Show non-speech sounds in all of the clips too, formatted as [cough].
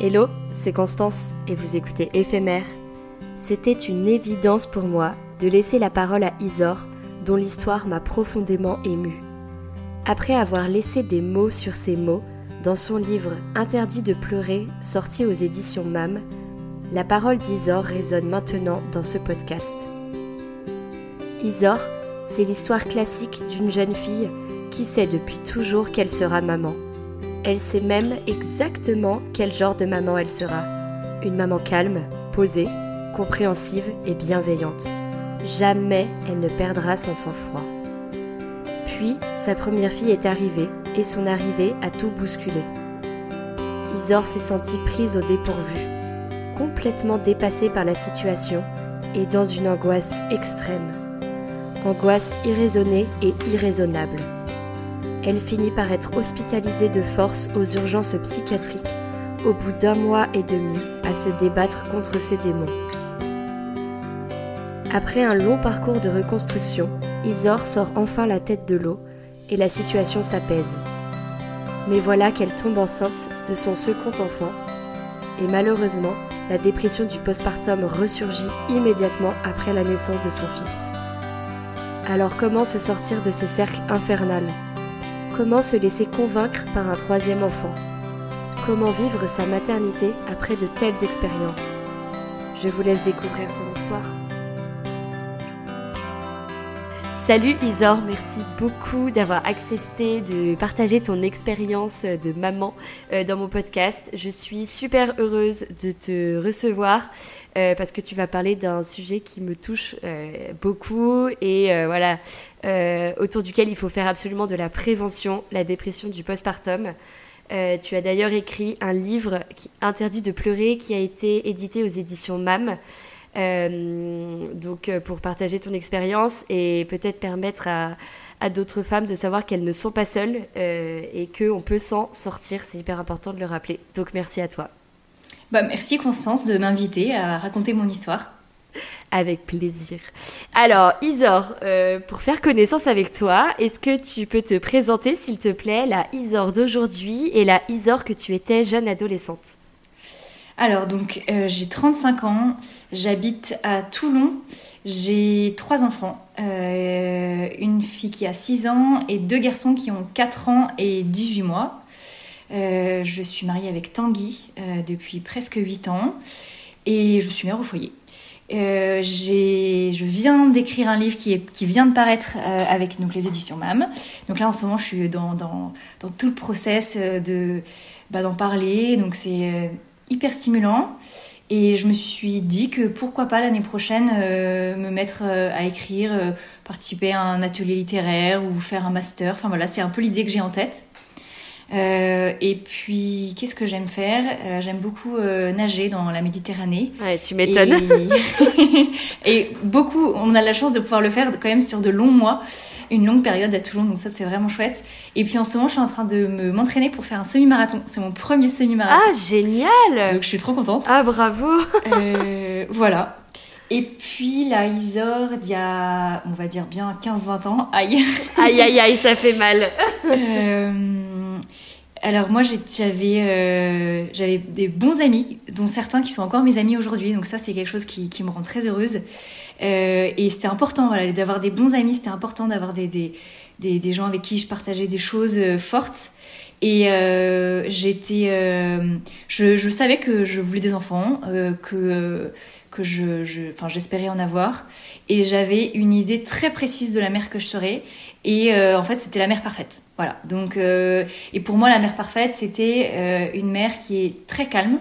Hello, c'est Constance et vous écoutez Éphémère. C'était une évidence pour moi de laisser la parole à Isor, dont l'histoire m'a profondément émue. Après avoir laissé des mots sur ces mots, dans son livre Interdit de pleurer, sorti aux éditions MAM, la parole d'Isor résonne maintenant dans ce podcast. Isor, c'est l'histoire classique d'une jeune fille qui sait depuis toujours qu'elle sera maman. Elle sait même exactement quel genre de maman elle sera. Une maman calme, posée, compréhensive et bienveillante. Jamais elle ne perdra son sang-froid. Puis, sa première fille est arrivée et son arrivée a tout bousculé. Isor s'est sentie prise au dépourvu, complètement dépassée par la situation et dans une angoisse extrême. Angoisse irraisonnée et irraisonnable. Elle finit par être hospitalisée de force aux urgences psychiatriques au bout d'un mois et demi à se débattre contre ses démons. Après un long parcours de reconstruction, Isor sort enfin la tête de l'eau et la situation s'apaise. Mais voilà qu'elle tombe enceinte de son second enfant et malheureusement, la dépression du postpartum ressurgit immédiatement après la naissance de son fils. Alors comment se sortir de ce cercle infernal? Comment se laisser convaincre par un troisième enfant Comment vivre sa maternité après de telles expériences Je vous laisse découvrir son histoire. Salut Isor, merci beaucoup d'avoir accepté de partager ton expérience de maman euh, dans mon podcast. Je suis super heureuse de te recevoir euh, parce que tu vas parler d'un sujet qui me touche euh, beaucoup et voilà autour duquel il faut faire absolument de la prévention, la dépression du postpartum. tu as d'ailleurs écrit un livre interdit de pleurer qui a été édité aux éditions MAM. Euh, donc euh, pour partager ton expérience et peut-être permettre à, d'autres femmes de savoir qu'elles ne sont pas seules euh, et qu'on peut s'en sortir. C'est hyper important de le rappeler. Donc merci à toi. Bah, merci Constance de m'inviter à raconter mon histoire. Avec plaisir. Alors, Isor, pour faire connaissance avec toi, est-ce que tu peux te présenter, s'il te plaît, la Isor d'aujourd'hui et la Isor que tu étais jeune adolescente? Alors, donc, euh, j'ai 35 ans, j'habite à Toulon, j'ai trois enfants, euh, une fille qui a 6 ans et deux garçons qui ont 4 ans et 18 mois. Euh, je suis mariée avec Tanguy depuis presque 8 ans et je suis mère au foyer. je viens d'écrire un livre qui, vient de paraître avec donc, les éditions MAM. Donc là, en ce moment, je suis dans tout le process de bah, d'en parler. Donc c'est hyper stimulant. Et je me suis dit que pourquoi pas l'année prochaine euh, me mettre euh, à écrire, euh, participer à un atelier littéraire ou faire un master. Enfin voilà, c'est un peu l'idée que j'ai en tête. et puis, qu'est-ce que j'aime faire? J'aime beaucoup nager dans la Méditerranée. Ouais, tu m'étonnes. Et... [laughs] et... beaucoup, on a la chance de pouvoir le faire quand même sur de longs mois. Une longue période à Toulon, donc ça c'est vraiment chouette. Et puis en ce moment, je suis en train de me m'entraîner pour faire un semi-marathon. C'est mon premier semi-marathon. Ah, génial Donc je suis trop contente. Ah, bravo Euh, voilà. Et puis la Isor d'il y a, on va dire bien 15-20 ans. Aïe. Aïe, aïe, aïe, ça fait mal. Euh, alors moi j'avais euh, j'avais des bons amis, dont certains qui sont encore mes amis aujourd'hui. Donc ça c'est quelque chose qui, qui me rend très heureuse. Euh, et c'était important voilà, d'avoir des bons amis, c'était important d'avoir des, des, des, des gens avec qui je partageais des choses euh, fortes. Et euh, j'étais, euh, je, je savais que je voulais des enfants, euh, que que je, j'espérais en avoir, et j'avais une idée très précise de la mère que je serais. Et en fait, c'était la mère parfaite. Voilà. Donc, et pour moi, la mère parfaite, c'était une mère qui est très calme,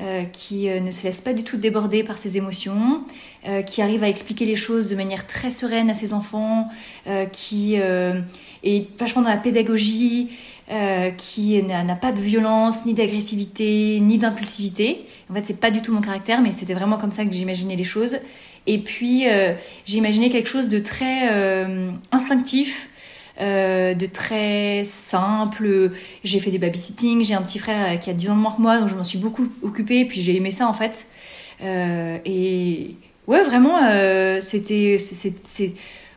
euh, qui euh, ne se laisse pas du tout déborder par ses émotions, euh, qui arrive à expliquer les choses de manière très sereine à ses enfants, qui est vachement dans la pédagogie, qui n'a pas de violence, ni d'agressivité, ni d'impulsivité. En fait, c'est pas du tout mon caractère, mais c'était vraiment comme ça que j'imaginais les choses. Et puis, j'imaginais quelque chose de très instinctif, euh, de très simple. J'ai fait des babysitting, j'ai un petit frère euh, qui a 10 ans de moins que moi, donc je m'en suis beaucoup occupée, puis j'ai aimé ça en fait. Euh, et ouais, vraiment, c'était.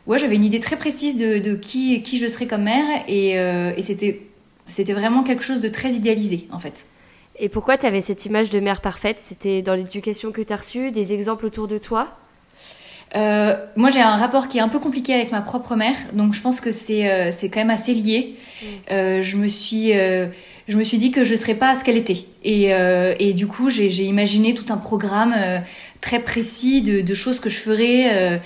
Ouais, j'avais une idée très précise de, qui, qui je serais comme mère, et, et c'était c'était vraiment quelque chose de très idéalisé en fait. Et pourquoi tu avais cette image de mère parfaite? C'était dans l'éducation que tu as reçue, des exemples autour de toi? Euh, moi, j'ai un rapport qui est un peu compliqué avec ma propre mère, donc je pense que c'est euh, c'est quand même assez lié. Euh, je me suis euh, je me suis dit que je serais pas ce qu'elle était, et euh, et du coup, j'ai j'ai imaginé tout un programme euh, très précis de, de choses que je ferais. Euh,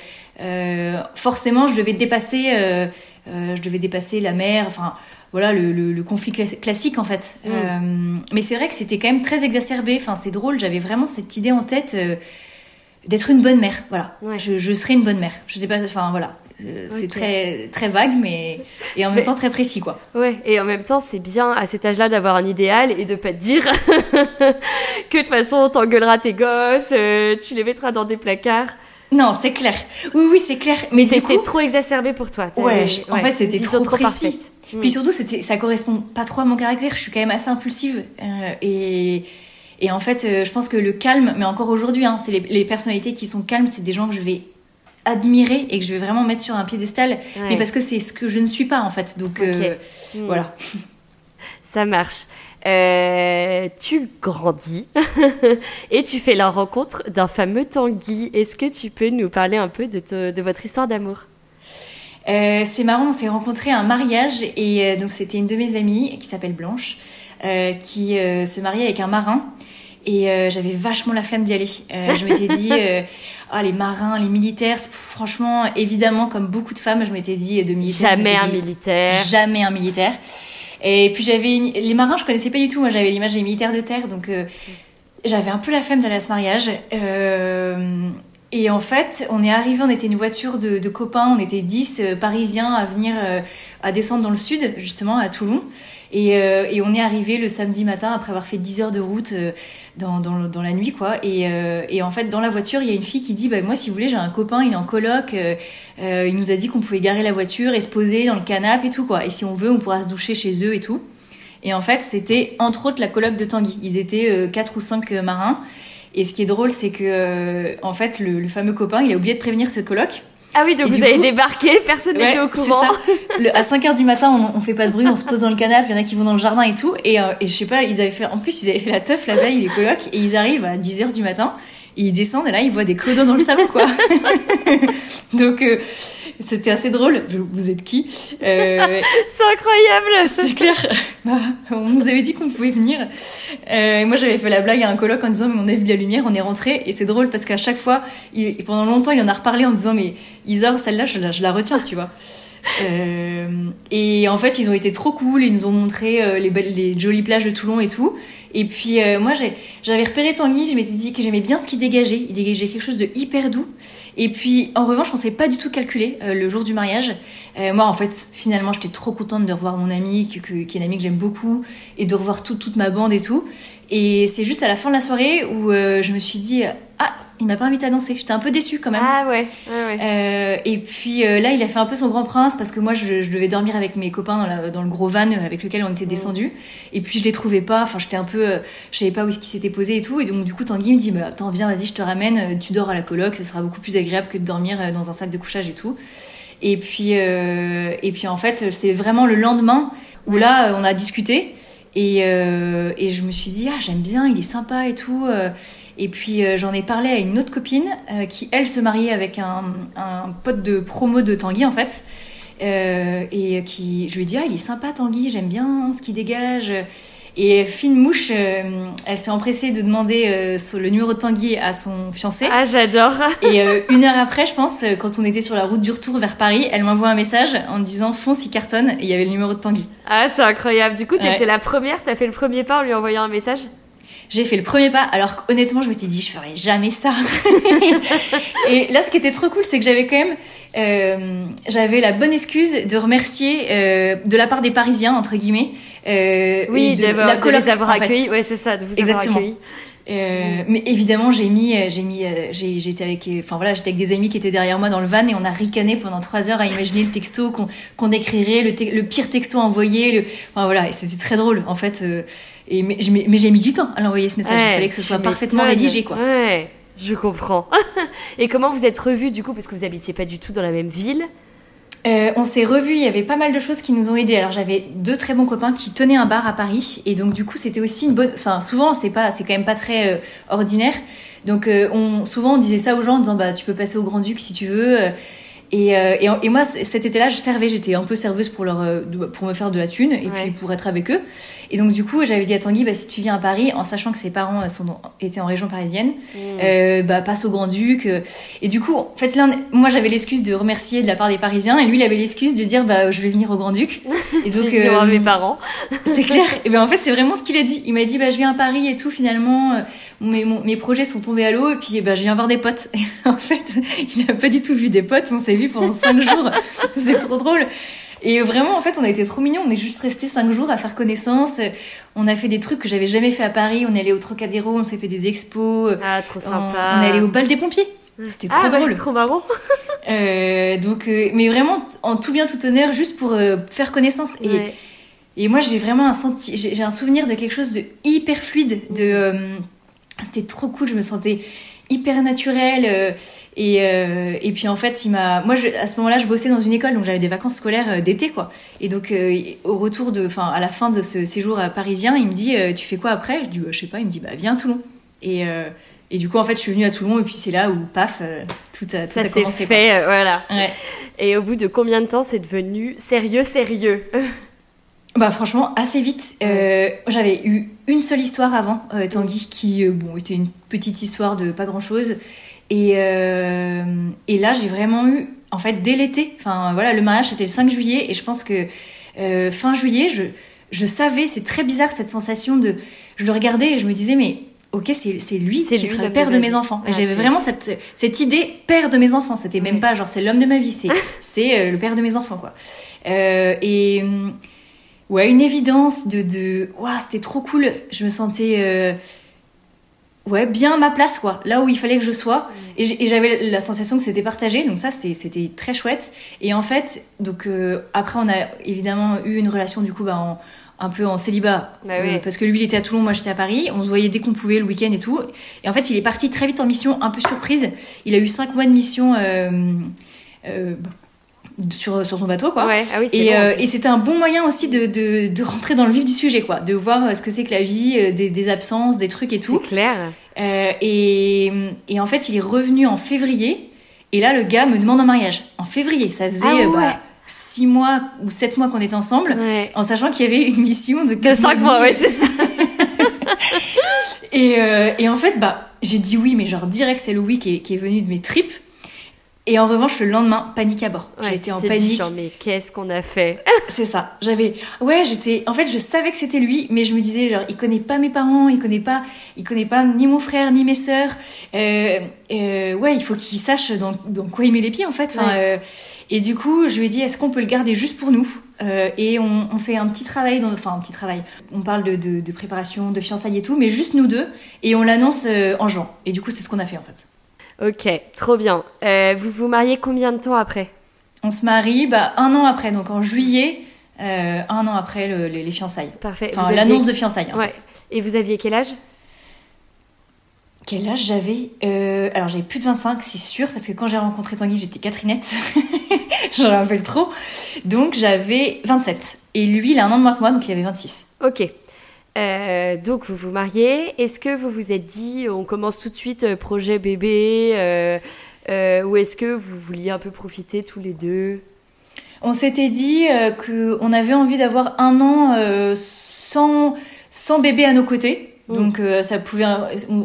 euh, forcément, je devais dépasser euh, euh, je devais dépasser la mère. Enfin, voilà le, le, le conflit cla- classique en fait. Mm. Euh, mais c'est vrai que c'était quand même très exacerbé. Enfin, c'est drôle. J'avais vraiment cette idée en tête. D'être une bonne mère. Voilà, Ouais. je, je serai une bonne mère. Je sais pas, enfin voilà, Euh, c'est très très vague, mais et en même temps très précis quoi. Ouais, et en même temps, c'est bien à cet âge-là d'avoir un idéal et de pas te dire [laughs] que de toute façon, t'engueuleras tes gosses, euh, tu les mettras dans des placards. Non, c'est clair. Oui, oui, c'est clair. Mais C'était coup, trop exacerbé pour toi. Ouais, je- en fait, c'était vision trop précis. parfaite. Mm. Puis surtout, c'était, ça correspond pas trop à mon caractère. Je suis quand même assez impulsive. euh, et, et en fait, euh, je pense que le calme, mais encore aujourd'hui, hein, c'est les, les personnalités qui sont calmes, c'est des gens que je vais admirer et que je vais vraiment mettre sur un piédestal. Ouais. Mais parce que c'est ce que je ne suis pas, en fait. Donc, euh, Mm. voilà. [laughs] Ça marche. Euh, tu grandis [laughs] et tu fais la rencontre d'un fameux Tanguy. Est-ce que tu peux nous parler un peu de, te- de votre histoire d'amour? C'est marrant, on s'est rencontrés à un mariage et donc c'était une de mes amies qui s'appelle Blanche qui euh, se mariait avec un marin et euh, j'avais vachement la flamme d'y aller. Euh, je m'étais dit, [laughs] euh, ah les marins, les militaires, pff, franchement, évidemment, comme beaucoup de femmes, je m'étais dit de militaire. Jamais un dit, militaire. Jamais un militaire. Et puis j'avais les marins, je connaissais pas du tout. Moi, j'avais l'image des militaires de terre, donc euh, j'avais un peu la flemme d'aller à ce mariage. Euh, et en fait, on est arrivé, on était une voiture de, de copains, on était 10 euh, Parisiens à venir, euh, à descendre dans le sud, justement, à Toulon. Et, euh, et on est arrivé le samedi matin après avoir fait 10 heures de route euh, dans, la nuit, quoi. Et, euh, et en fait, dans la voiture, il y a une fille qui dit bah, Moi, si vous voulez, j'ai un copain, il est en coloc. il nous a dit qu'on pouvait garer la voiture et se poser dans le canapé et tout, quoi. Et si on veut, on pourra se doucher chez eux et tout. Et en fait, c'était entre autres la coloc de Tanguy. Ils étaient quatre ou cinq marins. Et ce qui est drôle, c'est que, en fait, le, le fameux copain, il a oublié de prévenir ce coloc. Ah oui, donc Et vous avez coup- débarqué, personne n'était Ouais, au courant. ça. [laughs] Le- à 5 heures du matin, on, on fait pas de bruit, on se pose dans le canapé, il y en a qui vont dans le jardin et tout. Et, euh, et je sais pas, ils avaient fait, en plus, ils avaient fait la teuf la veille, les colocs, et ils arrivent à 10 heures du matin, et ils descendent, et là, ils voient des clodos dans le salon, quoi. [laughs] Donc, euh, [laughs] c'était assez drôle. Vous êtes qui Euh, [laughs] C'est incroyable. [laughs] c'est clair. Bah, on nous avait dit qu'on pouvait venir. Euh, et moi, j'avais fait la blague à un coloc en disant, mais on a vu de la lumière, on est rentré. Et c'est drôle parce qu'à chaque fois, il- pendant longtemps, il en a reparlé en disant, mais Isor, celle-là, je, la- je la retiens, tu vois. Euh, et en fait, ils ont été trop cool. Ils nous ont montré euh, les, belles, les jolies plages de Toulon et tout. Et puis, euh, moi, j'avais repéré Tanguy. Je m'étais dit que j'aimais bien ce qu'il dégageait. Il dégageait quelque chose de hyper doux. Et puis, en revanche, on s'est pas du tout calculé le jour du mariage. Moi, en fait, finalement, j'étais trop contente de revoir mon ami, qui, est une amie que j'aime beaucoup, et de revoir tout- toute ma bande et tout. Et c'est juste à la fin de la soirée où je me suis dit, ah, Il m'a pas invité à danser. J'étais un peu déçue quand même. Ah ouais, ouais, ouais. Euh, et puis euh, là, il a fait un peu son grand prince parce que moi, je, je devais dormir avec mes copains dans, la- dans le gros van avec lequel on était descendus. Et puis je les trouvais pas. Enfin, j'étais un peu, euh, je savais pas où est-ce qu'il s'était posé et tout. Et donc du coup, Tanguy me dit, bah attends, viens, vas-y, je te ramène. euh, Tu dors à la coloc, ce sera beaucoup plus agréable que de dormir euh, dans un sac de couchage et tout. Et puis, euh, et puis en fait, c'est vraiment le lendemain où là, euh, on a discuté. Et, euh, et je me suis dit, ah, j'aime bien, il est sympa et tout. Et puis euh, j'en ai parlé à une autre copine euh, qui, elle, se mariait avec un, un pote de promo de Tanguy, en fait. Euh, et qui, je lui ai dit, ah, il est sympa Tanguy, j'aime bien ce qu'il dégage. Et fine mouche, euh, elle s'est empressée de demander euh, le numéro de Tanguy à son fiancé. Ah, j'adore. Et une heure après, je pense, quand on était sur la route du retour vers Paris, elle m'envoie un message en me disant fonce, il cartonne. Et il y avait le numéro de Tanguy. Ah, c'est incroyable. Du coup, t'étais Ouais. la première, t'as fait le premier pas en lui envoyant un message? J'ai fait le premier pas, alors qu'honnêtement, je m'étais dit, je ferais jamais ça. [laughs] et là, ce qui était trop cool, c'est que j'avais quand même, euh, j'avais la bonne excuse de remercier euh, de la part des Parisiens entre guillemets. euh, Oui, de, la de coloc, les avoir accueillis. Ouais, c'est ça, de vous Exactement. avoir accueillis. Euh, mais évidemment, j'ai mis, euh, j'ai mis, euh, j'ai- j'étais avec, enfin voilà, j'étais avec des amis qui étaient derrière moi dans le van et on a ricané pendant trois heures à imaginer le texto qu'on qu'on écrirait, le, te- le pire texto à envoyer, le, enfin voilà, et c'était très drôle en fait. euh, et mais, j'ai mis du temps à l'envoyer ce message. Il fallait que ce soit parfaitement rédigé quoi. Ouais, je comprends. [laughs] Et comment vous êtes revus du coup Parce que vous habitiez pas du tout dans la même ville. Euh, on s'est revus, il y avait pas mal de choses qui nous ont aidés. Alors j'avais deux très bons copains qui tenaient un bar à Paris et donc du coup c'était aussi une bonne. Enfin souvent c'est pas, c'est quand même pas très euh, ordinaire. Donc euh, on, souvent on disait ça aux gens en disant bah tu peux passer au Grand Duc si tu veux. Euh, Et, euh, et, et moi cet été-là je servais, j'étais un peu serveuse pour leur, euh, pour me faire de la thune et Ouais. puis pour être avec eux. Et donc du coup j'avais dit à Tanguy bah si tu viens à Paris en sachant que ses parents euh, sont dans- étaient en région parisienne, euh, bah passe au Grand Duc. euh, et du coup, en fait, l'un, moi j'avais l'excuse de remercier de la part des Parisiens, et lui il avait l'excuse de dire bah je vais venir au Grand Duc. [laughs] Et Donc, donc J'ai euh, mes parents. c'est [laughs] clair. Et ben en fait c'est vraiment ce qu'il a dit. Il m'a dit bah je viens à Paris et tout finalement. Mes, mon- mes projets sont tombés à l'eau et puis bah, je viens voir des potes. [laughs] Et en fait, il a pas du tout vu des potes. On s'est vu pendant [laughs] cinq jours. C'est trop drôle. Et vraiment, en fait, on a été trop mignons. On est juste restés cinq jours à faire connaissance. On a fait des trucs que j'avais jamais fait à Paris. On est allé au Trocadéro, on s'est fait des expos. Ah, trop sympa. on est allé au bal des pompiers. C'était trop ah, ouais, drôle. trop marrant. [laughs] Euh, donc, euh, mais vraiment en tout bien tout honneur, juste pour euh, faire connaissance. Et, Ouais. et moi, j'ai vraiment un senti, j'ai un souvenir de quelque chose de hyper fluide. De, c'était trop cool. Je me sentais hyper naturelle. euh, et, euh, et puis en fait, il m'a, moi, je, à ce moment-là, je bossais dans une école, donc j'avais des vacances scolaires euh, d'été, quoi. Et donc, euh, au retour de, enfin, à la fin de ce séjour parisien, il me dit, tu fais quoi après? Je dis, bah, je sais pas. Il me dit, bah, viens à Toulon. Et et du coup, en fait, je suis venue à Toulon, et puis c'est là où, paf, tout a, tout Ça a commencé. fait, voilà. Ouais. Et au bout de combien de temps c'est devenu sérieux, sérieux? Bah franchement assez vite. Euh, J'avais eu une seule histoire avant euh, Tanguy qui euh, bon était une petite histoire de pas grand chose et euh, et là j'ai vraiment eu en fait dès l'été. Enfin voilà le mariage c'était le 5 juillet et je pense que euh, fin juillet je je savais c'est très bizarre cette sensation de je le regardais et je me disais mais ok c'est c'est lui C'est qui lui, sera le père de mes enfants. Ah, J'avais c'est- vraiment cette cette idée père de mes enfants. C'était même pas genre c'est l'homme de ma vie c'est c'est euh, le père de mes enfants quoi. Euh, et hum, ouais, une évidence de de waouh, c'était trop cool. Je me sentais euh, ouais, bien à ma place quoi, là où il fallait que je sois et j'avais la sensation que c'était partagé. Donc ça c'était c'était très chouette et en fait, donc euh, après on a évidemment eu une relation du coup bah en un peu en célibat Bah oui. euh, parce que lui il était à Toulon, moi j'étais à Paris. On se voyait dès qu'on pouvait le week-end et tout. Et en fait, il est parti très vite en mission, un peu surprise. Il a eu cinq mois de mission euh, euh, sur, sur son bateau, quoi. Ouais, ah oui, Et, bon, euh, et c'était un bon moyen aussi de, de, de rentrer dans le vif du sujet, quoi. De voir euh, ce que c'est que la vie, euh, des, des absences, des trucs et tout. C'est clair. Euh, et, et en fait, il est revenu en février. Et là, le gars me demande en mariage. En février. Ça faisait Ah ouais. bah, six mois ou sept mois qu'on était ensemble. Ouais. En sachant qu'il y avait une mission de, De quatre 5 et mois, ouais, c'est ça. [laughs] Et, euh, et en fait, bah, j'ai dit oui, mais genre direct, c'est Louis qui est, qui est venu de mes tripes. Et en revanche, le lendemain, panique à bord. Ouais, j'étais en t'es dit, panique. genre, mais qu'est-ce qu'on a fait? [laughs] C'est ça. J'avais, ouais, j'étais, en fait, je savais que c'était lui, mais je me disais, genre, il connaît pas mes parents, il connaît pas, il connaît pas ni mon frère, ni mes sœurs. Euh, euh, ouais, il faut qu'il sache dans, dans quoi il met les pieds, en fait. Enfin, Ouais. euh, et du coup, je lui ai dit, est-ce qu'on peut le garder juste pour nous? Euh, Et on, on fait un petit travail, dans, enfin, un petit travail. On parle de, de, de préparation, de fiançailles et tout, mais juste nous deux, et on l'annonce euh, en juin. Et du coup, c'est ce qu'on a fait, en fait. Ok, trop bien. Euh, vous vous mariez combien de temps après On se marie bah, un an après, donc en juillet, euh, un an après le- les, les fiançailles. Parfait. Enfin, l'annonce de fiançailles, en Ouais. fait. Et vous aviez quel âge Quel âge j'avais Euh, Alors, j'avais plus de 25, c'est sûr, parce que quand j'ai rencontré Tanguy, j'étais Catherinette. [laughs] J'en rappelle trop. Donc, j'avais 27. Et lui, il a un an de moins que moi, donc il avait 26. Ok. Euh, donc vous vous mariez. Est-ce que vous vous êtes dit on commence tout de suite euh, projet bébé euh, euh, ou est-ce que vous vouliez un peu profiter tous les deux? On s'était dit qu'on avait envie d'avoir un an sans, sans bébé à nos côtés. Mm. Donc euh, ça pouvait,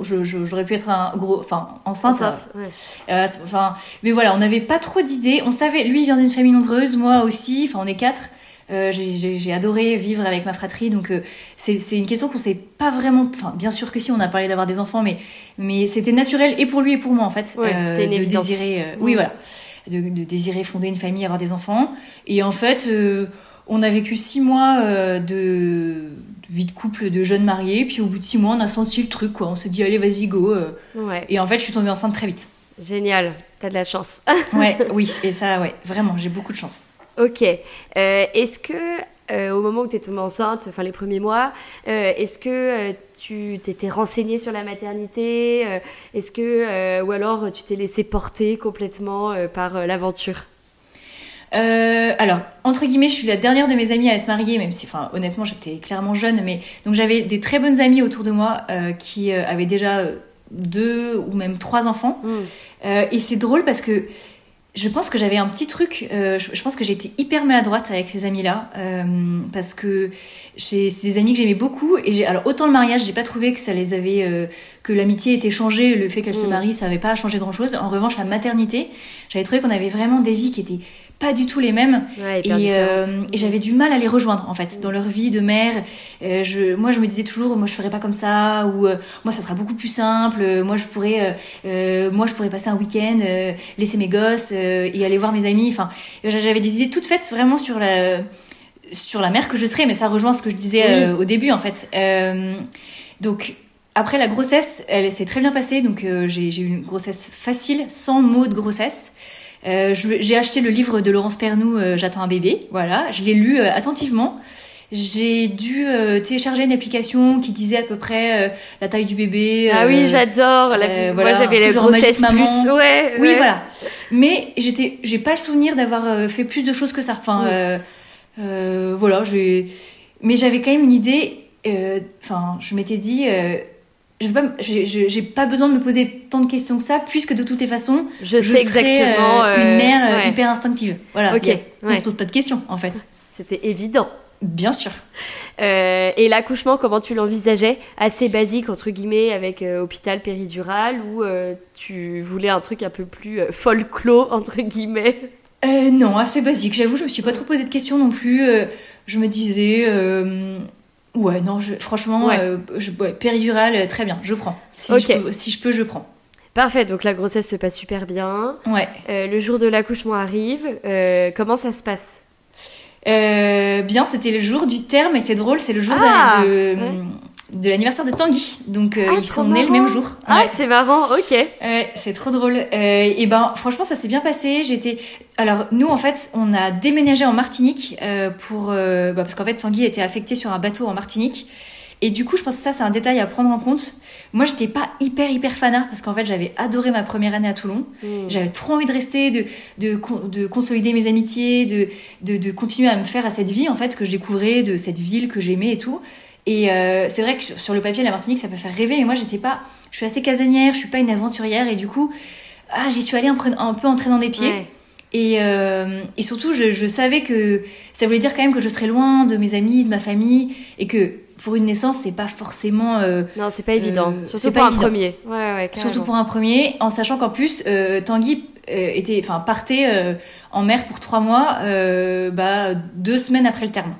je- je- j'aurais pu être un gros, enfin enceinte. Enceinte, ouais. Euh, enfin, mais voilà, on n'avait pas trop d'idées. On savait, lui il vient d'une famille nombreuse, moi aussi. Enfin, on est quatre. Euh, j'ai- adoré vivre avec ma fratrie, donc euh, c'est une question qu'on sait pas vraiment. Enfin, bien sûr que si, on a parlé d'avoir des enfants, mais mais c'était naturel et pour lui et pour moi en fait, Ouais, c'était une de évidence. désirer. euh, Oui, Mm. voilà, de, de désirer fonder une famille, avoir des enfants. Et en fait, euh, on a vécu six mois euh, de vie de couple de jeunes mariés, puis au bout de six mois, on a senti le truc, quoi. On s'est dit allez, vas-y, go. euh. Ouais. Et en fait, je suis tombée enceinte très vite. Génial. T'as de la chance. [laughs] Ouais, oui, et ça, ouais, vraiment, j'ai beaucoup de chance. Ok. Euh, est-ce que euh, au moment où tu es tombée enceinte, enfin les premiers mois, euh, est-ce que tu t'étais renseignée sur la maternité Est-ce que ou alors tu t'es laissée porter complètement par l'aventure? Euh, alors, entre guillemets, je suis la dernière de mes amies à être mariée, même si, enfin, honnêtement, j'étais clairement jeune, mais donc j'avais des très bonnes amies autour de moi euh, qui euh, avaient déjà deux ou même trois enfants. Mm. Euh, et c'est drôle parce que je pense que j'avais un petit truc. euh, je, pense que j'ai été hyper maladroite avec ces amis-là euh, parce que c'est des amis que j'aimais beaucoup. Et j'ai- alors autant le mariage, j'ai pas trouvé que ça les avait euh, que l'amitié était changée, le fait qu'elles se Mm. marient, ça avait pas changé grand-chose. En revanche, la maternité, j'avais trouvé qu'on avait vraiment des vies qui étaient pas du tout les mêmes Ouais, et, euh, et j'avais du mal à les rejoindre en fait dans leur vie de mère. Euh, je, moi, je me disais toujours, moi, je ferais pas comme ça, ou euh, moi, ça sera beaucoup plus simple. euh, moi, je pourrais, euh, moi, je pourrais passer un week-end, euh, laisser mes gosses euh, et aller voir mes amis. Enfin, j'avais des idées toutes faites vraiment sur la sur la mère que je serais, mais ça rejoint ce que je disais euh, au début en fait. Euh, donc après la grossesse, elle s'est très bien passée, donc euh, j'ai eu une grossesse facile, sans mot de grossesse. Euh, j'ai acheté le livre de Laurence Pernou, euh, J'attends un bébé. Voilà, je l'ai lu euh, attentivement. J'ai dû télécharger une application qui disait à peu près la taille du bébé. Ah oui, j'adore. voilà, Moi, j'avais la grossesse plus. Ouais. Oui, voilà. Mais j'étais, j'ai pas le souvenir d'avoir fait plus de choses que ça. Enfin. Euh, voilà, j'ai. Mais j'avais quand même une idée. euh, Enfin, je m'étais dit. euh, je vais pas, j'ai- pas besoin de me poser tant de questions que ça, puisque de toutes les façons, Je, sais serai, exactement. une mère ouais. hyper instinctive. Voilà. Ok, On ouais. se pose pas de questions, en fait. C'était évident. Bien sûr. Euh, et l'accouchement, comment tu l'envisageais? Assez basique, entre guillemets, avec euh, hôpital péridural, ou euh, tu voulais un truc un peu plus folklore, entre guillemets? Euh, non, assez basique. J'avoue, je me suis pas trop posé de questions non plus. Euh, je me disais, euh, ouais, non, je- franchement, Ouais. je, ouais, péridurale, très bien, je prends. Si, je peux, si je peux, je prends. Parfait, donc la grossesse se passe super bien. Ouais. Le jour de l'accouchement arrive. Comment ça se passe? Bien, c'était le jour du terme et c'est drôle, c'est le jour de- Ah, de, ouais. De l'anniversaire de Tanguy. Donc euh, Ah, ils sont nés le même jour. Ah, Ouais. c'est marrant, ok. Ouais, c'est trop drôle. Euh, et ben, franchement, ça s'est bien passé. J'étais. Alors, nous, en fait, on a déménagé en Martinique euh, pour. bah, parce qu'en fait, Tanguy était affecté sur un bateau en Martinique. Et du coup, je pense que ça, c'est un détail à prendre en compte. Moi, j'étais pas hyper, hyper fanat parce qu'en fait, j'avais adoré ma première année à Toulon. Hmm. J'avais trop envie de rester, de, de, de consolider mes amitiés, de, de, de continuer à me faire à cette vie, en fait, que je découvrais, de cette ville que j'aimais et tout. Et euh, c'est vrai que sur, le papier, la Martinique, ça peut faire rêver, mais moi, j'étais pas. Je suis assez casanière, je suis pas une aventurière, et du coup, ah, j'y suis allée un, peu en traînant des pieds. Ouais. Et, euh, et surtout, je, je savais que ça voulait dire quand même que je serais loin de mes amis, de ma famille, et que pour une naissance, c'est pas forcément. euh, Non, c'est pas évident. Euh, Surtout pour un évident. premier. Ouais, ouais, Surtout pour un premier, en sachant qu'en plus, Tanguy était, enfin, partait en mer pour trois mois, bah, deux semaines après le terme.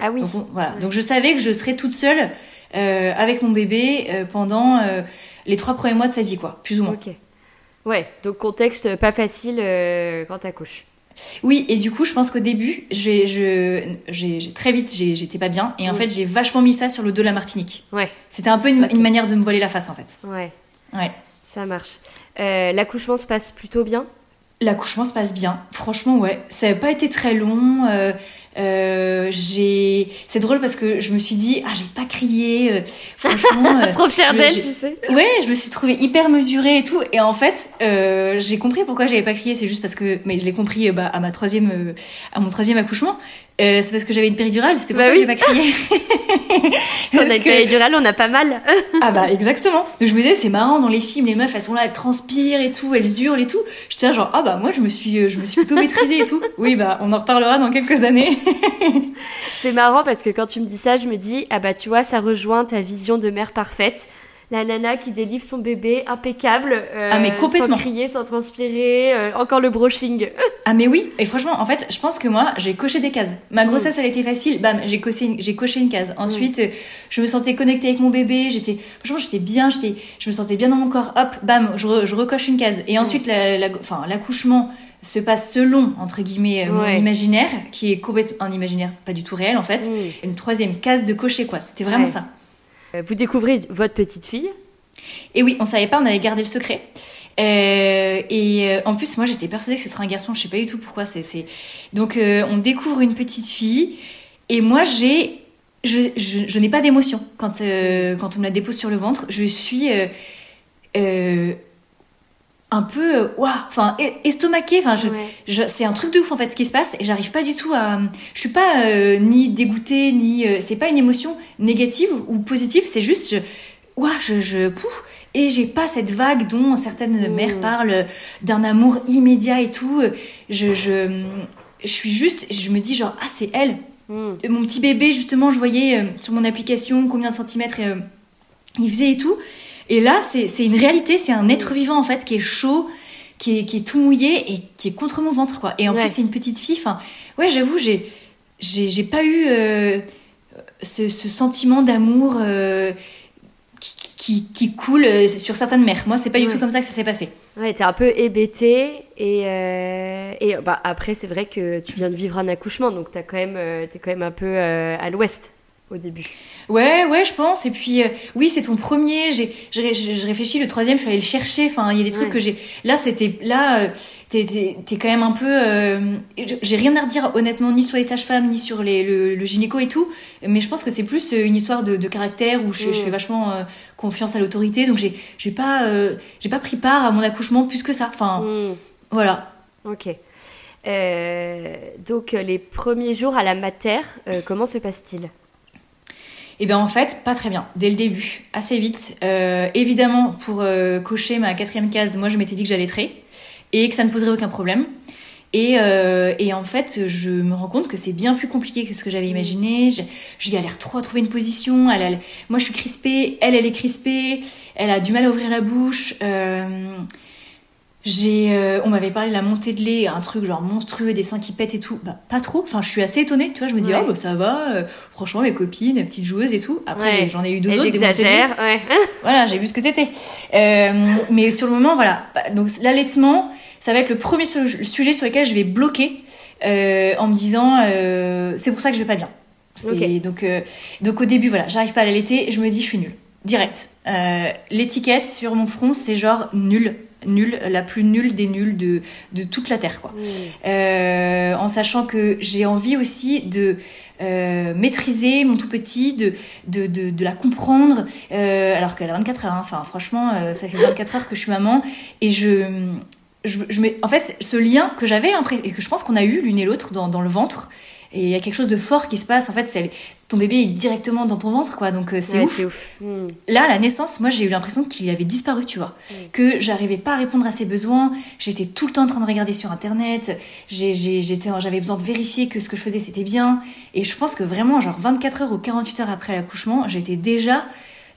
Ah oui. Donc, on- voilà. Ouais. Donc je savais que je serais toute seule euh, avec mon bébé euh, pendant euh, les trois premiers mois de sa vie, quoi, plus ou moins. Ok. Ouais, donc contexte pas facile quand t'accouches. Oui, et du coup, je pense qu'au début, j'ai, je, j'ai, j'ai- très vite, j'étais pas bien, et en fait, j'ai vachement mis ça sur le dos de la Martinique. Ouais, C'était un peu une, une manière de me voiler la face, en fait. ouais. Ouais. Ça marche. L'accouchement se passe plutôt bien? L'accouchement se passe bien. Franchement, ouais. Ça n'a pas été très long. Euh, euh, j'ai c'est drôle parce que je me suis dit ah j'ai pas crié euh, franchement [laughs] euh, trop fière d'elle tu sais. Ouais je me suis trouvée hyper mesurée et tout. Et en fait euh, j'ai compris pourquoi j'avais pas crié. C'est juste parce que mais je l'ai compris bah, à ma troisième à mon troisième accouchement. C'est parce que j'avais une péridurale. C'est pour bah ça oui. que j'ai pas crié [laughs] on a une péridurale on a pas mal. Ah bah [laughs] exactement. Donc je me disais c'est marrant dans les films les meufs elles sont là elles transpirent et tout elles hurlent et tout. Je là genre ah bah moi je me suis je me suis plutôt maîtrisée et tout. [laughs] Oui bah on en reparlera dans quelques années. C'est marrant parce que quand tu me dis ça, je me dis, ah bah tu vois, ça rejoint ta vision de mère parfaite. La nana qui délivre son bébé impeccable, euh, ah mais complètement. sans crier, sans transpirer, euh, encore le brushing. [laughs] ah mais oui, et franchement, en fait, je pense que moi, j'ai coché des cases. Ma grossesse, elle a été facile, bam, j'ai coché, une, j'ai coché une case. Ensuite, mm. je me sentais connectée avec mon bébé, j'étais, franchement, j'étais bien, j'étais, je me sentais bien dans mon corps, hop, bam, je, je recoche une case. Et ensuite, la, la, enfin, l'accouchement, se passe selon, entre guillemets, euh, mon imaginaire, qui est complètement un imaginaire pas du tout réel en fait. Une troisième case de cocher, quoi. C'était vraiment ça. Euh, vous découvrez votre petite fille Et oui, on savait pas, on avait gardé le secret. Euh, et en plus, moi, j'étais persuadée que ce serait un garçon. Je sais pas du tout pourquoi. Donc on découvre une petite fille. Et moi, j'ai, je, je, n'ai pas d'émotion quand quand on me la dépose sur le ventre. Je suis un peu euh, waouh enfin estomaqué enfin je, c'est un truc de ouf en fait ce qui se passe et j'arrive pas du tout à je suis pas euh, ni dégoûtée ni euh, c'est pas une émotion négative ou positive c'est juste waouh je, je pouf, et j'ai pas cette vague dont certaines mmh. mères parlent d'un amour immédiat et tout je, je je suis juste je me dis genre ah c'est elle mmh. mon petit bébé justement je voyais sur mon application combien de centimètres il faisait et tout et là, c'est une réalité, c'est un être vivant en fait qui est chaud, qui est, qui est, tout mouillé et qui est contre mon ventre quoi. Et en plus, c'est une petite fille. Enfin, ouais, j'avoue, j'ai j'ai pas eu euh, ce, ce, sentiment d'amour euh, qui, qui, qui, coule euh, sur certaines mères. Moi, c'est pas du tout comme ça que ça s'est passé. Ouais, t'es un peu hébété et, et bah, après, c'est vrai que tu viens de vivre un accouchement, donc t'es quand même, es quand même un peu à l'ouest au début. Ouais, ouais, je pense. Et puis, euh, oui, c'est ton premier. J'ai, je, réfléchis, le troisième, je suis allée le chercher. Enfin, il y a des trucs que j'ai. Là, c'était. Là, euh, t'es, quand même un peu. Euh, j'ai rien à redire, honnêtement, ni sur les sages-femmes, ni sur les, le, gynéco et tout. Mais je pense que c'est plus une histoire de, caractère où je, fais vachement confiance à l'autorité. Donc, j'ai, j'ai pas, j'ai pas pris part à mon accouchement plus que ça. Enfin, mm. voilà. Ok. donc, les premiers jours à la mater, comment se passe-t-il? Et eh bien en fait, pas très bien, dès le début, assez vite. Euh, évidemment, pour euh, cocher ma quatrième case, moi je m'étais dit que j'allais traiter et que ça ne poserait aucun problème. Et, euh, et, en fait, je me rends compte que c'est bien plus compliqué que ce que j'avais imaginé. Je, galère trop à trouver une position. Moi, je suis crispée. Elle, elle est crispée. Elle a du mal à ouvrir la bouche. J'ai, euh, on m'avait parlé de la montée de lait, un truc genre monstrueux, des seins qui pètent et tout. Bah, pas trop. Enfin, je suis assez étonnée, tu vois. Je me dis, oh, bah, ça va. Euh, franchement, mes copines, mes petites joueuses et tout. Après, j'en ai eu deux autres. Des ouais. [laughs] voilà, j'ai vu ce que c'était. Euh, mais sur le moment, voilà. Bah, donc, l'allaitement, ça va être le premier sujet sur lequel je vais bloquer en me disant, c'est pour ça que je vais pas bien. Donc, donc, au début, voilà, j'arrive pas à l'allaiter. Je me dis, je suis nulle. Direct. L'étiquette sur mon front, c'est genre nul nulle, la plus nulle des nulles de, de toute la Terre. Quoi. Euh, en sachant que j'ai envie aussi de euh, maîtriser mon tout petit, de, de, de, de la comprendre, euh, alors qu'elle a 24 heures. Hein. Enfin, franchement, ça fait 24 heures que je suis maman. Et je... Je, je en fait, ce lien que j'avais et que je pense qu'on a eu l'une et l'autre dans, dans le ventre, et il y a quelque chose de fort qui se passe. En fait, c'est ton bébé est directement dans ton ventre, quoi. Donc euh, c'est ouf. Hmm. Là, à la naissance, moi, j'ai eu l'impression qu'il avait disparu, tu vois. Que j'arrivais pas à répondre à ses besoins. J'étais tout le temps en train de regarder sur Internet. J'avais besoin de vérifier que ce que je faisais, c'était bien. Et je pense que vraiment, genre 24 heures ou 48 heures après l'accouchement, j'étais déjà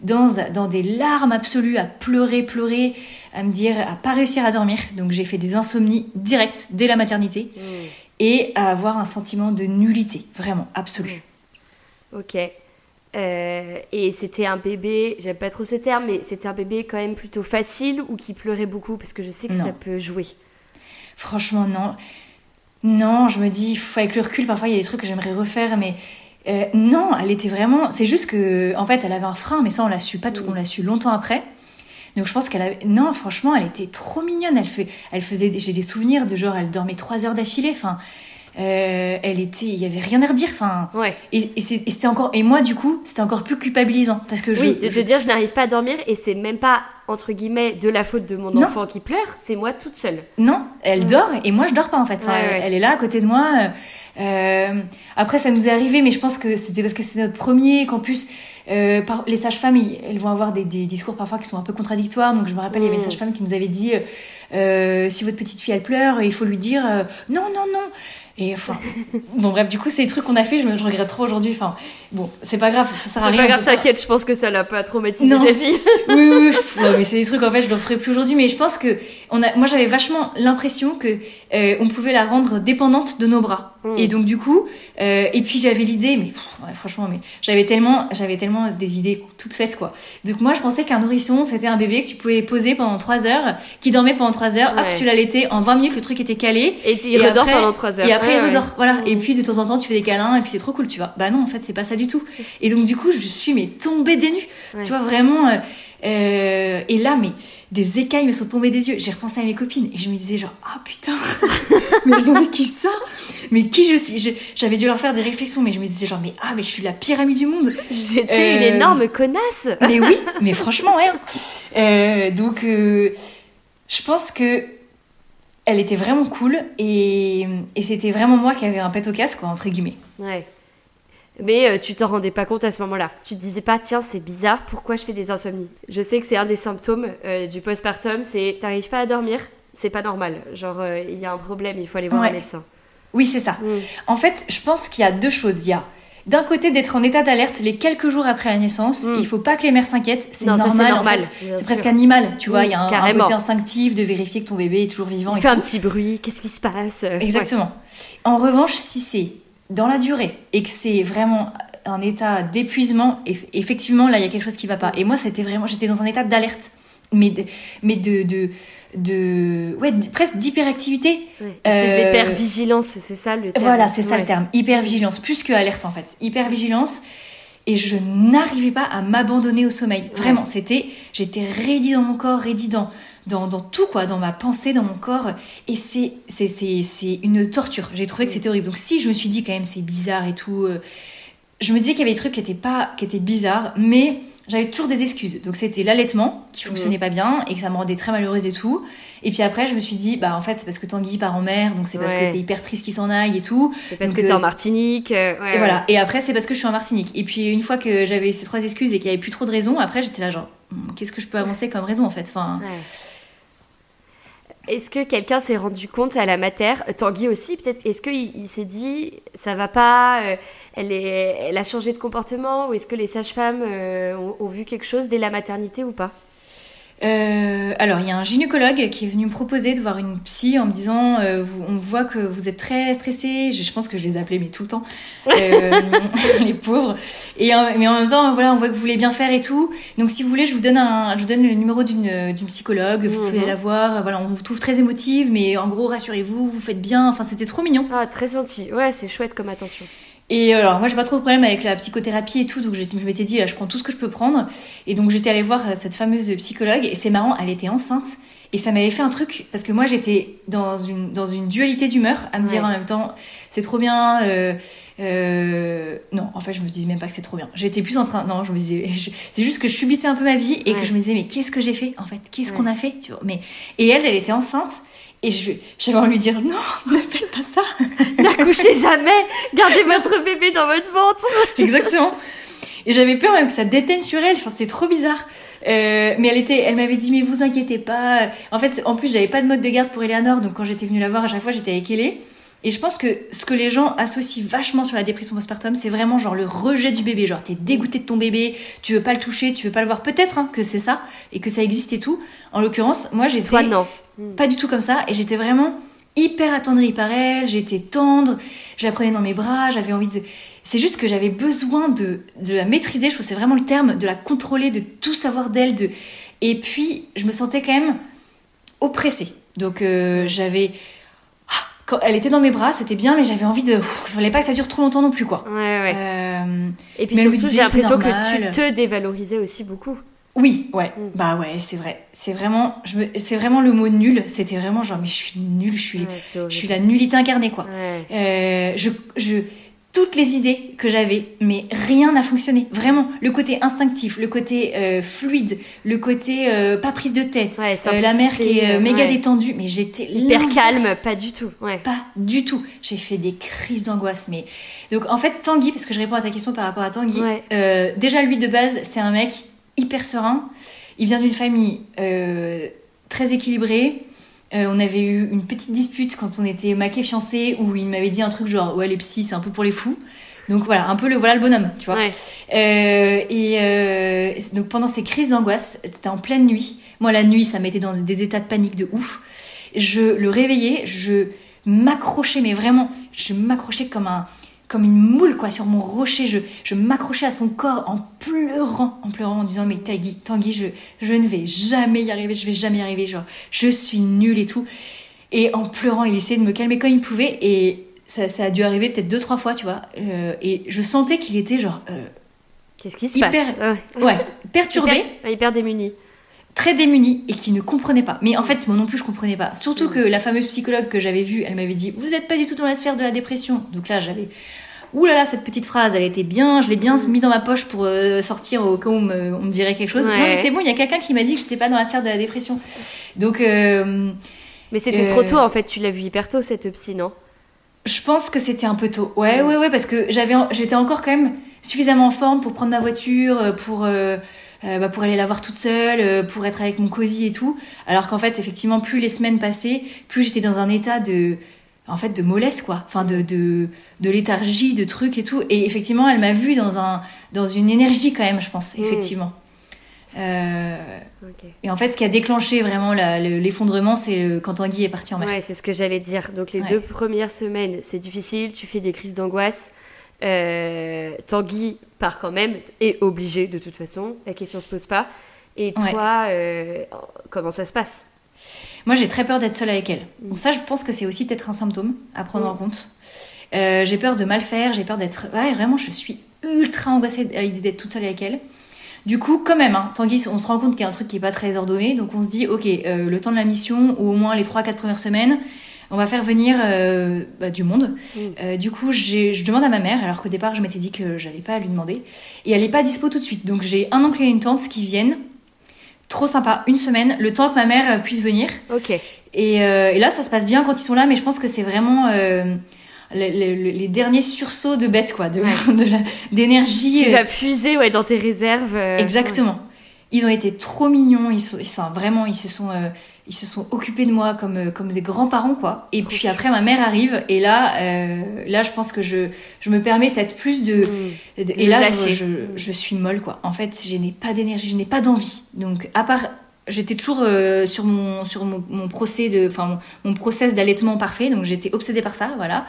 dans, dans des larmes absolues, à pleurer, pleurer, à me dire, à pas réussir à dormir. Donc j'ai fait des insomnies directes dès la maternité. Hmm et à avoir un sentiment de nullité, vraiment, absolu. Ok. Euh, et c'était un bébé, j'aime pas trop ce terme, mais c'était un bébé quand même plutôt facile ou qui pleurait beaucoup? Parce que je sais que ça peut jouer. Franchement, non. Non, je me dis, avec le recul, parfois il y a des trucs que j'aimerais refaire, mais euh, non, elle était vraiment. C'est juste que, en fait, elle avait un frein, mais ça on l'a su pas tout, mm. on l'a su longtemps après. Donc je pense qu'elle avait... Non, franchement, elle était trop mignonne. Elle, fait... elle faisait... J'ai des souvenirs de genre, elle dormait trois heures d'affilée. Enfin, euh, elle était... Il y avait rien à redire. Enfin, Ouais. et, c'était encore... Et moi, du coup, c'était encore plus culpabilisant. Parce que je... Oui, de te je- dire je n'arrive pas à dormir et c'est même pas entre guillemets de la faute de mon Non. enfant qui pleure, c'est moi toute seule. Non, elle Mm. dort et moi je dors pas en fait. Enfin, Ouais, elle- ouais. Elle est là à côté de moi. euh, euh, après, ça nous est arrivé, mais je pense que c'était parce que c'était notre premier, plus, euh, par- les sages-femmes, elles vont avoir des, des discours parfois qui sont un peu contradictoires. Donc, je me rappelle, il y avait une Mm. sage-femme qui nous avait dit euh, euh, si votre petite fille elle pleure, il faut lui dire euh, non, non, non. Et enfin, [laughs] bon, bref, du coup, c'est des trucs qu'on a fait, je, me, je regrette trop aujourd'hui. Enfin, bon, c'est pas grave, ça sert à C'est pas grave, t'inquiète, je pense que ça l'a pas traumatisé Non. ta fille. oui, oui, oui. Ouais, mais c'est des trucs en fait je le referai plus aujourd'hui. Mais je pense que on a, moi j'avais vachement l'impression que euh, on pouvait la rendre dépendante de nos bras. Mm. Et donc du coup, euh, et puis j'avais l'idée, mais pff, ouais, franchement, mais j'avais tellement, j'avais tellement des idées toutes faites quoi. Donc moi je pensais qu'un nourrisson c'était un bébé que tu pouvais poser pendant 3 heures, qui dormait pendant 3 heures, hop Ouais. tu l'allaitais en 20 minutes le truc était calé. Et tu y Et redors après- pendant 3 heures. Et après, Ouais, il redort. Voilà. Et Mm. puis, de temps en temps, tu fais des câlins, et puis c'est trop cool, tu vois. Bah non, en fait, c'est pas ça du tout. Et donc, du coup, je suis, mais tombée des nues. Tu vois, vraiment. euh, euh, et là, mais des écailles me sont tombées des yeux. J'ai repensé à mes copines, et je me disais, genre, ah putain, [laughs] mais elles ont vécu ça. Mais qui je suis? J'avais dû leur faire des réflexions, mais je me disais, genre, mais ah, mais je suis la pire amie du monde. J'étais une Euh, énorme connasse. Mais oui, [laughs] mais franchement, ouais. Euh, donc, euh, je pense que elle était vraiment cool et, et c'était vraiment moi qui avais un pet au casque, quoi, entre guillemets. Ouais. Mais euh, tu t'en rendais pas compte à ce moment-là. Tu te disais pas, tiens, c'est bizarre, pourquoi je fais des insomnies? Je sais que c'est un des symptômes euh, du postpartum, c'est t'arrives pas à dormir, c'est pas normal. Genre, euh, il y a un problème, il faut aller voir Ouais. un médecin. Oui, c'est ça. Mm. En fait, je pense qu'il y a deux choses. Il y a d'un côté d'être en état d'alerte les quelques jours après la naissance. Mm. Il faut pas que les mères s'inquiètent. C'est normal. c'est en fait. presque animal, tu vois. Oui, Il y a un, côté instinctif de vérifier que ton bébé est toujours vivant. Il et fait un petit bruit, qu'est-ce qui se passe? Euh, Exactement. En revanche, si c'est dans la durée et que c'est vraiment un état d'épuisement, eff- effectivement, là, il y a quelque chose qui va pas. Et moi, c'était vraiment, j'étais dans un état d'alerte, mais de, mais de, de, de ouais, presque d'hyperactivité. Ouais. C'est de Euh, l'hypervigilance, c'est ça le terme. Voilà, c'est ça le terme. Hypervigilance, plus que alerte en fait. Hypervigilance. Et je n'arrivais pas à m'abandonner au sommeil. Vraiment, c'était, j'étais raidie dans mon corps, raidie dans, dans, dans tout quoi, dans ma pensée, dans mon corps. Et c'est, c'est, c'est, c'est une torture. J'ai trouvé que c'était horrible. Donc si je me suis dit quand même c'est bizarre et tout, euh, je me disais qu'il y avait des trucs qui étaient pas, qui étaient bizarres, mais j'avais toujours des excuses. Donc c'était l'allaitement qui fonctionnait pas bien et que ça me rendait très malheureuse et tout. Et puis après, je me suis dit, bah en fait, c'est parce que Tanguy part en mer, donc c'est parce Ouais. que t'es hyper triste qu'il s'en aille et tout. C'est parce Donc, que t'es euh, en Martinique. euh, ouais, et voilà. ouais. Et après, c'est parce que je suis en Martinique. Et puis, une fois que j'avais ces trois excuses et qu'il n'y avait plus trop de raisons, après, j'étais là, genre, Hmm, qu'est-ce que je peux avancer comme raison, en fait enfin. Est-ce que quelqu'un s'est rendu compte à la mater, euh, Tanguy aussi peut-être, est-ce qu'il il s'est dit ça va pas, euh, elle, est, elle a changé de comportement ou est-ce que les sages-femmes euh, ont vu quelque chose dès la maternité ou pas? Euh, alors, il y a un gynécologue qui est venu me proposer de voir une psy en me disant euh, vous- On voit que vous êtes très stressée. Je, je pense que je les appelais, mais tout le temps. [laughs] Euh, [laughs] les pauvres. Et, mais en même temps, voilà, on voit que vous voulez bien faire et tout. Donc, si vous voulez, je vous donne, un, je vous donne le numéro d'une d'une psychologue. Vous pouvez Mhm. la voir. Voilà, on vous trouve très émotive, mais en gros, rassurez-vous, vous faites bien. Enfin, c'était trop mignon. Ah, très gentil. Ouais, c'est chouette comme attention. Et alors moi j'ai pas trop de problème avec la psychothérapie et tout, donc je m'étais dit là, je prends tout ce que je peux prendre. Et donc j'étais allée voir euh, cette fameuse psychologue et c'est marrant, elle était enceinte et ça m'avait fait un truc parce que moi j'étais dans une dans une dualité d'humeur à me dire en même temps c'est trop bien. euh, euh, non, en fait je me disais même pas que c'est trop bien. J'étais plus en train, non, je me disais, [laughs] je- c'est juste que je subissais un peu ma vie et Ouais. que je me disais mais qu'est-ce que j'ai fait en fait, qu'est-ce Ouais. qu'on a fait, tu vois. Mais et elle, elle était enceinte. Et je- j'avais envie de lui dire non, [laughs] ne faites pas ça. [laughs] N'accouchez jamais Gardez votre bébé dans votre ventre [laughs] Exactement. Et j'avais peur même que ça déteigne sur elle. Enfin, c'était trop bizarre. Euh, mais elle était, elle m'avait dit mais vous inquiétez pas. En fait, en plus j'avais pas de mode de garde pour Eleanor, donc quand j'étais venue la voir à chaque fois j'étais avec Elé. Et je pense que ce que les gens associent vachement sur la dépression postpartum, c'est vraiment genre le rejet du bébé. Genre t'es dégoûté de ton bébé, tu veux pas le toucher, tu veux pas le voir. Peut-être hein, que c'est ça et que ça existe et tout. En l'occurrence, moi j'étais Toi, non. pas du tout comme ça et j'étais vraiment hyper attendrie par elle j'étais tendre je la prenais dans mes bras j'avais envie de c'est juste que j'avais besoin de, de la maîtriser je trouve que c'est vraiment le terme de la contrôler de tout savoir d'elle de et puis je me sentais quand même oppressée donc euh, j'avais quand elle était dans mes bras c'était bien mais j'avais envie de il fallait pas que ça dure trop longtemps non plus quoi Ouais, ouais. Euh, Et puis mais me surtout, j'ai l'impression que tu te dévalorisais aussi beaucoup. Oui, ouais, mm. bah ouais, c'est vrai. C'est vraiment, je c'est vraiment le mot nul. C'était vraiment genre, mais je suis nulle, je suis, je suis la nullité incarnée, quoi. Euh, je, je, toutes les idées que j'avais, mais rien n'a fonctionné. Vraiment, le côté instinctif, le côté euh, fluide, le côté euh, pas prise de tête, euh, la mer qui est méga détendue, mais j'étais hyper calme, pas du tout. Pas du tout. J'ai fait des crises d'angoisse, mais donc en fait Tanguy, parce que je réponds à ta question par rapport à Tanguy, déjà lui de base, c'est un mec hyper serein. Il vient d'une famille très équilibrée. Euh, on avait eu une petite dispute quand on était maqués fiancés où il m'avait dit un truc genre ouais les psys c'est un peu pour les fous. Donc voilà, un peu le voilà le bonhomme, tu vois. Euh, et euh, donc pendant ces crises d'angoisse, c'était en pleine nuit. Moi la nuit, ça mettait dans des états de panique de ouf. Je le réveillais, je m'accrochais, mais vraiment, je m'accrochais comme un comme une moule quoi sur mon rocher. Je, je m'accrochais à son corps en pleurant en pleurant en disant mais Tanguy Tanguy je, je ne vais jamais y arriver je vais jamais y arriver genre je suis nulle et tout. Et en pleurant il essayait de me calmer comme il pouvait et ça, ça a dû arriver peut-être deux trois fois tu vois. Euh, et je sentais qu'il était genre euh, qu'est-ce qui se passe? Ouais perturbé. Hyper, hyper démuni très démuni et qui ne comprenait pas. Mais en fait, moi non plus, je comprenais pas. Surtout que la fameuse psychologue que j'avais vue, elle m'avait dit Vous n'êtes pas du tout dans la sphère de la dépression. Donc là, j'avais. Ouh là là, cette petite phrase, elle était bien, je l'ai bien mis dans ma poche pour euh, sortir au cas où on me, dirait quelque chose. Non, mais c'est bon, il y a quelqu'un qui m'a dit que j'étais pas dans la sphère de la dépression. Donc. Euh, mais c'était trop tôt, en fait, tu l'as vu hyper tôt, cette psy, non? Je pense que c'était un peu tôt. Ouais, ouais, ouais, parce que j'avais, j'étais encore quand même suffisamment en forme pour prendre ma voiture, euh, pour. Euh, bah, pour aller la voir toute seule, euh, pour être avec mon cosy et tout. Alors qu'en fait, effectivement, plus les semaines passaient, plus j'étais dans un état de, en fait, de mollesse, quoi. Enfin, de, de, de léthargie, de trucs et tout. Et effectivement, elle m'a vue dans, un, dans une énergie quand même, je pense, mmh. effectivement. Euh, et en fait, ce qui a déclenché vraiment l'effondrement, c'est quand Tanguy est parti en mer. Ouais, c'est ce que j'allais dire. Donc les deux premières semaines, c'est difficile, tu fais des crises d'angoisse. Euh, Tanguy part quand même, est obligé de toute façon, la question se pose pas. Et toi, euh, comment ça se passe? Moi, j'ai très peur d'être seule avec elle. Bon, ça, je pense que c'est aussi peut-être un symptôme à prendre en compte. Euh, j'ai peur de mal faire, j'ai peur d'être. Ouais, vraiment, je suis ultra angoissée à l'idée d'être toute seule avec elle. Du coup, quand même, hein, Tanguy, on se rend compte qu'il y a un truc qui est pas très ordonné, donc on se dit, ok, le temps de la mission, ou au moins les 3-4 premières semaines, on va faire venir euh, bah, du monde. Mm. Euh, du coup, je demande à ma mère, alors qu'au départ, je m'étais dit que j'allais pas lui demander. Et elle est pas dispo tout de suite. Donc j'ai un oncle et une tante qui viennent. Trop sympa, une semaine, le temps que ma mère puisse venir. Ok. Et, euh, là, ça se passe bien quand ils sont là, mais je pense que c'est vraiment les, derniers sursauts de bête, quoi, de, [laughs] d'énergie. Tu vas puiser ouais, dans tes réserves. Exactement. Ils ont été trop mignons, ils sont, ils sont vraiment, ils se sont ils se sont occupés de moi comme, euh, comme des grands-parents, quoi. Et puis après, ma mère arrive, et là, euh, là, je pense que je, je me permets peut-être plus de. Mmh. et là, je, je, suis molle, quoi. En fait, je n'ai pas d'énergie, je n'ai pas d'envie. Donc, à part. J'étais toujours euh, sur, mon, sur mon, mon procès de, enfin, mon, process d'allaitement parfait, donc j'étais obsédée par ça, voilà.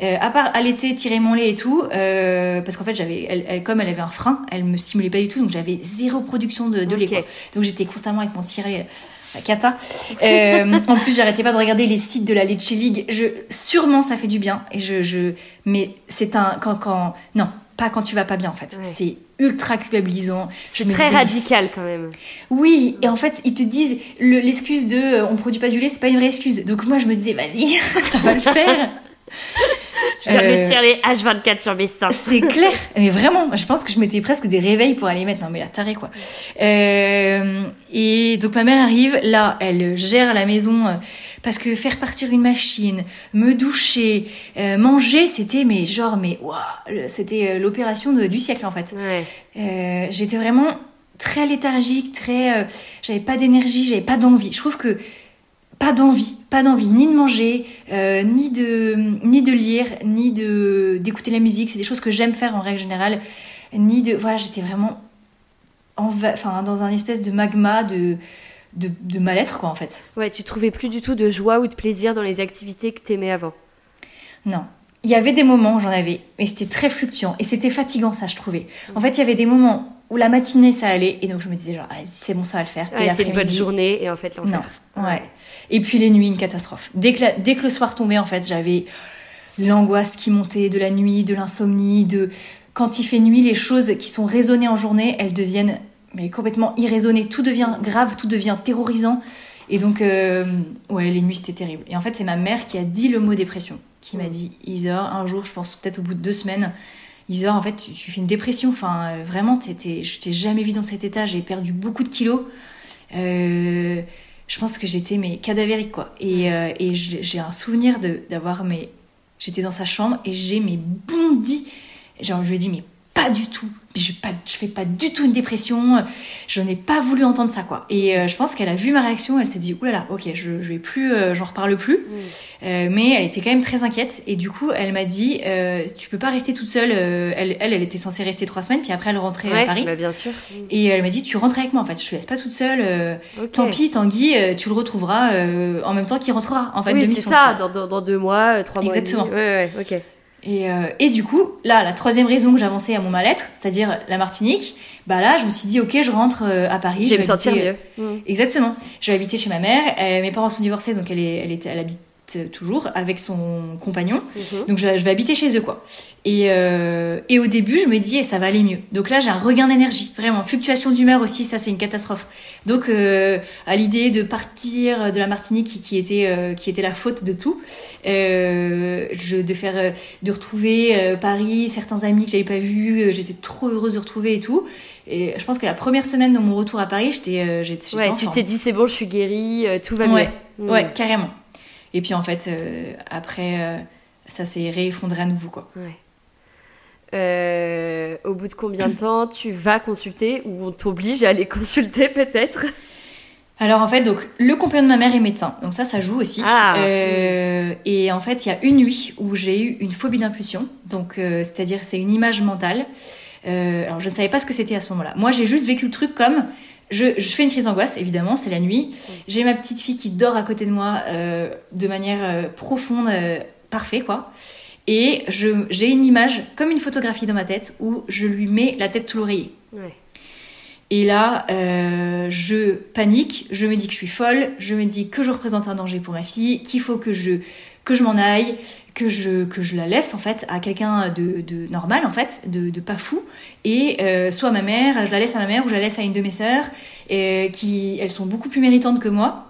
à part allaiter, tirer mon lait et tout, parce qu'en fait, j'avais, elle, comme elle avait un frein, elle me stimulait pas du tout, donc j'avais zéro production de, de lait. Quoi. Donc j'étais constamment avec mon tiret la cata. Euh, en plus, j'arrêtais pas de regarder les sites de la Lecce League. Je, sûrement, ça fait du bien. Et je, je, mais c'est un, quand, quand, non, pas quand tu vas pas bien, en fait. C'est ultra culpabilisant. C'est très radical, quand même. Oui. Et en fait, ils te disent, l'excuse de, euh, on produit pas du lait, c'est pas une vraie excuse. Donc moi, je me disais, vas-y, [laughs] ça va le faire. Je dois me tirer H24 sur mes seins. C'est [laughs] clair. Mais vraiment, je pense que je mettais presque des réveils pour aller mettre. Non, mais la tarée, quoi. Euh, et donc, ma mère arrive. Là, elle gère la maison. Euh, parce que faire partir une machine, me doucher, euh, manger, c'était mais genre mais waouh, c'était l'opération du siècle en fait. J'étais vraiment très léthargique, très, j'avais pas d'énergie, j'avais pas d'envie. Je trouve que pas d'envie, pas d'envie ni de manger, euh, ni de ni de lire, ni de d'écouter la musique. C'est des choses que j'aime faire en règle générale. Ni de voilà, j'étais vraiment en, enfin dans un espèce de magma de de, de mal-être quoi en fait. Ouais, tu trouvais plus du tout de joie ou de plaisir dans les activités que t'aimais avant? Non. Il y avait des moments où j'en avais, mais c'était très fluctuant et c'était fatigant ça je trouvais. En fait, il y avait des moments où la matinée ça allait et donc je me disais genre c'est bon ça va le faire. c'est une bonne journée et en fait l'enfer. Non. Ouais. Et puis les nuits, une catastrophe. Dès que, dès que le soir tombait, en fait, j'avais l'angoisse qui montait de la nuit, de l'insomnie, de quand il fait nuit, les choses qui sont raisonnées en journée, elles deviennent mais complètement irraisonné. Tout devient grave, tout devient terrorisant. Et donc, euh, ouais, les nuits, c'était terrible. Et en fait, c'est ma mère qui a dit le mot dépression, qui m'a dit Isor, un jour, je pense peut-être au bout de deux semaines, Isor, en fait, tu, fais une dépression. Enfin, euh, vraiment, je t'ai jamais vu dans cet état. J'ai perdu beaucoup de kilos. Euh, je pense que j'étais mais cadavérique quoi. Et, et j'ai un souvenir d'avoir mes, j'étais dans sa chambre et j'ai mes bondi. Genre, je lui ai dit mais pas du tout. Je, pas, je fais pas du tout une dépression. Je n'ai pas voulu entendre ça, quoi. Et euh, je pense qu'elle a vu ma réaction. Elle s'est dit, oulala, ok, je, je vais plus, euh, j'en reparle plus. Mm. Euh, mais elle était quand même très inquiète. Et du coup, elle m'a dit, tu peux pas rester toute seule. elle, elle, elle, était censée rester trois semaines. Puis après, elle rentrait à Paris. Bah bien sûr. Et elle m'a dit, tu rentres avec moi, en fait. Je te laisse pas toute seule. Tant pis, Tanguy, tu le retrouveras en même temps qu'il rentrera, en fait, oui, c'est ça, dans, dans, deux mois, trois mois. Exactement. Ouais, ouais, ok. Et, euh, et, du coup, là, la troisième raison que j'avançais à mon mal-être, c'est-à-dire la Martinique, bah là, je me suis dit, ok, je rentre euh, à Paris. Je vais me sentir mieux. Mmh. Exactement. Je vais habiter chez ma mère. mes parents sont divorcés, donc elle, est, elle, était, elle habite euh, toujours avec son compagnon. Mhm. Donc je, vais habiter chez eux quoi. Et, euh, et au début je me dis et ça va aller mieux. Donc là j'ai un regain d'énergie, vraiment. Fluctuation d'humeur aussi, ça c'est une catastrophe. Donc euh, à l'idée de partir de la Martinique qui, était qui était la faute de tout, je, de faire de retrouver Paris, certains amis que j'avais pas vus, j'étais trop heureuse de retrouver et tout. Et je pense que la première semaine de mon retour à Paris, j'étais j'étais Ouais, tu t'es dit c'est bon, je suis guérie, tout va ouais, mieux. Ouais, carrément. Et puis en fait, euh, après, euh, ça s'est réeffondré à nouveau. Quoi. Euh, au bout de combien de temps tu vas consulter ou on t'oblige à aller [laughs] consulter peut-être? Alors en fait, donc le compagnon de ma mère est médecin, donc ça, ça joue aussi. Ah. et en fait, il y a une nuit où j'ai eu une phobie d'impulsion, donc c'est-à-dire c'est une image mentale. alors je ne savais pas ce que c'était à ce moment-là. Moi, j'ai juste vécu le truc comme je, fais une crise d'angoisse, évidemment, c'est la nuit. J'ai ma petite fille qui dort à côté de moi euh, de manière euh, profonde, euh, parfait, quoi. Et j'ai une image, comme une photographie dans ma tête, où je lui mets la tête sous l'oreiller. Et là, je panique, je me dis que je suis folle, je me dis que je représente un danger pour ma fille, qu'il faut que je que je m'en aille, que je, que je la laisse en fait à quelqu'un de, de, normal en fait, de, de pas fou, et euh, soit ma mère, je la laisse à ma mère ou je la laisse à une de mes sœurs, et, qui elles sont beaucoup plus méritantes que moi.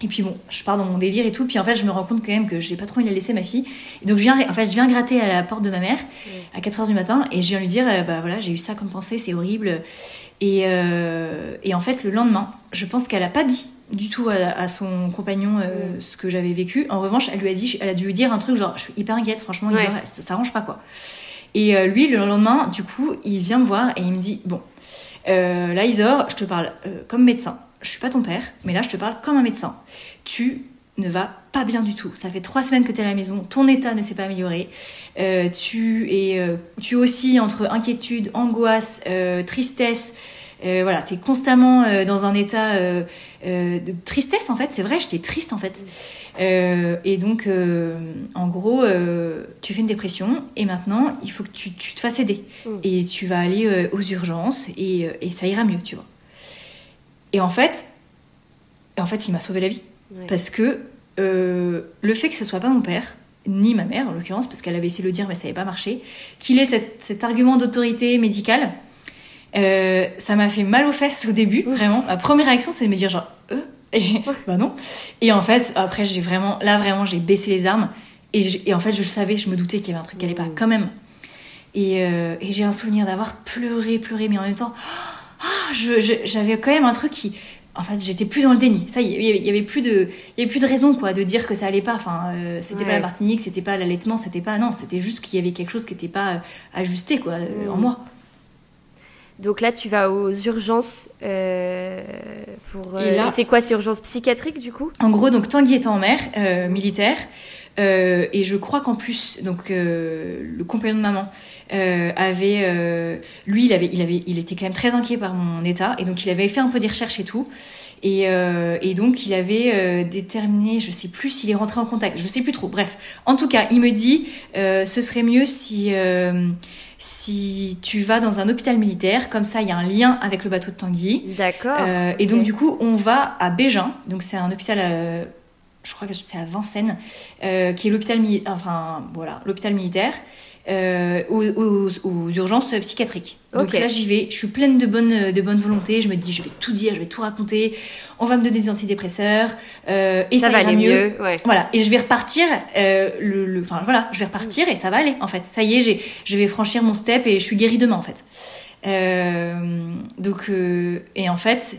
Et puis bon, je pars dans mon délire et tout, puis en fait je me rends compte quand même que j'ai pas trop envie de la laisser ma fille. Et donc je viens, en fait, je viens gratter à la porte de ma mère à 4h du matin et je viens lui dire, euh, bah voilà, j'ai eu ça comme pensée, c'est horrible. Et, euh, et en fait le lendemain, je pense qu'elle a pas dit du tout à, son compagnon euh, mm. ce que j'avais vécu. En revanche, elle lui a dit, elle a dû lui dire un truc genre, je suis hyper inquiète, franchement, ça, ça range pas quoi. Et euh, lui, le lendemain, du coup, il vient me voir et il me dit, bon, euh, là, Isor, je te parle comme médecin. Je suis pas ton père, mais là, je te parle comme un médecin. Tu ne vas pas bien du tout. Ça fait trois semaines que tu es à la maison, ton état ne s'est pas amélioré. tu es, tu oscilles entre inquiétude, angoisse, tristesse. Voilà, tu es constamment dans un état euh, de tristesse en fait. C'est vrai, j'étais triste en fait. Euh, et donc, euh, en gros, tu fais une dépression et maintenant, il faut que tu, te fasses aider. Mm. Et tu vas aller aux urgences et, ça ira mieux, tu vois. Et en fait, en fait il m'a sauvé la vie. Parce que le fait que ce soit pas mon père, ni ma mère en l'occurrence, parce qu'elle avait essayé de le dire mais ça n'avait pas marché, qu'il ait cet argument d'autorité médicale, euh, ça m'a fait mal aux fesses au début, vraiment. Ma première réaction, c'est de me dire genre, euh, et bah non. Et en fait, après, j'ai vraiment, là vraiment, j'ai baissé les armes. Et, en fait, je le savais, je me doutais qu'il y avait un truc qui allait pas, mmh. quand même. Et, euh, et j'ai un souvenir d'avoir pleuré, pleuré, mais en même temps, [gasps] ah, j'avais quand même un truc qui, en fait, j'étais plus dans le déni. Ça, il y avait plus de, il y avait plus de raison quoi de dire que ça allait pas. Enfin, euh, c'était pas la Martinique, c'était pas l'allaitement, c'était pas non, c'était juste qu'il y avait quelque chose qui était pas ajusté quoi en mmh. moi. Donc là, tu vas aux urgences euh, pour. Euh, c'est quoi, ces urgences psychiatriques du coup? En gros, donc Tanguy étant en mer, euh, militaire, et je crois qu'en plus, donc le compagnon de maman avait, lui, il avait, il avait, il était quand même très inquiet par mon état, et donc il avait fait un peu des recherches et tout. Et, et, donc, il avait déterminé, je sais plus s'il est rentré en contact, je sais plus trop. Bref, en tout cas, il me dit, ce serait mieux si si tu vas dans un hôpital militaire, comme ça il y a un lien avec le bateau de Tanguy. D'accord. Euh, et donc du coup on va à Bégin, donc c'est un hôpital, euh, je crois que c'est à Vincennes, euh, qui est l'hôpital enfin voilà l'hôpital militaire. Euh, aux, aux- aux urgences psychiatriques. Donc là, j'y vais. Je suis pleine de bonne, de bonne volonté. Je me dis, je vais tout dire, je vais tout raconter. On va me donner des antidépresseurs. euh, et ça, ça va ira aller mieux. mieux. Ouais. Voilà, et je vais repartir, euh, le, le- enfin voilà, je vais repartir et ça va aller en fait. Ça y est, j'ai, je vais franchir mon step et je suis guérie demain en fait. Donc, et en fait,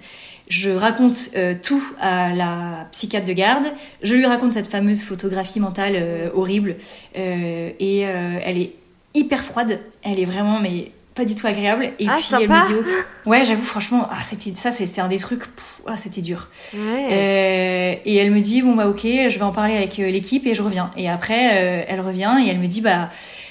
je raconte euh, tout à la psychiatre de garde. Je lui raconte cette fameuse photographie mentale euh, horrible euh, et elle est hyper froide. Elle est vraiment mais pas du tout agréable. Et Ah, puis sympa. elle me dit, oh, ouais, j'avoue franchement, ah c'était ça, c'est, c'est un des trucs, pff, ah c'était dur. Ouais. Euh, et elle me dit bon bah ok, je vais en parler avec euh, l'équipe et je reviens. Et après euh, elle revient et elle me dit bah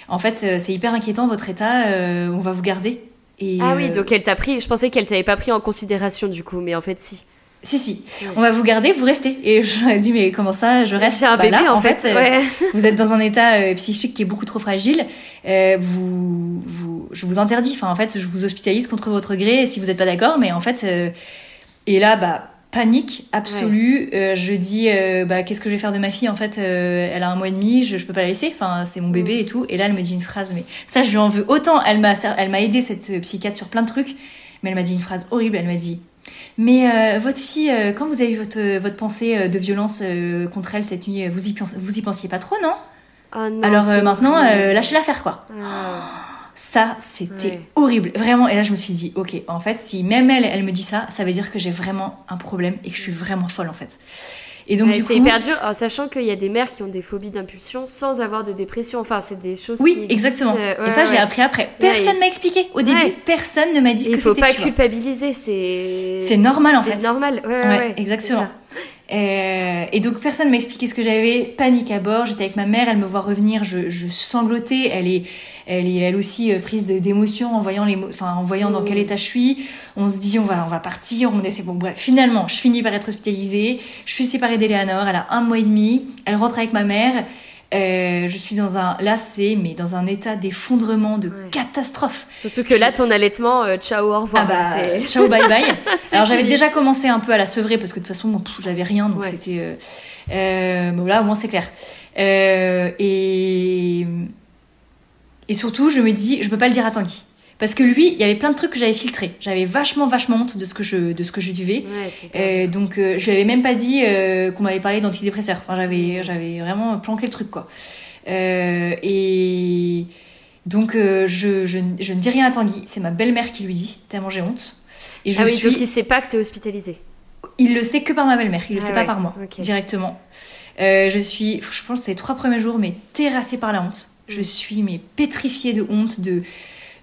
en fait c'est hyper inquiétant votre état, euh, on va vous garder. Et, ah oui, donc elle t'a pris. Je pensais qu'elle t'avait pas pris en considération du coup, mais en fait si. Si si, on va vous garder, vous restez. Et je lui [laughs] ai dit mais comment ça, je reste? J'ai un Bah bébé là, en fait. euh, ouais. [laughs] vous êtes dans un état euh, psychique qui est beaucoup trop fragile. Euh, vous, vous, je vous interdis. Enfin, en fait, je vous hospitalise contre votre gré si vous n'êtes pas d'accord. Mais en fait, euh, et là, bah, panique absolue. Euh, je dis, bah, qu'est-ce que je vais faire de ma fille? En fait, elle a un mois et demi. Je, je peux pas la laisser. Enfin, c'est mon bébé et tout. Et là, elle me dit une phrase. Mais ça, je lui en veux autant. Elle m'a, aidé cette psychiatre sur plein de trucs. Mais elle m'a dit une phrase horrible. Elle m'a dit. Mais euh, votre fille, euh, quand vous avez eu votre, votre pensée euh, de violence euh, contre elle cette nuit, euh, vous y, pens- vous y pensiez pas trop, non? Oh non, alors euh, maintenant, horrible. euh, lâchez-la faire quoi. Ah. Ça, c'était Ouais. horrible, vraiment. Et là, je me suis dit, ok, en fait, si même elle, elle me dit ça, ça veut dire que j'ai vraiment un problème et que je suis vraiment folle en fait. Et donc Ouais, c'est coup, hyper dur, en sachant qu'il y a des mères qui ont des phobies d'impulsion sans avoir de dépression. Enfin, c'est des choses oui, qui existent, exactement. euh, et ça, ouais. appris après. Personne et- m'a expliqué. Au début, personne ne m'a dit ce Il que faut c'était. pas tu vois. culpabiliser, c'est. C'est normal en C'est fait. normal, ouais, Ouais, ouais, exactement. Euh, et donc personne m'a expliqué ce que j'avais, panique à bord, j'étais avec ma mère, elle me voit revenir, je, je sanglotais, elle est, elle est elle aussi euh, prise de- d'émotion en voyant les, enfin en voyant dans quel état je suis. On se dit on va, on va partir, on essaie bon bref. Finalement, je finis par être hospitalisée, je suis séparée d'Eleanor, elle a un mois et demi, elle rentre avec ma mère. Euh, je suis dans un, là c'est, mais dans un état d'effondrement, de Ouais. catastrophe. Surtout que là, ton allaitement, euh, ciao, au revoir. Ah bah, [laughs] ciao bye bye. [laughs] Alors j'avais déjà commencé un peu à la sevrer parce que de toute façon j'avais rien donc Ouais. c'était. Euh, euh, bon là au moins c'est clair. Euh, et et surtout je me dis je peux pas le dire à Tanguy parce que lui il y avait plein de trucs que j'avais filtrés. J'avais vachement vachement honte de ce que je de ce que je vivais. Ouais, Euh, donc euh, je lui avais même pas dit euh, qu'on m'avait parlé d'antidépresseurs. Enfin j'avais j'avais vraiment planqué le truc quoi. Et donc je, je, je ne dis rien à Tanguy. C'est ma belle-mère qui lui dit tellement j'ai honte. Et je ah oui, suis donc il sait pas que t'es hospitalisée. il le sait que par ma belle-mère, il le Ah sait ouais, pas par moi, directement. Euh, je suis, je pense, que c'est les trois premiers jours, mais terrassée par la honte. Je suis mais pétrifiée de honte, de,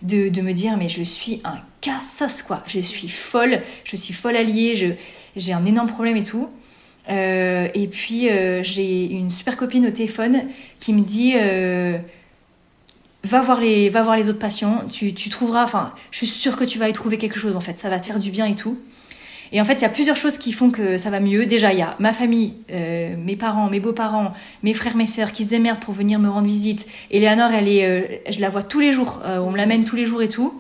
de, me dire mais je suis un cassos quoi. Je suis folle, je suis folle alliée, j'ai un énorme problème et tout. Euh, et puis euh, j'ai une super copine au téléphone qui me dit euh, va voir les va voir les autres patients, tu, tu trouveras, enfin je suis sûre que tu vas y trouver quelque chose en fait, ça va te faire du bien et tout. Et en fait, il y a plusieurs choses qui font que ça va mieux. Déjà, il y a ma famille, euh, mes parents, mes beaux-parents, mes frères, mes sœurs qui se démerdent pour venir me rendre visite. Eleanor, elle est, euh, je la vois tous les jours. Euh, on me l'amène tous les jours et tout.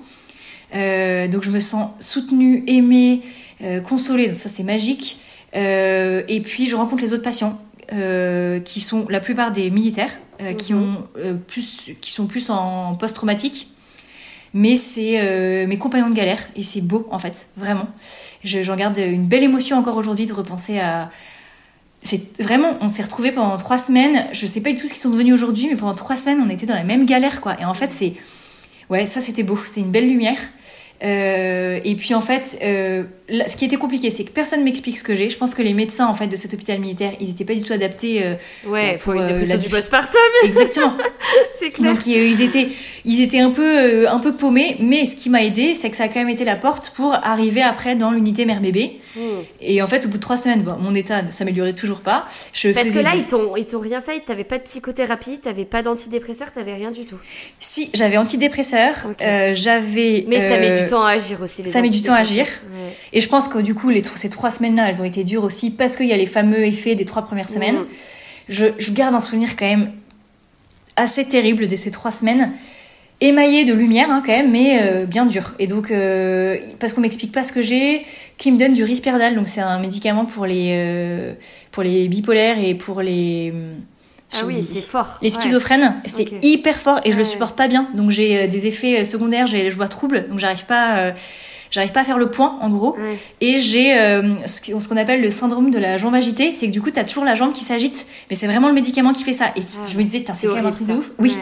Euh, donc je me sens soutenue, aimée, euh, consolée. Donc ça, c'est magique. Euh, et puis, je rencontre les autres patients euh, qui sont la plupart des militaires, euh, qui, Mhm. ont, euh, plus, qui sont plus en post-traumatique. Mais c'est euh, mes compagnons de galère et c'est beau en fait, vraiment. Je- J'en garde une belle émotion encore aujourd'hui de repenser à. C'est vraiment, on s'est retrouvés pendant trois semaines. Je sais pas du tout ce qu'ils sont devenus aujourd'hui, mais pendant trois semaines, on était dans la même galère quoi. Et en fait, c'est. Ouais, ça c'était beau, c'est une belle lumière. Euh, et puis en fait, euh, là, ce qui était compliqué, c'est que personne m'explique ce que j'ai. Je pense que les médecins en fait de cet hôpital militaire, ils étaient pas du tout adaptés. euh, Ouais, pour pour, une euh, dépression la du postpartum, [laughs] exactement. c'est clair. Donc euh, ils étaient, ils étaient un peu, un peu paumés. Mais ce qui m'a aidé, c'est que ça a quand même été la porte pour arriver après dans l'unité mère-bébé. Hmm. Et en fait, au bout de trois semaines, bon, mon état ne s'améliorait toujours pas. Je Parce que là, des- ils t'ont, ils t'ont rien fait, t'avais pas de psychothérapie, t'avais pas d'antidépresseur, t'avais rien du tout. si j'avais antidépresseur, euh, j'avais. Mais ça met du temps à agir aussi. Les ça met du temps à agir. Ouais. Et je pense que du coup, les, ces trois semaines-là, elles ont été dures aussi parce qu'il y a les fameux effets des trois premières semaines. Mm. Je, je garde un souvenir quand même assez terrible de ces trois semaines, émaillé de lumière hein, quand même, mais euh, bien dur. Et donc, euh, parce qu'on m'explique pas ce que j'ai, qui me donne du risperdal, donc c'est un médicament pour les, euh, pour les bipolaires et pour les, Ah oui, c'est fort. Les schizophrènes, c'est hyper fort et je le Ouais. supporte pas bien. Donc j'ai euh, des effets secondaires, je vois trouble, donc j'arrive pas j'arrive pas à faire le point en gros. Ouais. Et j'ai euh, ce qu'on appelle le syndrome de la jambe agitée, c'est que du coup tu as toujours la jambe qui s'agite, mais c'est vraiment le médicament qui fait ça. Et tu- je me disais, c'est quand même un truc de ouf. Oui.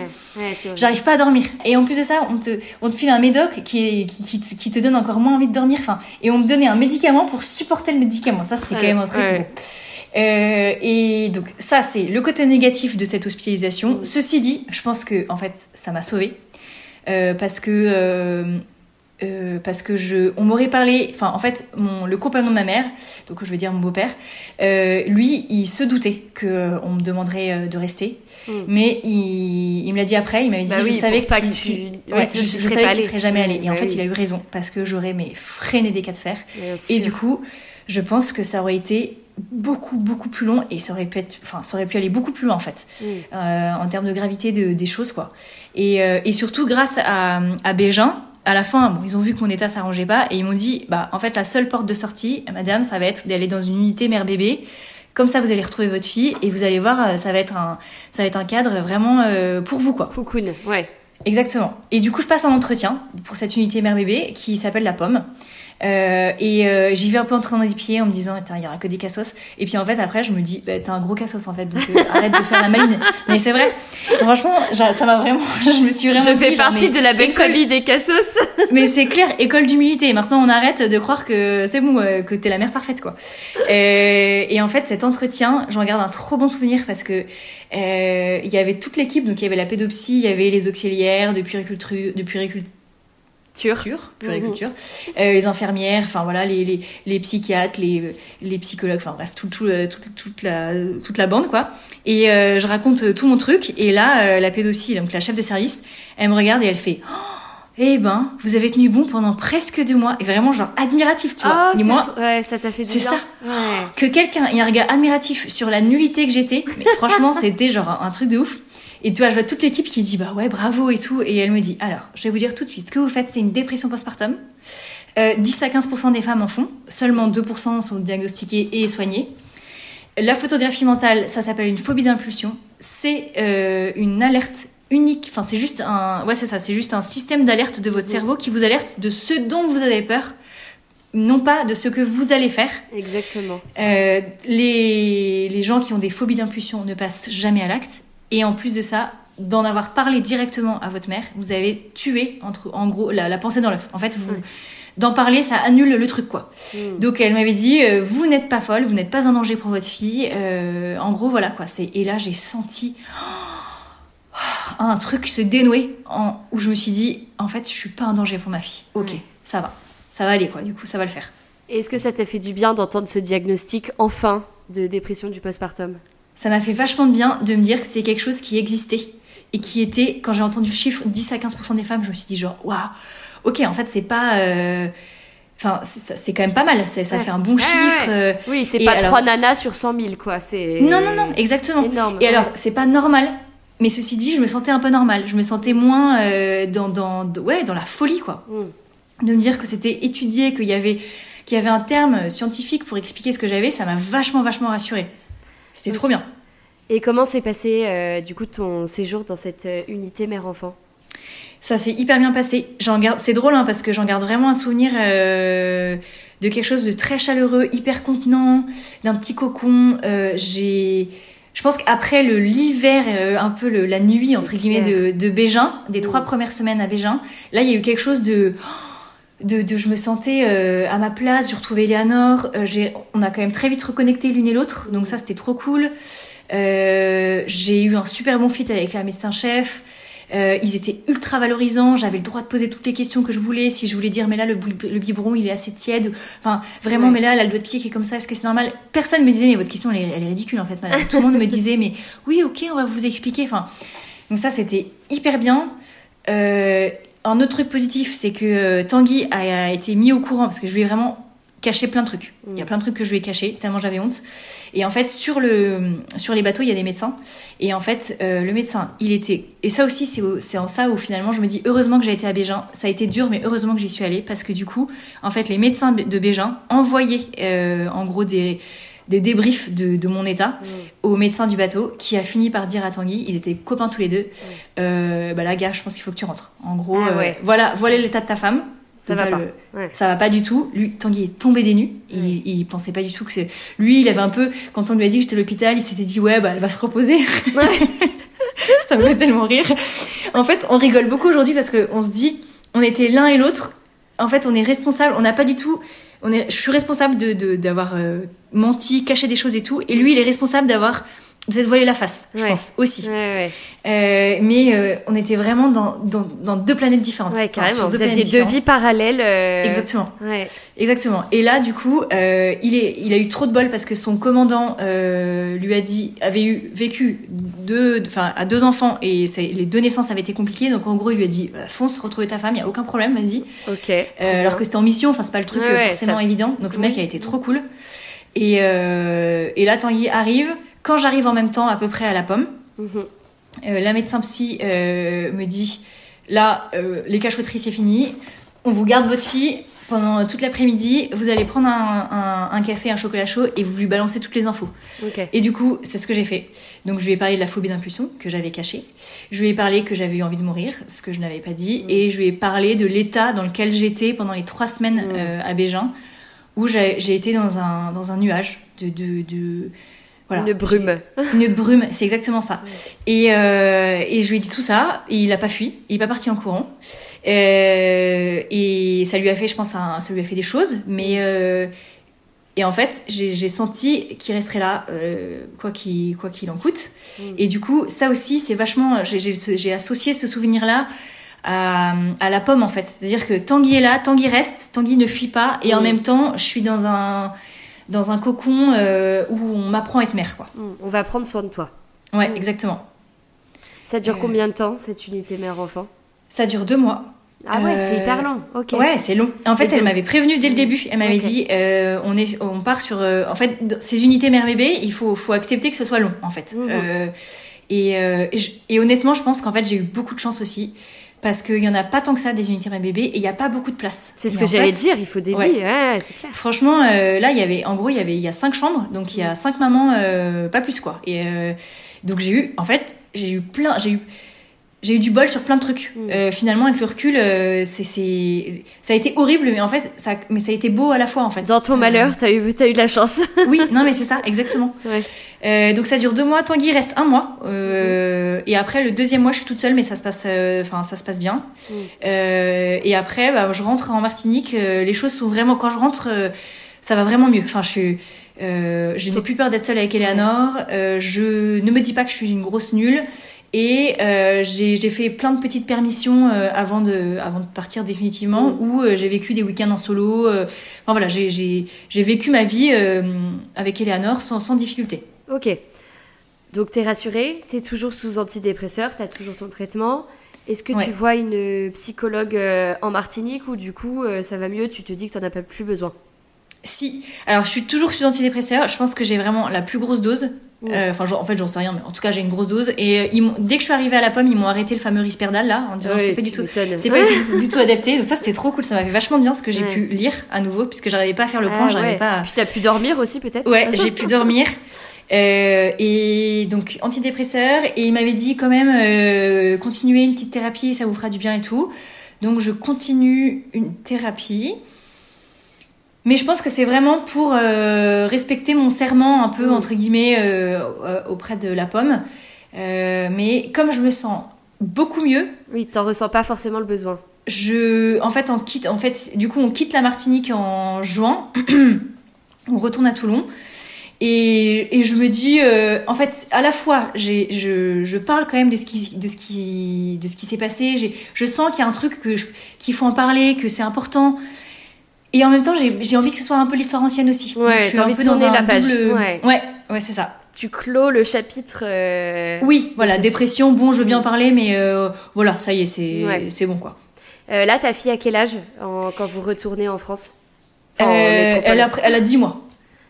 J'arrive pas à dormir. Et en plus de ça, on te, on te file un médoc qui, est, qui, qui, te, qui te donne encore moins envie de dormir. Enfin, et on me donnait un médicament pour supporter le médicament. Ça, c'était quand même un truc. bon. Euh, et donc, ça, c'est le côté négatif de cette hospitalisation. Mm. Ceci dit, je pense que, en fait, ça m'a sauvée. Euh, parce que. euh, euh, parce que je, on m'aurait parlé, enfin en fait, mon, le compagnon de ma mère, donc je veux dire mon beau-père, euh, lui, il se doutait que euh, on me demanderait de rester, Mm. mais il, il me l'a dit après, il m'avait dit, Bah je oui, savais pour pas que tu- qu'il- ouais, ouais, je, tu je serais savais pas qu'il allé. serait jamais allé, et en bah fait, oui. il a eu raison parce que j'aurais mais freiné des cas de fer, et du coup, je pense que ça aurait été beaucoup beaucoup plus long et ça aurait pu être, enfin ça aurait pu aller beaucoup plus loin en fait Mm. euh, en termes de gravité de- des choses quoi et, et surtout grâce à, à Bégin à la fin bon ils ont vu que mon état s'arrangeait pas et ils m'ont dit bah en fait la seule porte de sortie madame ça va être d'aller dans une unité mère bébé comme ça vous allez retrouver votre fille et vous allez voir euh, ça va être un ça va être un cadre vraiment euh, pour vous quoi Cocoon, ouais. Exactement. Et du coup, je passe un entretien pour cette unité mère bébé qui s'appelle la pomme. Euh, et euh, j'y vais un peu en train des pieds en me disant, il y aura que des cassos. Et puis en fait, après, je me dis, bah, t'as un gros cassos en fait, donc euh, [laughs] arrête de faire la maline. Mais c'est vrai. Franchement, ça m'a vraiment, [laughs] je me suis vraiment Je dit, fais genre, partie mais de la belle famille des cassos. [laughs] mais c'est clair, école d'humilité. Maintenant, on arrête de croire que c'est bon, euh, que t'es la mère parfaite, quoi. Euh, et en fait, cet entretien, j'en garde un trop bon souvenir parce que euh, il y avait toute l'équipe, donc il y avait la pédopsie, il y avait les auxiliaires de puériculture, de puériculture, puériculture, euh, les infirmières, enfin voilà, les, les, les psychiatres, les, les psychologues, enfin bref, tout, tout, euh, toute, la, toute la bande, quoi. Et euh, je raconte euh, tout mon truc, et là, euh, la pédopsie, donc la chef de service, elle me regarde et elle fait Oh, Eh ben, vous avez tenu bon pendant presque deux mois. Et vraiment, genre, admiratif, tu vois. Ah, Et c'est moi, t- ouais, ça t'a fait c'est ça. Ouais. que quelqu'un ait un regard admiratif sur la nullité que j'étais, mais franchement, [laughs] c'était genre un truc de ouf. Et tu vois, je vois toute l'équipe qui dit bah ouais, bravo et tout. Et elle me dit alors, je vais vous dire tout de suite, ce que vous faites, c'est une dépression postpartum. Euh, 10 à 15% des femmes en font, seulement 2% sont diagnostiquées et soignées. La photographie mentale, ça s'appelle une phobie d'impulsion. C'est euh, une alerte unique. Enfin, c'est juste un, ouais, c'est ça, c'est juste un système d'alerte de votre cerveau qui vous alerte de ce dont vous avez peur, non pas de ce que vous allez faire. Exactement. Euh, les, les gens qui ont des phobies d'impulsion ne passent jamais à l'acte. Et en plus de ça, d'en avoir parlé directement à votre mère, vous avez tué, entre, en gros, la, la pensée dans l'œuf. En fait, vous, d'en parler, ça annule le truc, quoi. Mm. Donc, elle m'avait dit, euh, vous n'êtes pas folle, vous n'êtes pas un danger pour votre fille. Euh, en gros, voilà, quoi. C'est, et là, j'ai senti oh, un truc se dénouer en, où je me suis dit, en fait, je suis pas un danger pour ma fille. Ok, Ouais. ça va. Ça va aller, quoi. Du coup, ça va le faire. Est-ce que ça t'a fait du bien d'entendre ce diagnostic enfin de dépression du postpartum? Ça m'a fait vachement de bien de me dire que c'était quelque chose qui existait et qui était, quand j'ai entendu le chiffre 10 à 15% des femmes, je me suis dit genre, waouh, ok, en fait, c'est pas. euh, Enfin, c'est quand même pas mal, ça Ouais. fait un bon Ouais, chiffre. ouais. euh, Oui, c'est pas alors- 3 nanas sur 100 000, quoi. Non, non, non, exactement. énorme. Et alors, c'est pas normal, mais ceci dit, je me sentais un peu normale. Je me sentais moins euh, dans, dans, ouais, dans la folie, quoi. Mm. De me dire que c'était étudié, qu'il y avait qu'il y avait un terme scientifique pour expliquer ce que j'avais, ça m'a vachement, vachement rassurée. C'était Ok. trop bien. Et comment s'est passé, euh, du coup, ton séjour dans cette euh, unité mère-enfant? Ça s'est hyper bien passé. J'en garde, c'est drôle hein, parce que j'en garde vraiment un souvenir euh, de quelque chose de très chaleureux, hyper contenant, d'un petit cocon. Euh, j'ai, je pense qu'après le l'hiver, un peu le- la nuit entre guillemets de, de Bégin, des trois Mm. premières semaines à Bégin, là il y a eu quelque chose de de, de- je me sentais euh, à ma place, j'ai retrouvé Eleanor, euh, j'ai, on a quand même très vite reconnecté l'une et l'autre, donc ça c'était trop cool. Euh, j'ai eu un super bon fit avec la médecin-chef. Ils étaient ultra valorisants. J'avais le droit de poser toutes les questions que je voulais. Si je voulais dire, mais là, le, le biberon, il est assez tiède. Enfin, vraiment, Ouais. mais là, a le doigt de pied qui est comme ça. Est-ce que c'est normal? Personne me disait, mais votre question, elle est, elle est ridicule, en fait, madame. Tout le monde me disait, mais oui, ok, on va vous expliquer. Enfin, donc ça, c'était hyper bien. Euh, un autre truc positif, c'est que euh, Tanguy a, été mis au courant parce que je lui ai vraiment caché plein de trucs. Il y a plein de trucs que je lui ai cachés, tellement j'avais honte. Et en fait, sur, le, sur les bateaux, il y a des médecins. Et en fait, euh, le médecin, il était. Et ça aussi, c'est au- c'est en ça où finalement je me dis heureusement que j'ai été à Bégin. Ça a été dur, mais heureusement que j'y suis allée parce que du coup, en fait, les médecins de Bégin envoyaient euh, en gros des. Des débriefs de, de mon état au médecin du bateau qui a fini par dire à Tanguy, ils étaient copains tous les deux, euh, bah là gars, je pense qu'il faut que tu rentres. En gros, Ah euh, voilà, voilà l'état de ta femme. Ça va pas. le- Ouais. Ça va pas du tout. Lui, Tanguy est tombé des nues. Il, il pensait pas du tout que c'est. Lui, il avait un peu. Quand on lui a dit que j'étais à l'hôpital, il s'était dit ouais, bah elle va se reposer. [laughs] ça me fait tellement rire. En fait, on rigole beaucoup aujourd'hui parce qu'on se dit, on était l'un et l'autre. En fait, on est responsable. On n'a pas du tout. On est, je suis responsable de de- d'avoir euh, menti, caché des choses et tout. Et lui, il est responsable d'avoir de s'être voilé la face, je Ouais. pense aussi. Ouais, ouais. Euh, mais euh, on était vraiment dans, dans, dans deux planètes différentes. Ouais, Enfin, carrément. sur deux Vous aviez deux vies parallèles. euh, Exactement. Ouais. Exactement. Et là, du coup, euh, il, est, il a eu trop de bol parce que son commandant euh, lui a dit, avait eu vécu deux, enfin, à deux enfants et les deux naissances avaient été compliquées. Donc en gros, il lui a dit, euh, fonce, retrouver ta femme, il y a aucun problème, vas-y. Ok. Euh, alors que c'était en mission, enfin c'est pas le truc forcément ça- évident. Donc le mec Oui. a été trop cool. Et, euh, et là, Tanguy arrive. Quand j'arrive en même temps, à peu près à la pomme, Mhm. euh, la médecin psy euh, me dit là, euh, les cachotteries c'est fini. On vous garde votre fille pendant toute l'après-midi. Vous allez prendre un, un- un café, un chocolat chaud et vous lui balancez toutes les infos. Et du coup, c'est ce que j'ai fait. Donc, je lui ai parlé de la phobie d'impulsion que j'avais cachée. Je lui ai parlé que j'avais eu envie de mourir, ce que je n'avais pas dit. Et je lui ai parlé de l'état dans lequel j'étais pendant les trois semaines euh, à Bégin, où j'ai j'ai été dans un, dans un nuage de. de, de voilà. Une brume. Une brume, c'est exactement ça. Et, euh, et je lui ai dit tout ça, et il a pas fui, il est pas parti en courant. Euh, et ça lui a fait, je pense, un- ça lui a fait des choses, mais euh, et en fait, j'ai senti qu'il resterait là, quoi qu'il quoi qu'il en coûte. Et du coup, ça aussi, c'est vachement, j'ai- associé ce souvenir-là. À, à la pomme en fait, c'est-à-dire que Tanguy est là, Tanguy reste, Tanguy ne fuit pas, et en Mm. même temps, je suis dans un dans un cocon euh, où on m'apprend à être mère, quoi. Mm. On va prendre soin de toi. Ouais, Mm. exactement. Ça dure Euh, combien de temps cette unité mère-enfant? Ça dure deux mois. Ah ouais, c'est Euh, hyper long. Ok. Ouais, c'est long. En fait, elle m'avait prévenu dès le début. Elle m'avait dit, euh, on est, on part sur. euh, en fait, ces unités mère-bébé, il faut, faut accepter que ce soit long, en fait. Et, et, je- et honnêtement, je pense qu'en fait, j'ai eu beaucoup de chance aussi. Parce qu'il y en a pas tant que ça des unités mère-bébé et il n'y a pas beaucoup de place. C'est ce Et que j'allais dire, il faut des ouais. lits. Ouais, c'est clair. Franchement, euh, là, il y avait, en gros, il y avait, il y a cinq chambres, donc il y a cinq mamans, euh, pas plus quoi. Et euh, donc j'ai eu, en fait, j'ai eu plein, j'ai eu, j'ai eu du bol sur plein de trucs. Mm. Euh, finalement, avec le recul, euh, c'est, c'est, ça a été horrible, mais en fait, ça, mais ça a été beau à la fois en fait. Dans ton Euh, malheur, t'as eu, t'as eu de la chance. [laughs] oui, non, mais c'est ça, exactement. Ouais. Euh, donc ça dure deux mois. Tanguy reste un mois. Euh, Et après le deuxième mois, je suis toute seule, mais ça se passe, enfin ça se passe bien. Mm. Euh, et après, bah, je rentre en Martinique. euh, les choses sont vraiment quand je rentre, ça va vraiment mieux. Enfin, je suis, euh, je n'ai plus peur d'être seule avec Eleanor. Euh, je ne me dis pas que je suis une grosse nulle. Et euh, j'ai fait plein de petites permissions euh, avant, de, avant de partir définitivement, Mm. où euh, j'ai vécu des week-ends en solo. enfin voilà, j'ai- vécu ma vie avec Eleanor sans, sans difficulté. Ok. Donc t'es rassurée, t'es toujours sous antidépresseur, t'as toujours ton traitement. Est-ce que Ouais. tu vois une psychologue en Martinique ou du coup ça va mieux, tu te dis que t'en as pas plus besoin? Si, alors je suis toujours sous antidépresseur. Je pense que j'ai vraiment la plus grosse dose. Euh, Enfin, en fait, j'en sais rien, mais en tout cas, j'ai une grosse dose. Et euh, ils dès que je suis arrivée à la pomme, ils m'ont arrêté le fameux risperdal là, en disant Ouais, c'est pas du [laughs] tout, c'est pas du, du tout adapté. Donc ça, c'était trop cool. Ça m'a fait vachement bien parce que j'ai Ouais. pu lire à nouveau puisque j'arrivais pas à faire le point, Ah j'arrivais pas. À... Puis t'as pu dormir aussi peut-être Ouais, j'ai pu dormir. Euh, et donc antidépresseur et il m'avait dit quand même euh, continuez une petite thérapie ça vous fera du bien et tout donc je continue une thérapie mais je pense que c'est vraiment pour euh, respecter mon serment un peu Mm. entre guillemets euh, euh, auprès de la pomme. Euh, mais comme je me sens beaucoup mieux Oui, t'en ressens pas forcément le besoin. je en fait on quitte en fait du coup on quitte la Martinique en juin. [clears throat] On retourne à Toulon. Et, et je me dis en fait à la fois je, je parle quand même de ce qui de ce qui de ce qui s'est passé. Je sens qu'il y a un truc que qu'il faut en parler que c'est important et en même temps j'ai j'ai envie que ce soit un peu l'histoire ancienne aussi Ouais, Donc, je suis t'as un envie peu de dans tourner un la page. double- Ouais. ouais ouais c'est ça Tu clôt le chapitre. euh, oui voilà Dépression. bon je veux bien en parler mais euh, voilà ça y est c'est Ouais. c'est bon quoi euh, là, ta fille à quel âge en- quand vous retournez en France? Enfin, en Euh, métropole. elle a elle a 10 mois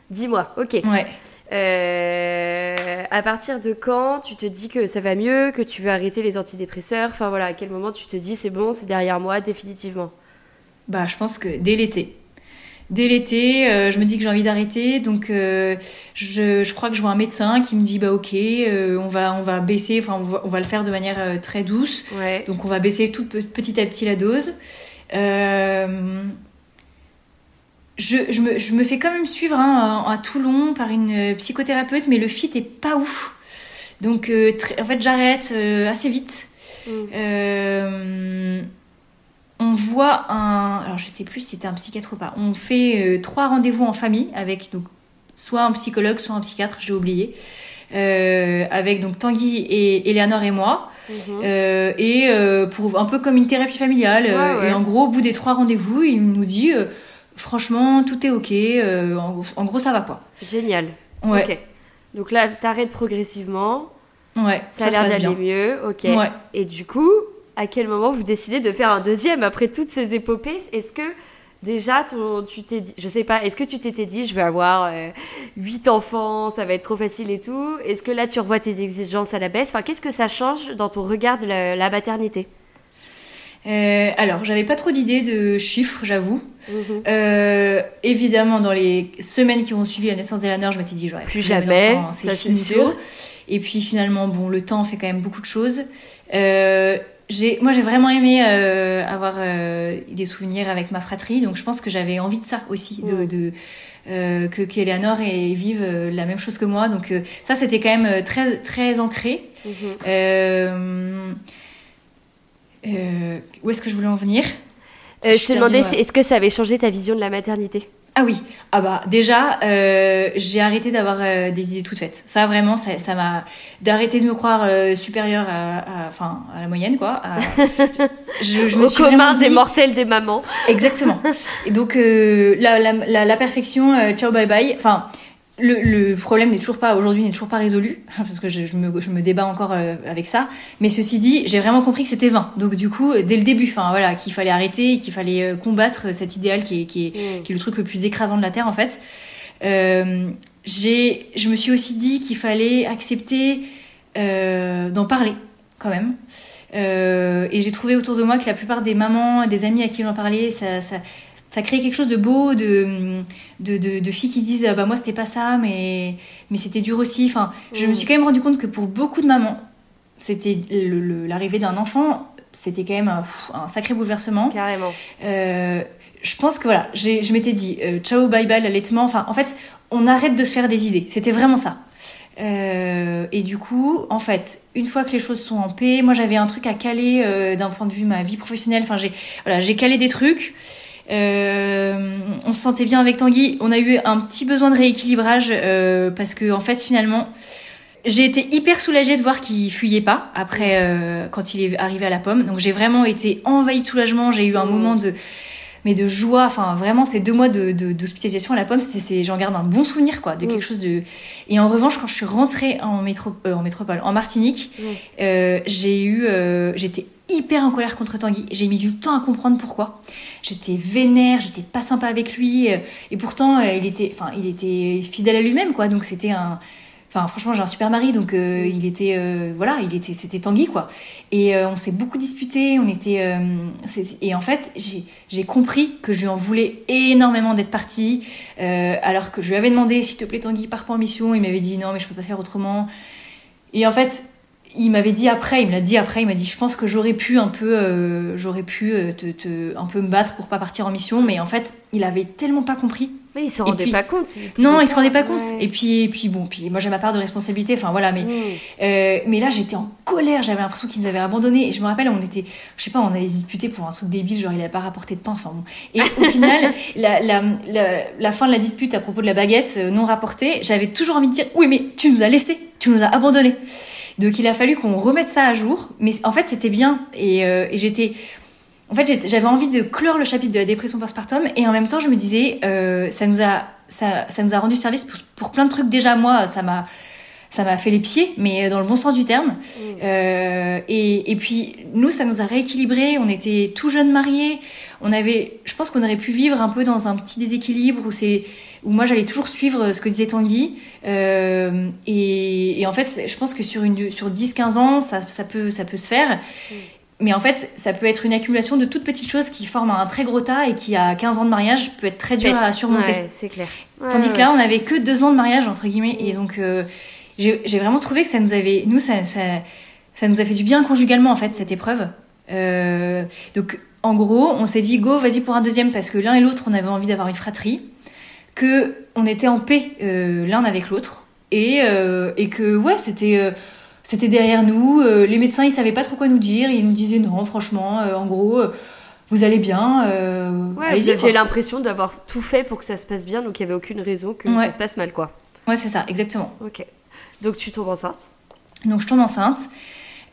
Dis-moi, ok. ouais Euh, à partir de quand tu te dis que ça va mieux, que tu veux arrêter les antidépresseurs Enfin voilà, à quel moment tu te dis c'est bon, c'est derrière moi définitivement? Bah, je pense que dès l'été. dès l'été, euh, je me dis que j'ai envie d'arrêter, donc euh, je, je, crois que je vois un médecin qui me dit bah ok, euh, on va on va baisser, enfin on va, on va, le faire de manière très douce, ouais. donc on va baisser tout petit à petit la dose. Je, je, me, je, me, fais quand même suivre hein, à Toulon par une psychothérapeute, mais le fit est pas ouf. Donc en fait j'arrête assez vite. Mm on voit un. Alors, je sais plus si c'était un psychiatre ou pas. On fait euh, trois rendez-vous en famille avec donc, soit un psychologue, soit un psychiatre, j'ai oublié. Euh, avec donc Tanguy et Eleanor et moi. Mhm. Euh, et pour un peu comme une thérapie familiale. Et en gros, au bout des trois rendez-vous, il nous dit franchement, tout est ok. En, gros, ça va quoi. Génial. Ok. Donc là, t'arrêtes progressivement. Ouais. Ça, ça a l'air d'aller mieux. Ok. Ouais. Et du coup, à quel moment vous décidez de faire un deuxième après toutes ces épopées? Est-ce que déjà tu t'es dit, je sais pas, est-ce que tu t'étais dit je vais avoir euh, huit enfants, ça va être trop facile et tout? Est-ce que là tu revois tes exigences à la baisse? Enfin, qu'est-ce que ça change dans ton regard de la, maternité? Euh, alors, j'avais pas trop d'idées de chiffres, j'avoue. Mhm. Euh, évidemment, dans les semaines qui ont suivi la naissance d'Elanor, je m'étais dit j'aurais plus jamais, c'est fini sûr. Et puis finalement, bon, le temps fait quand même beaucoup de choses. Euh, moi j'ai vraiment aimé euh, avoir euh, des souvenirs avec ma fratrie. Donc je pense que j'avais envie de ça aussi de, mm. de euh, que qu'Eleanor et vive la même chose que moi. Donc ça c'était quand même très très ancré. Mm-hmm. où est-ce que je voulais en venir? Je te demandais est-ce que ça avait changé ta vision de la maternité? Ah oui, ah bah déjà, euh, j'ai arrêté d'avoir euh, des idées toutes faites. Ça vraiment, ça, ça m'a d'arrêter de me croire euh, supérieure à, enfin, à la moyenne quoi. [laughs] je, je me Au suis commun des mortels des mamans. Exactement. Et donc la, la, la, la, perfection, ciao bye bye. Enfin, le, le, problème n'est toujours pas aujourd'hui n'est toujours pas résolu [laughs] parce que je, je, me, je me débat encore euh, avec ça. Mais ceci dit j'ai vraiment compris que c'était vain. Donc du coup dès le début enfin voilà qu'il fallait arrêter qu'il fallait euh, combattre cet idéal qui est, qui, est, mm. qui est le truc le plus écrasant de la terre en fait. Euh, j'ai je me suis aussi dit qu'il fallait accepter euh, d'en parler quand même. Euh, et j'ai trouvé autour de moi que la plupart des mamans des amis à qui j'en parlais ça, ça ça crée quelque chose de beau, de, de, de, filles qui disent ah bah moi c'était pas ça, mais, mais c'était dur aussi. Enfin, je me mm. suis quand même rendu compte que pour beaucoup de mamans, c'était l'arrivée d'un enfant, c'était quand même un, sacré bouleversement. Carrément. Euh, je pense que voilà, je m'étais dit euh, ciao bye bye l'allaitement. Enfin, en fait, on arrête de se faire des idées. C'était vraiment ça. Euh, et du coup, en fait, une fois que les choses sont en paix, moi j'avais un truc à caler d'un point de vue ma vie professionnelle. Enfin, j'ai voilà, j'ai calé des trucs. Euh, on se sentait bien avec Tanguy. On a eu un petit besoin de rééquilibrage euh, parce que en fait finalement j'ai été hyper soulagée de voir qu'il fuyait pas après euh, quand il est arrivé à la pomme. Donc j'ai vraiment été envahie de soulagement. J'ai eu un moment de mais de joie. Enfin, vraiment, ces deux mois de, d'hospitalisation à la pomme, c'est, j'en garde un bon souvenir, quoi, de quelque chose de. Et en revanche, quand je suis rentrée en, métro, en métropole, en Martinique, j'ai eu, j'étais hyper en colère contre Tanguy. J'ai mis du temps à comprendre pourquoi. J'étais vénère, j'étais pas sympa avec lui, euh, et pourtant euh, il était, enfin il était fidèle à lui-même quoi. Donc c'était un, enfin franchement j'ai un super mari, donc euh, il était, voilà, il était, c'était Tanguy quoi. Et on s'est beaucoup disputé, on était, et en fait j'ai compris que je lui en voulais énormément d'être partie, alors que je lui avais demandé s'il te plaît Tanguy pars pas mission, il m'avait dit non mais je peux pas faire autrement. Et en fait, il m'avait dit après, il me l'a dit après, il m'a dit je pense que j'aurais pu un peu, euh, j'aurais pu euh, te, un peu me battre pour pas partir en mission, mais en fait il avait tellement pas compris. Mais il se rendait pas compte. Non, il se rendait pas compte. Et puis, et puis bon, puis moi j'ai ma part de responsabilité. Enfin voilà, mais mm. euh, mais là j'étais en colère. J'avais l'impression qu'il nous avait abandonnés. Et je me rappelle, on était, je sais pas, on avait disputé pour un truc débile, genre il avait pas rapporté de pain. Enfin bon. Et au [laughs] final, la, la, la, fin de la dispute à propos de la baguette non rapportée, j'avais toujours envie de dire oui, mais tu nous as laissé, tu nous as abandonnés. Donc il a fallu qu'on remette ça à jour. Mais en fait, c'était bien. Et, euh, j'étais. En fait, j'avais envie de clore le chapitre de la dépression postpartum. Et en même temps, je me disais, euh, ça, nous a, ça, ça, nous a rendu service pour, plein de trucs. Déjà, moi, ça m'a. Ça m'a fait les pieds, mais dans le bon sens du terme. Mmh. Euh, et, et, puis, nous, ça nous a rééquilibré. On était tout jeunes mariés. On avait, je pense qu'on aurait pu vivre un peu dans un petit déséquilibre où c'est, où moi j'allais toujours suivre ce que disait Tanguy. Euh, et, et, en fait, je pense que sur, une, sur 10-15 ans, ça, ça, peut, ça peut se faire. Mm. Mais en fait, ça peut être une accumulation de toutes petites choses qui forment un très gros tas et qui, à 15 ans de mariage, peut être très dur à surmonter. Ouais, c'est clair. Tandis Ouais, que là, on avait que deux ans de mariage, entre guillemets. Et donc, euh, j'ai j'ai vraiment trouvé que ça nous avait. Nous, ça, ça, ça nous a fait du bien conjugalement, en fait, cette épreuve. Euh, donc, en gros, on s'est dit, go, vas-y pour un deuxième, parce que l'un et l'autre, on avait envie d'avoir une fratrie. Que on était en paix euh, l'un avec l'autre. Et, euh, et que, ouais, c'était. euh, c'était derrière nous, les médecins ils savaient pas trop quoi nous dire, ils nous disaient non franchement, en gros, vous allez bien, Ouais, vous aviez l'impression d'avoir tout fait pour que ça se passe bien, donc il n'y avait aucune raison que Ouais. ça se passe mal, quoi. Ouais c'est ça, exactement. Ok. Donc tu tombes enceinte. Donc je tombe enceinte.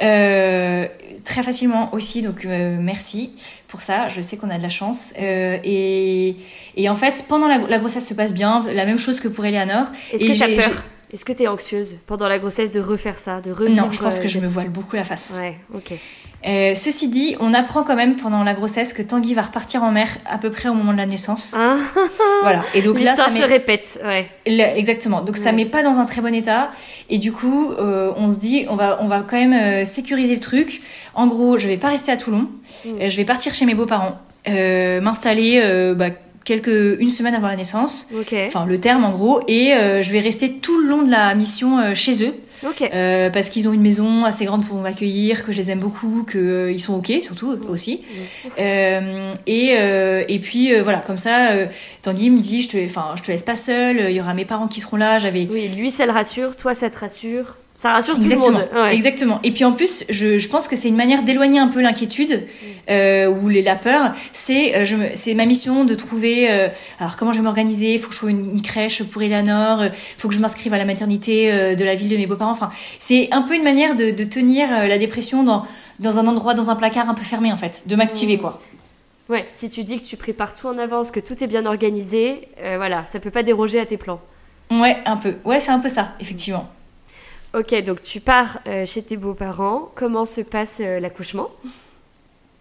Euh, très facilement aussi, donc euh, merci pour ça. Je sais qu'on a de la chance. Euh, et, et en fait, pendant la, la grossesse se passe bien, la même chose que pour Eleanor. Est-ce que tu as j'ai- peur Est-ce que tu es anxieuse pendant la grossesse de refaire ça, de revivre Non, je pense que je me voile beaucoup la face. Ouais, ok. Euh, ceci dit, on apprend quand même pendant la grossesse que Tanguy va repartir en mer à peu près au moment de la naissance. Hein [laughs] Voilà. Et donc L'histoire se répète, ouais. Le- exactement. Donc ça met pas dans un très bon état. Et du coup, euh, on se dit, on va, on va quand même euh, sécuriser le truc. En gros, je vais pas rester à Toulon. Mm. Euh, je vais partir chez mes beaux-parents, euh, m'installer euh, bah, quelques une semaine avant la naissance. Ok. Enfin, le terme en gros. Et euh, je vais rester tout le long de la mission chez eux. Euh, parce qu'ils ont une maison assez grande pour m'accueillir, que je les aime beaucoup, qu'ils sont ok, surtout aussi. Euh, et, euh, et puis euh, voilà, comme ça, euh, Tanguy me dit, je te, enfin, je te laisse pas seule, il y aura mes parents qui seront là. J'avais Oui, lui, ça le rassure, toi, ça te rassure. Ça rassure tout Exactement. le monde. Ouais. Exactement. Et puis en plus, je, je pense que c'est une manière d'éloigner un peu l'inquiétude euh, ou les, la peur. C'est euh, je me- c'est ma mission de trouver. euh, alors comment je vais m'organiser? Il faut que je trouve une, une crèche pour Eleanor. Il faut que je m'inscrive à la maternité de la ville de mes beaux-parents. Enfin, c'est un peu une manière de, de tenir la dépression dans dans un endroit, dans un placard un peu fermé en fait, de m'activer quoi. Ouais, si tu dis que tu prépares tout en avance, que tout est bien organisé, voilà, ça peut pas déroger à tes plans. Ouais, un peu. Ouais, c'est un peu ça, effectivement. Ok, donc tu pars euh, chez tes beaux-parents. Comment se passe euh, l'accouchement?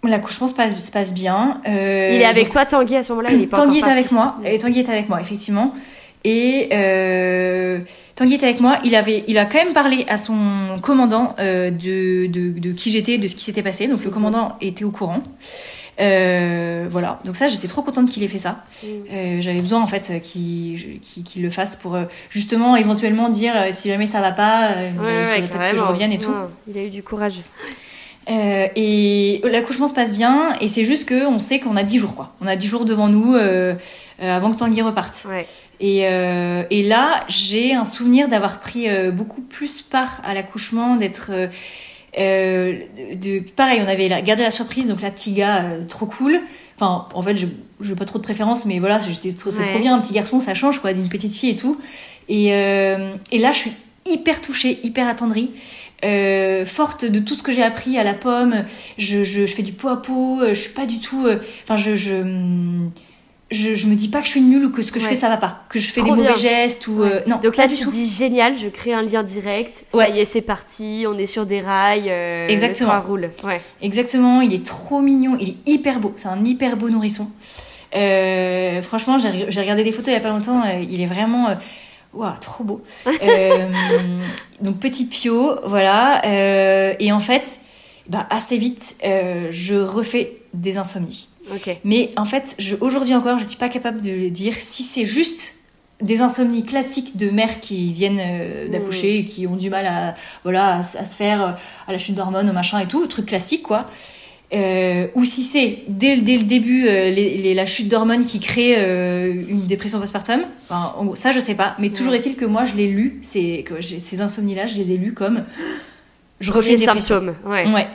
L'accouchement se passe, se passe bien. Euh, Il est avec donc- toi, Tanguy, à ce moment-là Il est pas Tanguy est avec moi. Et Tanguy est avec moi, effectivement. Et Tanguy est avec moi. Il avait, il a quand même parlé à son commandant de, de, de qui j'étais, de ce qui s'était passé. Donc le commandant était au courant. Euh, voilà. Donc ça, j'étais trop contente qu'il ait fait ça. Mm. Euh, J'avais besoin en fait qu'il qu'il le fasse pour euh, justement éventuellement dire euh, si jamais ça va pas, euh, bah, Ouais, il ouais, faudrait peut-être que je revienne et tout. Ouais, il a eu du courage. Euh, et l'accouchement se passe bien, et c'est juste que on sait qu'on a 10 jours, quoi. On a 10 jours devant nous euh, euh, avant que Tanguy reparte. Ouais. Et, euh, et là, j'ai un souvenir d'avoir pris euh, beaucoup plus part à l'accouchement, d'être. Euh, de, pareil, on avait la- gardé la surprise, donc la petit gars, euh, trop cool. Enfin, en fait, je n'ai pas trop de préférence, mais voilà, j'étais trop- c'est Ouais. trop bien, un petit garçon, ça change, quoi, d'une petite fille et tout. Et, euh, et là, je suis hyper touchée, hyper attendrie. euh, forte de tout ce que j'ai appris à la pomme, je, je, je fais du pot à pot, je suis pas du tout. euh, Enfin, je, je, hum, je, je me dis pas que je suis nulle ou que ce que je Ouais. fais ça va pas, que je fais Trop des mauvais bien. gestes ou. euh, non, Donc là, tu tout. dis génial, je crée un lien direct. Ça Ouais. y est, c'est parti, on est sur des rails. euh, Exactement. Le roule. Ouais. Exactement, il est trop mignon, il est hyper beau, c'est un hyper beau nourrisson. Euh, franchement, j'ai regardé des photos il y a pas longtemps, euh, il est vraiment. euh, Waouh, trop beau. [laughs] Euh, donc petit pio, voilà. euh, et en fait, bah, assez vite, euh, je refais des insomnies. Mais en fait, aujourd'hui encore, je ne suis pas capable de le dire si c'est juste des insomnies classiques de mères qui viennent euh, d'accoucher et qui ont du mal à, voilà, à, se faire euh, à la chute d'hormones, au machin et tout, truc classique quoi. Euh, ou si c'est dès, le- dès le début euh, les- les- la chute d'hormones qui crée euh, une dépression postpartum. Enfin, en gros, ça je sais pas, mais toujours est-il que moi je l'ai lu, que ces insomnies là, je les ai lus comme je refais dépression. symptômes. Ouais. Ouais.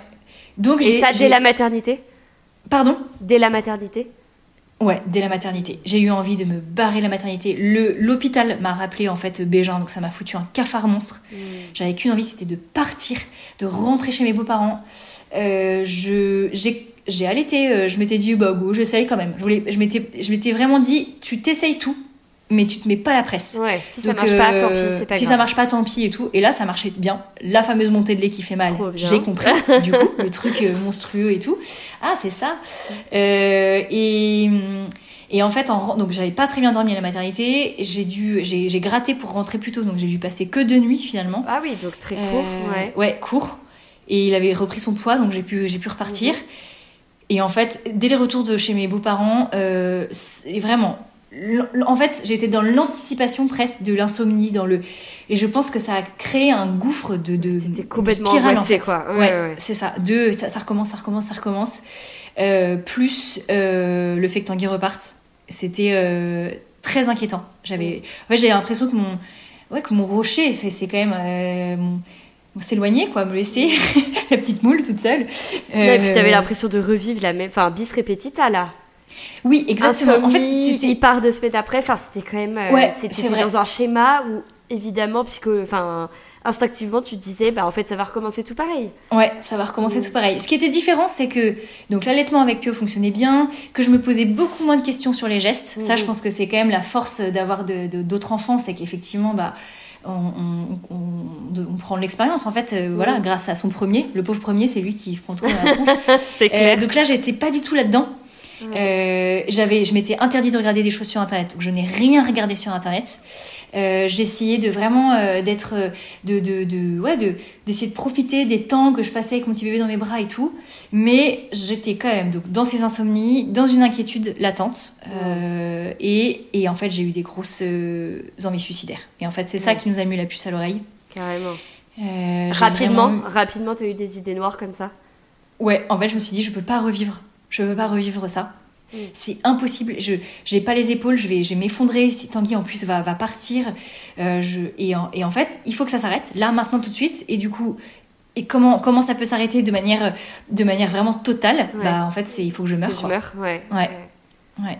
Donc Et ça, dès la maternité? Pardon. Dès la maternité Ouais, dès la maternité. J'ai eu envie de me barrer la maternité. Le l'hôpital m'a rappelé en fait Bégin, donc ça m'a foutu un cafard monstre. J'avais qu'une envie, c'était de partir, de rentrer chez mes beaux-parents. Euh, je j'ai j'ai allaité, euh, je m'étais dit bah go, j'essaye quand même. Je voulais, je m'étais je m'étais vraiment dit tu t'essayes tout, mais tu te mets pas la presse. Ouais, si ça Donc, marche pas, euh, tant pis, c'est pas si grave. ça marche pas, tant pis et tout. Et là, ça marchait bien. La fameuse montée de lait qui fait mal. J'ai compris, du coup, [laughs] le truc euh, monstrueux et tout. Ah, c'est ça. Euh, et, et en fait, en, donc j'avais pas très bien dormi à la maternité. J'ai dû, j'ai gratté pour rentrer plus tôt, donc j'ai dû passer que deux nuits finalement. Ah oui, donc très court. Euh, ouais. ouais, court. Et il avait repris son poids, donc j'ai pu, j'ai pu repartir. Et en fait, dès les retours de chez mes beaux-parents, euh, vraiment. En fait, j'étais dans l'anticipation presque de l'insomnie, dans le. Et je pense que ça a créé un gouffre de. de de complètement spirale, en angoissée, fait. quoi. Ouais, Ouais, ouais. c'est ça. De, ça, ça recommence, ça recommence, ça recommence. Euh, plus euh, le fait que Tanguy reparte. C'était euh, très inquiétant. J'avais. Ouais, j'ai l'impression que mon. Ouais, que mon rocher, c'est c'est quand même. euh, mon- s'éloigner, quoi, me laisser [laughs] la petite moule toute seule. Ouais, Et puis t'avais Euh, l'impression de revivre la même, enfin bis repetita là. Oui, exactement. En fait, il part deux semaines après. Enfin, c'était quand même. euh, Ouais, c'était dans un schéma où évidemment, psycho, enfin instinctivement, tu te disais, bah en fait, ça va recommencer tout pareil. Ouais, ça va recommencer Mm. tout pareil. Ce qui était différent, c'est que donc l'allaitement avec Pio fonctionnait bien, que je me posais beaucoup moins de questions sur les gestes. Ça, Mhm. je pense que c'est quand même la force d'avoir de- de- d'autres enfants, c'est qu'effectivement, bah, on, on- on- on prend de l'expérience en fait. euh, Voilà, Mhm. grâce à son premier, le pauvre premier, c'est lui qui se prend tout dans la. [laughs] C'est Euh, donc là, j'étais pas du tout là-dedans. Euh, j'avais, je m'étais interdit de regarder des choses sur internet. Donc je n'ai rien regardé sur internet. Euh, j'essayais de vraiment euh, d'être, de, de, de, ouais, de, d'essayer de profiter des temps que je passais avec mon petit bébé dans mes bras et tout. Mais j'étais quand même donc, dans ces insomnies, dans une inquiétude latente. Euh, et, et en fait, j'ai eu des grosses envies suicidaires. Et en fait, c'est ça qui nous a mis la puce à l'oreille. carrément. Rapidement, vraiment rapidement, t'as eu des idées noires comme ça? Ouais, en fait, je me suis dit, je peux pas revivre. Je peux pas revivre ça. Mm. C'est impossible. Je j'ai pas les épaules. Je vais, je vais m'effondrer. Si Tanguy en plus va, va partir, euh, je, et, en, et en fait, il faut que ça s'arrête là, maintenant, tout de suite. Et du coup, et comment comment ça peut s'arrêter de manière de manière vraiment totale? Ouais. Bah en fait, c'est il faut que je meure. Que je meurs, ouais. Ouais. Ouais.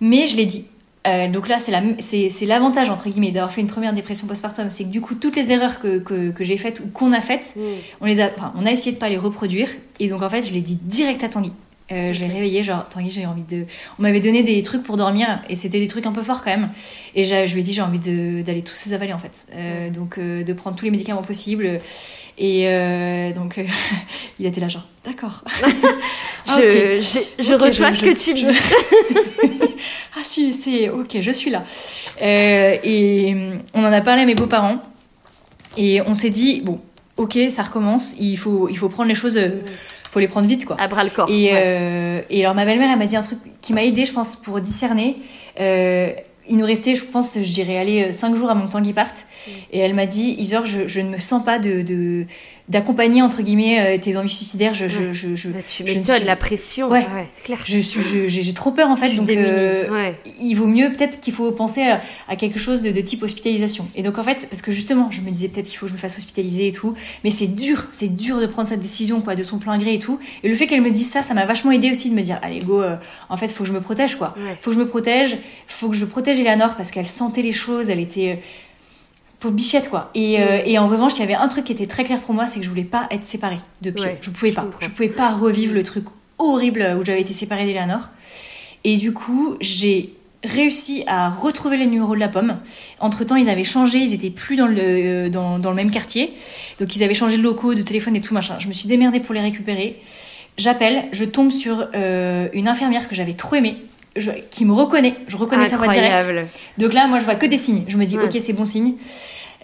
Mais je l'ai dit. Euh, donc là, c'est la- c'est c'est l'avantage, entre guillemets, d'avoir fait une première dépression postpartum. C'est que du coup, toutes les erreurs que, que, que j'ai faites ou qu'on a faites, Mm. on, les a, enfin, on a essayé de pas les reproduire. Et donc, en fait, je l'ai dit direct à Tanguy. Euh, Je l'ai réveillé, genre, Tanguy, j'ai envie de. On m'avait donné des trucs pour dormir, et c'était des trucs un peu forts quand même. Et je lui ai dit, j'ai envie d'aller tous les avaler, en fait. Euh, Donc, euh, de prendre tous les médicaments possibles. Et donc, [laughs] il était là, genre, d'accord. [laughs] Je, reçois je- ce que tu me dis. [laughs] ah si, c'est ok, je suis là. Et on en a parlé à mes beaux-parents. Et on s'est dit, bon, ok, ça recommence, il faut, il faut prendre les choses, faut les prendre vite, quoi. À bras le corps. Et, ouais. euh, et alors ma belle-mère, elle m'a dit un truc qui m'a aidé, je pense, pour discerner. Euh, il nous restait, je pense, je dirais, aller 5 jours avant que Tanguy parte. Mm. Et elle m'a dit, Isor, je, je ne me sens pas de, de- d'accompagner, entre guillemets, euh, tes envies suicidaires. Je, je, Ouais. je, je, Bah, tu je suis- la pression. Ouais. Ouais, c'est clair. je suis, je- j'ai trop peur, en fait. Donc, euh, ouais. il vaut mieux peut-être qu'il faut penser à, à quelque chose de, de type hospitalisation. Et donc en fait, parce que justement, je me disais peut-être qu'il faut que je me fasse hospitaliser et tout, mais c'est dur, c'est dur de prendre cette décision quoi, de son plein gré et tout. Et le fait qu'elle me dise ça, ça m'a vachement aidé aussi de me dire, allez go, euh, en fait, faut que je me protège quoi. Ouais. Faut que je me protège, faut que je protège Eleanor parce qu'elle sentait les choses, elle était euh, pauvre bichette quoi. Et, euh, et en revanche, il y avait un truc qui était très clair pour moi, c'est que je voulais pas être séparée de Pio. Ouais, je pouvais je pas, comprends. je pouvais pas revivre le truc horrible où j'avais été séparée d'Eleanor. Et du coup, j'ai réussi à retrouver les numéros de la pomme. Entre temps, ils avaient changé, ils étaient plus dans le, euh, dans, dans le même quartier. Donc, ils avaient changé de locaux, de téléphone et tout machin. Je me suis démerdée pour les récupérer. J'appelle, je tombe sur euh, une infirmière que j'avais trop aimée, je- qui me reconnaît. Je reconnais sa voix directe. Incroyable. Donc là, moi, je vois que des signes. Je me dis, Ouais. ok, c'est bon signe.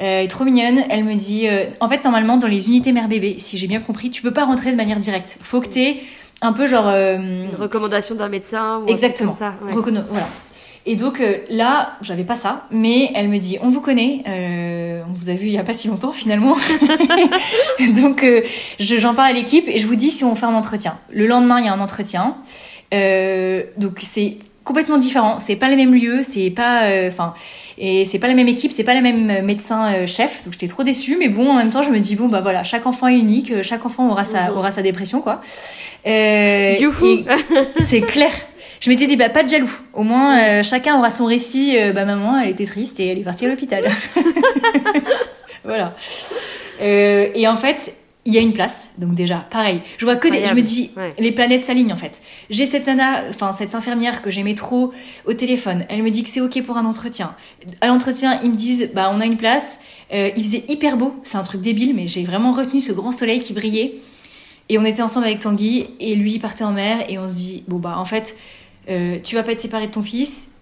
Euh, elle est trop mignonne. Elle me dit, euh, en fait, normalement, dans les unités mère-bébé, si j'ai bien compris, tu peux pas rentrer de manière directe. Faut que t'aies un peu genre. euh, Une recommandation d'un médecin ou un Exactement. truc comme ça. ouais. Voilà. Et donc là, j'avais pas ça, mais elle me dit, on vous connaît, euh, on vous a vu il y a pas si longtemps finalement. [laughs] [laughs] donc euh, je- j'en parle à l'équipe et je vous dis si on fait un entretien. Le lendemain, il y a un entretien. Euh, donc c'est complètement différent. C'est pas les mêmes lieux, c'est pas, euh, enfin, et c'est pas la même équipe, c'est pas la même euh, médecin euh, chef. Donc j'étais trop déçue, mais bon, en même temps, je me dis bon bah voilà, chaque enfant est unique, chaque enfant aura sa aura sa dépression quoi. Euh, c'est clair. Je m'étais dit bah pas de jaloux. Au moins chacun aura son récit. Bah maman, elle était triste et elle est partie à l'hôpital. [laughs] voilà. Et en fait, il y a une place. Donc déjà, pareil. Je vois que des, je me dis Ouais. les planètes s'alignent en fait. J'ai cette nana, enfin cette infirmière que j'aimais trop au téléphone. Elle me dit que c'est ok pour un entretien. À l'entretien, ils me disent bah on a une place. Euh, il faisait hyper beau. C'est un truc débile, mais j'ai vraiment retenu ce grand soleil qui brillait. Et on était ensemble avec Tanguy et lui il partait en mer et on se dit bon bah en fait euh, tu vas pas être séparé de ton fils.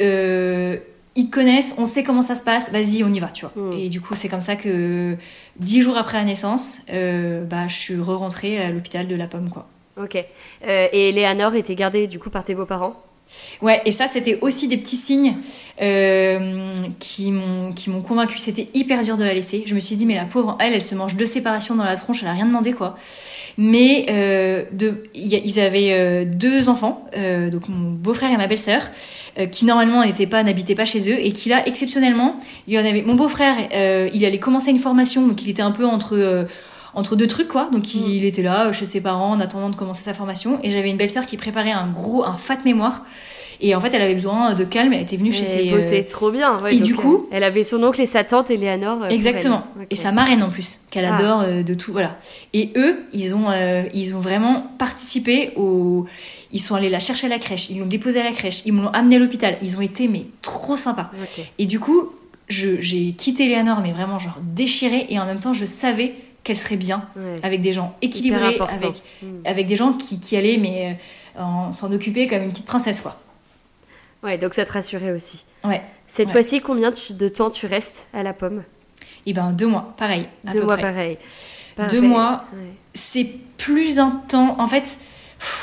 Euh, ils connaissent, on sait comment ça se passe, vas-y, on y va, tu vois. Mm. Et du coup, c'est comme ça que dix jours après la naissance, euh, bah, je suis re-rentrée à l'hôpital de la Pomme, quoi. Ok. Euh, et Eleanor était gardée du coup par tes beaux-parents? Ouais, et ça, c'était aussi des petits signes euh, qui m'ont convaincu. C'était hyper dur de la laisser. Je me suis dit, mais la pauvre, elle, elle se mange deux séparations dans la tronche, elle a rien demandé, quoi. Mais euh, de, ils avaient euh, deux enfants, donc mon beau-frère et ma belle-sœur, qui normalement n'étaient pas, n'habitaient pas chez eux, et qui là, exceptionnellement, il y en avait. Mon beau-frère, il allait commencer une formation, donc il était un peu entre. Entre deux trucs quoi donc il était là euh, chez ses parents en attendant de commencer sa formation et j'avais une belle-sœur qui préparait un gros un fat mémoire et en fait elle avait besoin de calme elle était venue chez Elle ses bossait euh, trop bien. ouais, et donc, du coup- elle avait son oncle et sa tante Eleanor. euh, Exactement. Et sa marraine en plus, qu'elle Ah. adore de tout, voilà. Et eux, ils ont, euh, ils ont vraiment participé au. Ils sont allés la chercher à la crèche, ils l'ont déposée à la crèche, ils m'ont amené à l'hôpital. Ils ont été mais trop sympas. Et du coup, j'ai quitté Léonore, mais vraiment genre déchirée, et en même temps, je savais qu'elle serait bien Ouais. avec des gens équilibrés, avec, Mm. avec des gens qui, qui allaient mais euh, en- s'en occuper comme une petite princesse quoi. Ouais, donc ça te rassurait aussi. Ouais. Cette Ouais. fois-ci, combien tu- de temps tu restes à la pomme? Et ben deux mois, pareil. à Deux peu mois près. pareil. Deux mois, Ouais. c'est plus un temps. En fait,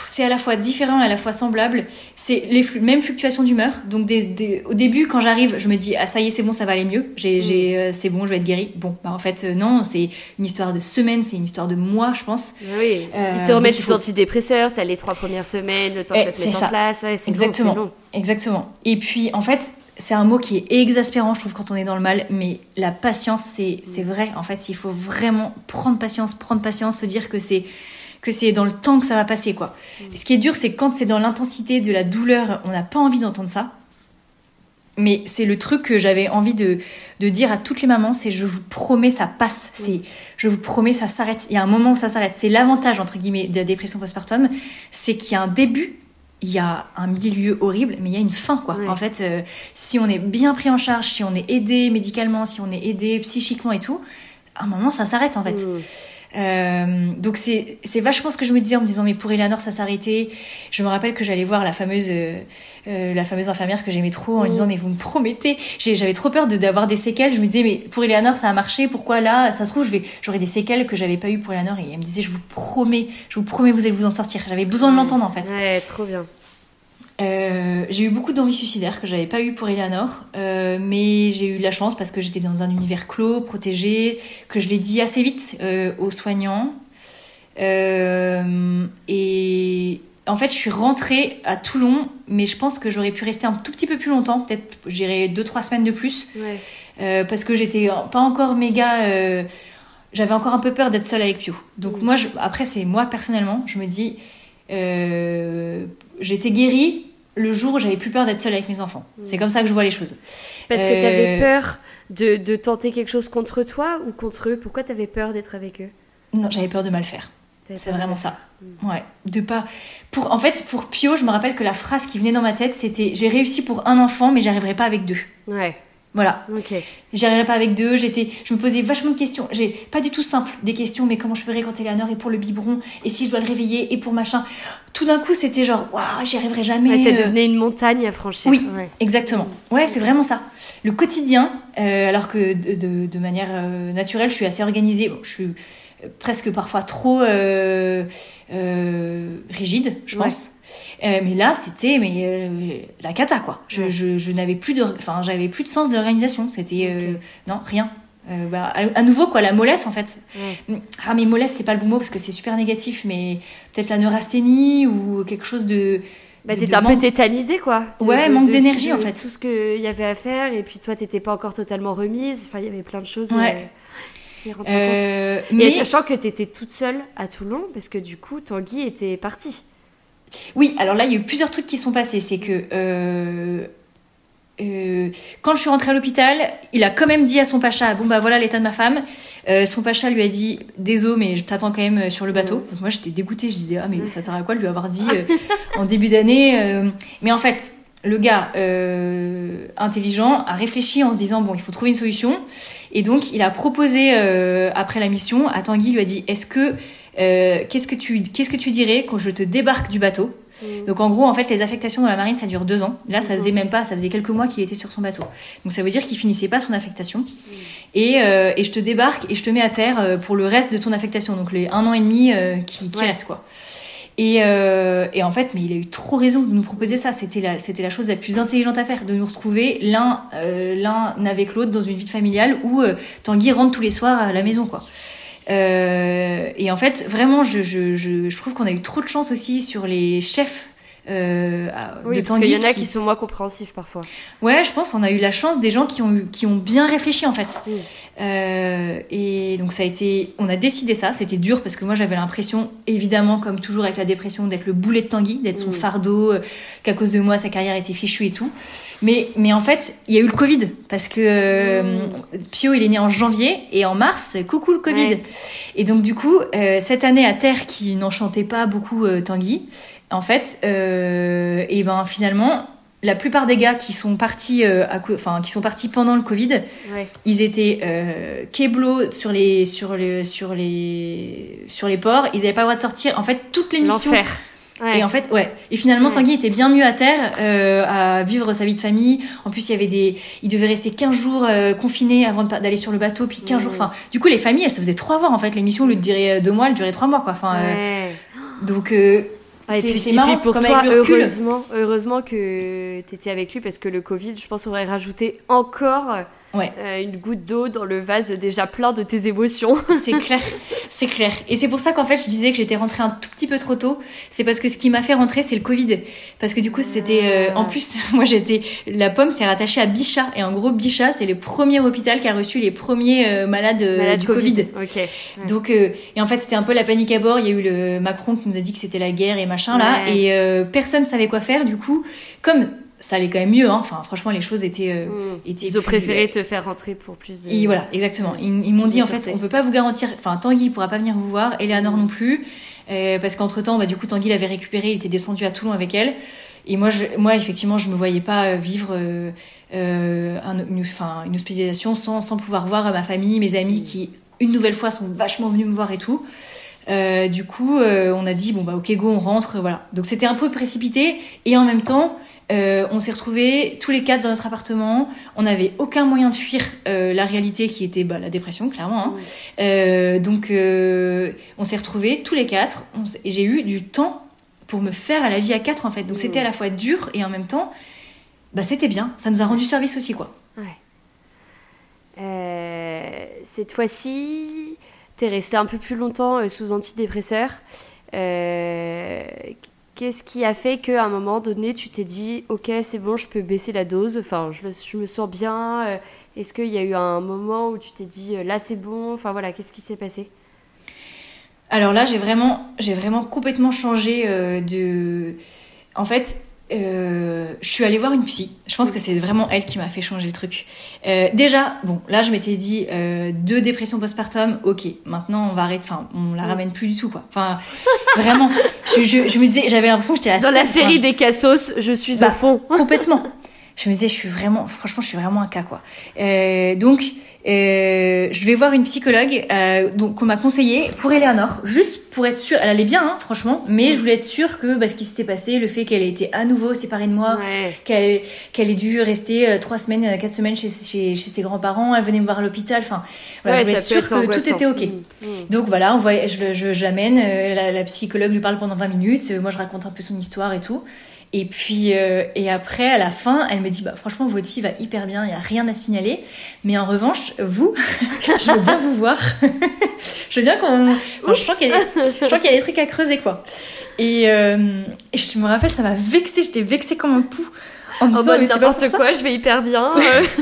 c'est à la fois différent et à la fois semblable. C'est les mêmes fluctuations d'humeur. Donc, des- des- au début, quand j'arrive, je me dis ah ça y est, c'est bon, ça va aller mieux. J'ai, j'ai, euh, c'est bon, je vais être guérie. Bon, bah en fait euh, non, c'est une histoire de semaines, c'est une histoire de mois, je pense. Ah Oui, Euh, ils te remettent sous faut- antidépresseurs, t'as les trois premières semaines, le temps que Eh, ça se mette en place. Ouais, c'est long, Exactement. c'est long. Exactement. Et puis, en fait, c'est un mot qui est exaspérant, je trouve, quand on est dans le mal. Mais la patience, c'est, c'est vrai. En fait, il faut vraiment prendre patience, prendre patience, se dire que c'est que c'est dans le temps que ça va passer, quoi. Ce qui est dur, c'est quand c'est dans l'intensité de la douleur, on n'a pas envie d'entendre ça. Mais c'est le truc que j'avais envie de, de dire à toutes les mamans, c'est je vous promets ça passe, c'est je vous promets ça s'arrête. Il y a un moment où ça s'arrête. C'est l'avantage entre guillemets de la dépression postpartum, c'est qu'il y a un début, il y a un milieu horrible, mais il y a une fin quoi. Ouais. En fait, euh, si on est bien pris en charge, si on est aidé médicalement, si on est aidé psychiquement et tout, à un moment ça s'arrête en fait. Mm. Euh, donc c'est c'est vachement ce que je me disais en me disant mais pour Eleanor ça s'arrêtait. Je me rappelle que j'allais voir la fameuse euh, euh, la fameuse infirmière que j'aimais trop en lui disant mais vous me promettez. J'avais trop peur de d'avoir des séquelles. Je me disais mais pour Eleanor ça a marché. Pourquoi là ça se trouve je vais j'aurai des séquelles que j'avais pas eu pour Eleanor et elle me disait je vous promets je vous promets vous allez vous en sortir. J'avais besoin de l'entendre en fait. Ouais, trop bien. Euh, j'ai eu beaucoup d'envie suicidaire que j'avais pas eu pour Eleanor, euh, mais j'ai eu de la chance parce que j'étais dans un univers clos, protégé, que je l'ai dit assez vite euh, aux soignants. Et en fait, je suis rentrée à Toulon, mais je pense que j'aurais pu rester un tout petit peu plus longtemps, peut-être j'irais deux trois semaines de plus, Ouais. parce que j'étais pas encore méga. j'avais encore un peu peur d'être seule avec Pio. Donc moi, je- après, c'est moi personnellement, je me dis, euh, j'étais guérie le jour où j'avais plus peur d'être seule avec mes enfants. C'est comme ça que je vois les choses. Parce que Euh, t'avais peur de, de tenter quelque chose contre toi ou contre eux? Pourquoi t'avais peur d'être avec eux? Non, j'avais peur de mal faire. C'est vraiment ça. Ouais, de pas. Pour en fait, pour Pio, je me rappelle que la phrase qui venait dans ma tête, c'était j'ai réussi pour un enfant, mais j'arriverai pas avec deux. Ouais, Voilà, ok. j'y arriverai pas avec deux. J'étais, je me posais vachement de questions. J'ai pas du tout simple des questions, mais comment je ferais quand Eleanor est pour le biberon et si je dois le réveiller et pour machin. Tout d'un coup, c'était genre waouh, j'y arriverai jamais. Ouais, ça euh, devenait une montagne à franchir. Oui, Ouais. exactement. Ouais, c'est vraiment ça. Le quotidien, euh, alors que de, de- de manière euh, naturelle, je suis assez organisée. Bon, je suis presque parfois trop euh, euh, rigide, je Ouais. pense. Euh, mais là, c'était mais la cata quoi. Je, Ouais. je, je n'avais plus de, enfin, j'avais plus de sens de l'organisation. C'était non rien. Bah, à, à nouveau quoi, la mollesse en fait. Ouais. Ah mais mollesse c'est pas le bon mot parce que c'est super négatif, mais peut-être la neurasthénie ou quelque chose de Bah, t'étais un peu tétanisée, quoi. De- Ouais, de- manque d'énergie, en fait. Tout ce qu'il y avait à faire, et puis toi, t'étais pas encore totalement remise. Enfin, il y avait plein de choses Ouais. Euh, qui rentrent en compte. Euh, Et mais sachant que t'étais toute seule à Toulon, parce que du coup, Tanguy était parti. Oui, alors là, il y a eu plusieurs trucs qui sont passés. C'est que euh, euh, quand je suis rentrée à l'hôpital, il a quand même dit à son pacha Bon, bah voilà l'état de ma femme. Euh, son pacha lui a dit Désolé, mais je t'attends quand même sur le bateau. Donc moi, j'étais dégoûtée. Je disais Ah, mais ça sert à quoi de lui avoir dit euh, [laughs] en début d'année euh, Mais en fait. Le gars euh, intelligent a réfléchi en se disant bon il faut trouver une solution et donc il a proposé euh, après la mission à Tanguy il lui a dit est-ce que euh, qu'est-ce que tu qu'est-ce que tu dirais quand je te débarque du bateau Mm. Donc en gros, en fait, les affectations dans la marine, ça dure deux ans. Là, ça faisait même pas, ça faisait quelques mois qu'il était sur son bateau. Donc ça veut dire qu'il finissait pas son affectation. Et, euh, et, je te débarque et je te mets à terre euh, pour le reste de ton affectation, donc les un an et demi euh, qui, qui reste quoi. Et, euh, et, en fait, mais il a eu trop raison de nous proposer ça. C'était la, chose la plus intelligente à faire, de nous retrouver l'un, euh, avec l'autre dans une vie familiale où euh, Tanguy rentre tous les soirs à la maison, et en fait, vraiment, je trouve qu'on a eu trop de chance aussi sur les chefs euh, oui, de parce qu'il y en a qui... sont moins compréhensifs parfois. Ouais, je pense on a eu la chance des gens qui ont eu, qui ont bien réfléchi en fait. Euh, et donc ça a été, on a décidé ça. C'était dur parce que moi j'avais l'impression, évidemment comme toujours avec la dépression, d'être le boulet de Tanguy, d'être son fardeau, euh, qu'à cause de moi sa carrière était fichue et tout. Mais mais en fait il y a eu le Covid parce que euh, Pio il est né en janvier et en mars coucou le Covid. Et donc du coup cette année à Terre qui n'enchantait pas beaucoup Tanguy en fait, euh, et ben finalement, la plupart des gars qui sont partis, euh, à, enfin qui sont partis pendant le Covid, ils étaient euh, keblo sur les sur les sur les sur les ports. Ils n'avaient pas le droit de sortir. En fait, toutes les missions. Et en fait, ouais. Et finalement, Tanguy était bien mieux à terre, euh, à vivre sa vie de famille. En plus, il y avait des, il devait rester 15 jours euh, confiné avant d'aller sur le bateau, puis 15 jours. Enfin, du coup, les familles, elles se faisaient trois mois. En fait, l'émission, au lieu de durer deux mois, elle durait trois mois, quoi. Enfin, donc et puis, c'est marrant, pour toi, heureusement, heureusement que tu étais avec lui parce que le Covid, je pense, aurait rajouté encore Ouais. Euh, une goutte d'eau dans le vase déjà plein de tes émotions. [laughs] c'est clair, c'est clair. Et c'est pour ça qu'en fait, je disais que j'étais rentrée un tout petit peu trop tôt. C'est parce que ce qui m'a fait rentrer, c'est le Covid. Parce que du coup, c'était. Euh, en plus, [laughs] moi, j'étais. La pomme s'est rattachée à Bichat. Et en gros, Bichat, c'est le premier hôpital qui a reçu les premiers euh, malades du Covid. Donc, et en fait, c'était un peu la panique à bord. Il y a eu le Macron qui nous a dit que c'était la guerre et machin là. Et personne savait quoi faire. Du coup, comme ça allait quand même mieux. Hein. Enfin, franchement, les choses étaient. Euh, hmm. étaient Ils ont préféré te faire rentrer pour plus de. Et voilà, exactement. Ils, m'ont dit en fait, on peut pas vous garantir. Enfin, Tanguy pourra pas venir vous voir, Eleanor non plus, euh, parce qu'entre temps, bah, du coup, Tanguy l'avait récupéré, il était descendu à Toulon avec elle. Et moi, je, moi, effectivement, je me voyais pas euh, vivre euh, une, enfin, une hospitalisation sans, sans pouvoir voir ma famille, mes amis qui, une nouvelle fois, sont vachement venus me voir et tout. du coup, on a dit bon bah ok go, on rentre, voilà. Donc c'était un peu précipité et en même temps, euh, on s'est retrouvés tous les quatre dans notre appartement. On n'avait aucun moyen de fuir euh, la réalité qui était bah, la dépression, clairement. Hein. Euh, donc, on s'est retrouvés tous les quatre. et j'ai eu du temps pour me faire à la vie à quatre, en fait. Donc, c'était à la fois dur et en même temps, bah, c'était bien. Ça nous a rendu service aussi, quoi. cette fois-ci, t'es resté un peu plus longtemps sous antidépresseur. Qu'est-ce qui a fait qu'à un moment donné, tu t'es dit, ok, c'est bon, je peux baisser la dose, enfin, je, me sens bien. Euh, est-ce qu'il y a eu un moment où tu t'es dit, euh, là, c'est bon? Enfin, voilà, qu'est-ce qui s'est passé? Alors là, j'ai vraiment, j'ai vraiment complètement changé euh, de... En fait, euh, je suis allée voir une psy. Je pense que c'est vraiment elle qui m'a fait changer le truc. Euh, déjà, bon, là, je m'étais dit euh, deux dépressions postpartum. Ok, maintenant on va arrêter. Enfin, on la ramène plus du tout, quoi. Enfin, vraiment. Je, je, je, me disais, j'avais l'impression que j'étais la Dans la série des cassos, je suis à bah, fond. complètement. [laughs] Je me disais, je suis vraiment, franchement, je suis vraiment un cas, quoi. Euh, donc, euh, je vais voir une psychologue euh, donc qu'on m'a conseillé pour Eleanor, juste pour être sûre. Elle allait bien, hein, franchement, mais je voulais être sûre que bah, ce qui s'était passé, le fait qu'elle ait été à nouveau séparée de moi, qu'elle qu'elle ait dû rester euh, trois semaines, euh, quatre semaines chez, chez, chez ses grands-parents, elle venait me voir à l'hôpital. Enfin, voilà, je voulais être sûre que tout était ok. Mm, mm. Donc voilà, on voit, je, je, je l'amène, euh, la, la, psychologue lui parle pendant 20 minutes, moi je raconte un peu son histoire et tout. Et puis, euh, et après, à la fin, elle me dit, bah, franchement, votre fille va hyper bien, il n'y a rien à signaler. Mais en revanche, vous, [laughs] je veux bien vous voir. [laughs] je veux bien qu'on. je crois qu'il y, y, a des trucs à creuser, quoi. Et, euh, et je me rappelle, ça m'a vexée, j'étais vexée comme un pou. En me disant, n'importe quoi, je vais hyper bien.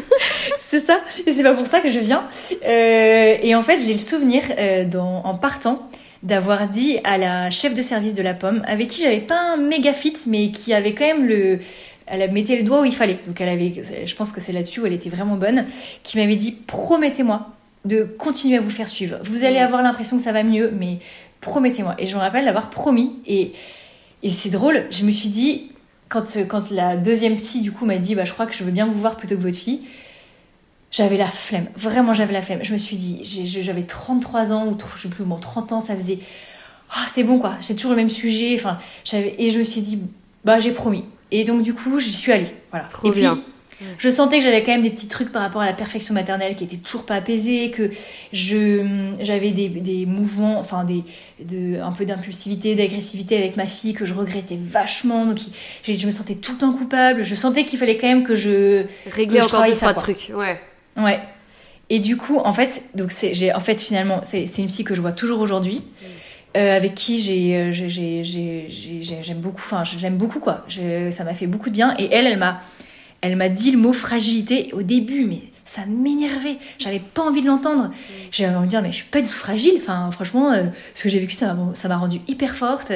[laughs] C'est ça, et c'est pas pour ça que je viens. Euh, et en fait, j'ai le souvenir, dans, en partant, d'avoir dit à la chef de service de la pomme, avec qui j'avais pas un méga fit, mais qui avait quand même le. Elle mettait le doigt où il fallait. Donc elle avait, je pense que c'est là-dessus où elle était vraiment bonne, qui m'avait dit promettez-moi de continuer à vous faire suivre. Vous allez avoir l'impression que ça va mieux, mais promettez-moi. Et je me rappelle d'avoir promis. Et, et c'est drôle, je me suis dit, quand, quand la deuxième psy du coup m'a dit, bah, je crois que je veux bien vous voir plutôt que votre fille, j'avais la flemme, vraiment j'avais la flemme. Je me suis dit, j'avais 33 ans, ou je sais plus, bon, 30 ans, ça faisait. ah, c'est bon quoi, j'ai toujours le même sujet. Enfin, et je me suis dit, bah j'ai promis. Et donc du coup, j'y suis allée. Voilà. Trop et bien. Puis, je sentais que j'avais quand même des petits trucs par rapport à la perfection maternelle qui étaient toujours pas apaisés, que je j'avais des, des, mouvements, enfin des de, un peu d'impulsivité, d'agressivité avec ma fille que je regrettais vachement. Donc je, je me sentais tout le temps coupable. Je sentais qu'il fallait quand même que je régler encore deux trois trucs. Ouais. Ouais. Et du coup, en fait, donc j'ai en fait finalement c'est une psy que je vois toujours aujourd'hui. Euh, avec qui j'ai j'aime beaucoup enfin j'aime beaucoup quoi ça m'a fait beaucoup de bien et elle elle m'a elle m'a dit le mot fragilité au début, mais ça m'énervait. J'avais pas envie de l'entendre. J'avais envie de dire, mais je suis pas du tout fragile. Enfin, franchement, euh, ce que j'ai vécu, ça m'a rendue hyper forte.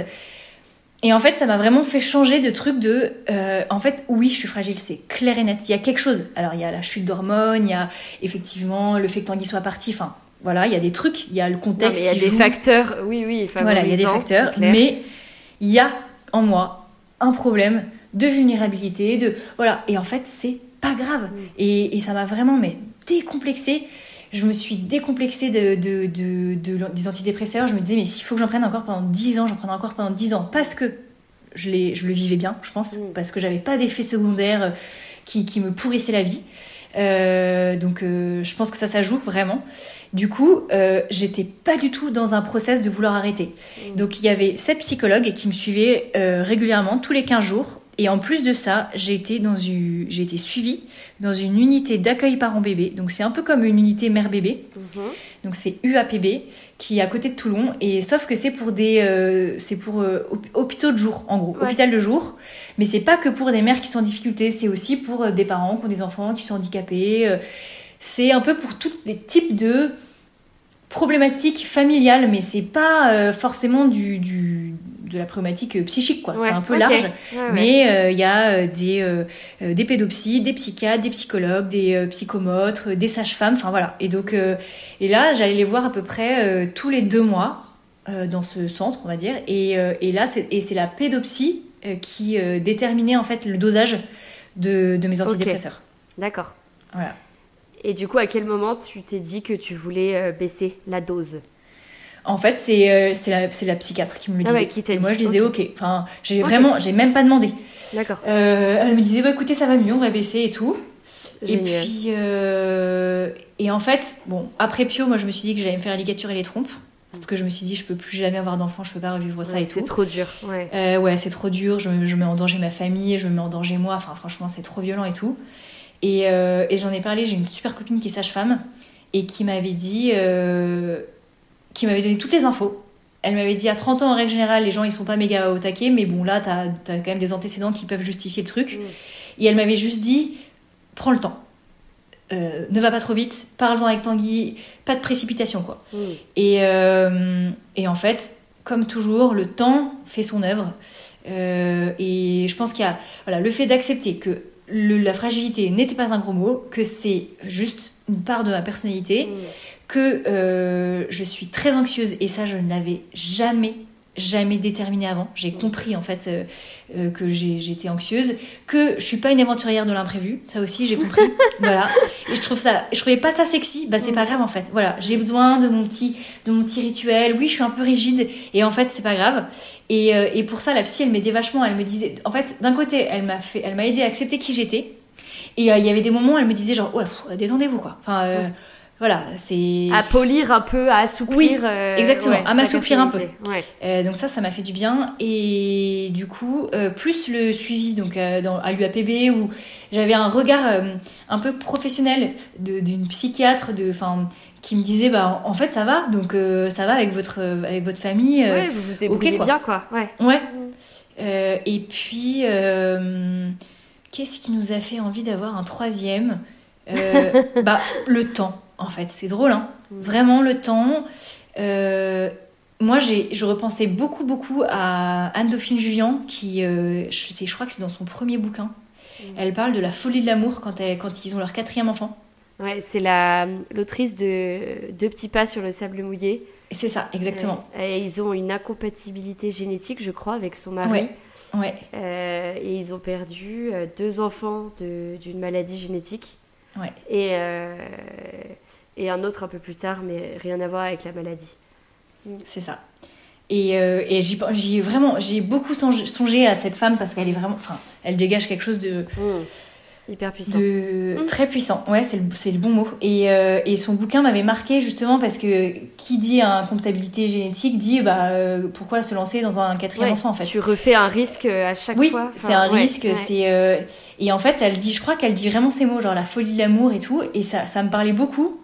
Et en fait, ça m'a vraiment fait changer de truc de. Euh, en fait, oui, je suis fragile, c'est clair et net. Il y a quelque chose. Alors, il y a la chute d'hormones, il y a effectivement le fait que Tanguy soit parti. Enfin, voilà, il y a des trucs, il y a le contexte. il y a des facteurs, oui, oui, Voilà, il y a des facteurs. Mais il y a en moi un problème de vulnérabilité, de voilà. Et en fait, c'est pas grave. Mm. Et, ça m'a vraiment mais décomplexé. Je me suis décomplexée de, de, de, des antidépresseurs. Je me disais, mais s'il faut que j'en prenne encore pendant 10 ans, j'en prendrai encore pendant 10 ans. Parce que je, je le vivais bien, je pense. Mm. Parce que j'avais pas d'effet secondaire euh, qui, qui, me pourrissait la vie. Euh, donc euh, je pense que ça, ça joue vraiment. Du coup, euh, j'étais pas du tout dans un process de vouloir arrêter. Mm. Donc il y avait cette psychologue qui me suivait régulièrement, tous les 15 jours, et en plus de ça, j'ai été, dans une, j'ai été suivie dans une unité d'accueil parents-bébé. Donc c'est un peu comme une unité mère-bébé. Mhm. Donc c'est UAPB qui est à côté de Toulon. Et sauf que c'est pour des, euh, c'est pour euh, hôpitaux de jour en gros, hôpital de jour. Mais c'est pas que pour des mères qui sont en difficulté, c'est aussi pour euh, des parents qui ont des enfants qui sont handicapés. c'est un peu pour tous les types de problématiques familiales, mais c'est pas forcément du, du de la problématique euh, psychique, quoi. c'est un peu large. mais euh, il y a euh, des, des pédopsies, des psychiatres, des psychologues, des psychomotres, des sages-femmes, enfin voilà. Et donc, et là, j'allais les voir à peu près tous les deux mois dans ce centre, on va dire. Et, et là, c'est la pédopsie qui déterminait en fait le dosage de, de mes antidépresseurs. D'accord. Voilà. Et du coup, à quel moment tu t'es dit que tu voulais baisser la dose? En fait, c'est euh, la, la, psychiatre qui me le ah disait. qui moi, je disais OK. Enfin, j'ai vraiment, j'ai même pas demandé. D'accord. Euh, elle me disait, bah, écoutez, ça va mieux, on va baisser et tout. Et puis, euh, et en fait, bon, après Pio, moi, je me suis dit que j'allais me faire la ligature et les trompes. Parce que je me suis dit, je peux plus jamais avoir d'enfant, je peux pas revivre ça et tout. C'est trop dur, ouais. ouais, c'est trop dur, je, je, mets en danger ma famille, je me mets en danger moi, enfin franchement, c'est trop violent et tout. Et, et j'en ai parlé, j'ai une super copine qui est sage-femme et qui m'avait dit, qui m'avait donné toutes les infos. Elle m'avait dit à 30 ans en règle générale, les gens ils sont pas méga au taquet, mais bon là t'as as quand même des antécédents qui peuvent justifier le truc. Mm. Et elle m'avait juste dit prends le temps. Euh, ne va pas trop vite, parle-en avec Tanguy, pas de précipitation quoi. Mm. Et, euh, et, en fait, comme toujours, le temps fait son œuvre. Euh, et je pense qu'il y a voilà, le fait d'accepter que la fragilité n'était pas un gros mot, que c'est juste une part de ma personnalité. Mm que euh, je suis très anxieuse et ça je ne l'avais jamais jamais déterminé avant. J'ai compris en fait euh, euh, que j'étais anxieuse, que je suis pas une aventurière de l'imprévu, ça aussi j'ai compris. [laughs] voilà. Et je trouve ça, je trouvais pas ça sexy, bah c'est pas grave en fait. Voilà, j'ai besoin de mon petit, de mon petit rituel. Oui, je suis un peu rigide et en fait c'est pas grave. Et, et, pour ça la psy elle m'aidait vachement. Elle me disait, en fait d'un côté elle m'a fait, elle m'a aidé à accepter qui j'étais. Et il y avait des moments où elle me disait genre ouais détendez-vous quoi. Enfin voilà, c'est à polir un peu, à assouplir. Oui, euh, exactement, à m'assouplir un peu. Euh, donc ça, ça m'a fait du bien. Et du coup, euh, plus le suivi donc dans, à l'UAPB où j'avais un regard un peu professionnel d'une psychiatre, de, enfin, qui me disait bah en fait ça va, donc ça va avec votre avec votre famille. ouais, vous vous débrouillez bien quoi. Ouais. Ouais. et puis qu'est-ce qui nous a fait envie d'avoir un troisième? [laughs] Bah, le temps en fait. C'est drôle, hein mm. Vraiment, le temps. Euh, moi, je repensais beaucoup, beaucoup à Anne-Dauphine Julien, qui, euh, je, je crois que c'est dans son premier bouquin. Mm. Elle parle de la folie de l'amour quand, quand ils ont leur quatrième enfant. Ouais, c'est l'autrice de Deux petits pas sur le sable mouillé. C'est ça, exactement. Euh, et ils ont une incompatibilité génétique, je crois, avec son mari. Ouais. et ils ont perdu deux enfants d'une maladie génétique. Ouais. Et, et un autre un peu plus tard, mais rien à voir avec la maladie. C'est ça. Et, euh, et j'y j'y ai vraiment, j'ai beaucoup songé, à cette femme parce qu'elle est vraiment, enfin, elle dégage quelque chose de, Hyper puissant. de très puissant. Ouais, c'est le, c'est le bon mot. Et, euh, et son bouquin m'avait marqué justement parce que qui dit un comptabilité génétique dit bah euh, pourquoi se lancer dans un quatrième Ouais, enfant en fait. Tu refais un risque à chaque oui, fois. c'est Enfin, un ouais, risque. ouais. C'est et en fait, elle dit, je crois qu'elle dit vraiment ces mots, genre la folie de l'amour et tout, et ça, ça me parlait beaucoup.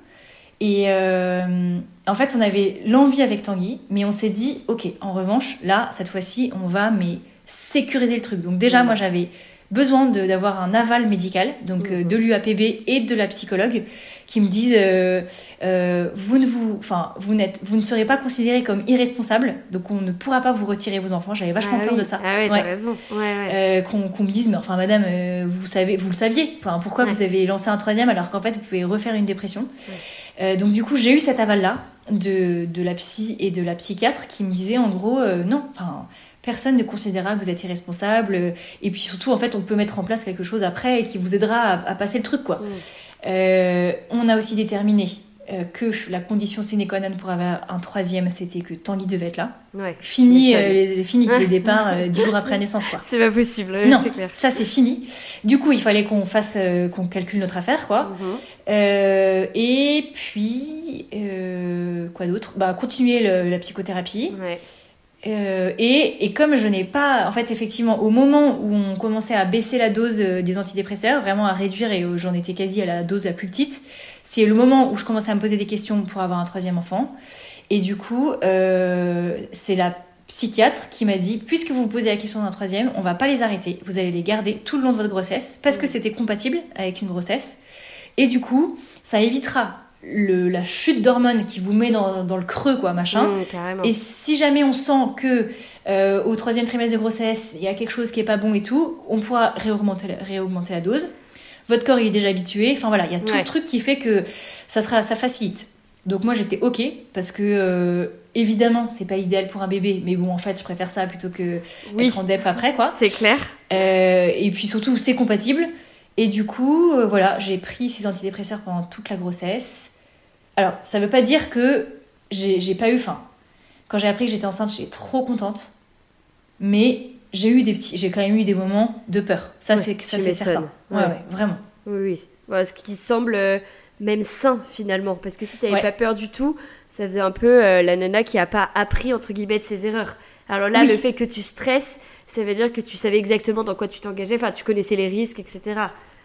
Et euh, en fait, on avait l'envie avec Tanguy, mais on s'est dit, ok, en revanche, là, cette fois-ci, on va mais sécuriser le truc. Donc déjà, Mhm. moi, j'avais besoin d'avoir un aval médical, donc euh, Mhm. de l'UAPB et de la psychologue, qui me disent, euh, euh, vous ne vous, enfin, vous n'êtes, vous ne serez pas considéré comme irresponsable, donc on ne pourra pas vous retirer vos enfants. J'avais vachement Ah peur oui. de ça. Ah ouais, Ouais. t'as raison. Ouais, ouais. Euh, qu'on me dise mais enfin madame euh, vous savez vous le saviez enfin pourquoi vous avez lancé un troisième alors qu'en fait vous pouvez refaire une dépression? Euh, donc du coup j'ai eu cet aval là de, de la psy et de la psychiatre qui me disait en gros euh, non enfin personne ne considérera que vous êtes irresponsable euh, et puis surtout en fait on peut mettre en place quelque chose après et qui vous aidera à, à passer le truc quoi. Euh, on a aussi déterminé euh, que la condition sine qua non pour avoir un troisième c'était que Tanguy devait être là Ouais. fini euh, les, fini [laughs] les départs euh, dix jours après la naissance quoi C'est pas possible, ouais, non, c'est clair. ça c'est fini. Du coup, il fallait qu'on fasse, euh, qu'on calcule notre affaire, quoi. Mhm. Et puis, quoi d'autre? Bah, continuer le- la psychothérapie. Euh, et, et comme je n'ai pas, en fait, effectivement, au moment où on commençait à baisser la dose des antidépresseurs, vraiment à réduire, et j'en étais quasi à la dose la plus petite, c'est le moment où je commençais à me poser des questions pour avoir un troisième enfant. Et du coup, euh, c'est la psychiatre qui m'a dit, puisque vous vous posez la question d'un troisième, on va pas les arrêter, vous allez les garder tout le long de votre grossesse, parce que c'était compatible avec une grossesse. Et du coup, ça évitera le, la chute d'hormones qui vous met dans, dans le creux, quoi, machin. Mmh, carrément. Et si jamais on sent que euh, au troisième trimestre de grossesse, il y a quelque chose qui est pas bon et tout, on pourra réaugmenter, la- réaugmenter la dose. Votre corps, il est déjà habitué. Enfin voilà, il y a tout Ouais. le truc qui fait que ça sera, ça facilite. Donc moi j'étais ok parce que euh, évidemment c'est pas idéal pour un bébé, mais bon en fait je préfère ça plutôt que Oui. être en dep après quoi. C'est clair. Euh, et puis surtout, c'est compatible. Et du coup, euh, voilà, j'ai pris ces antidépresseurs pendant toute la grossesse. Alors, ça veut pas dire que j'ai j'ai pas eu faim. Quand j'ai appris que j'étais enceinte, j'étais trop contente. Mais j'ai eu des petits, j'ai quand même eu des moments de peur. Ça, Ouais, c'est ça c'est certain. Ouais, Ouais. ouais, vraiment. Oui, oui. Ce qui semble euh, même sain finalement. Parce que si t'avais pas peur du tout, ça faisait un peu euh, la nana qui a pas appris entre guillemets de ses erreurs. Alors là, Oui. le fait que tu stresses, ça veut dire que tu savais exactement dans quoi tu t'engageais, enfin tu connaissais les risques, etc.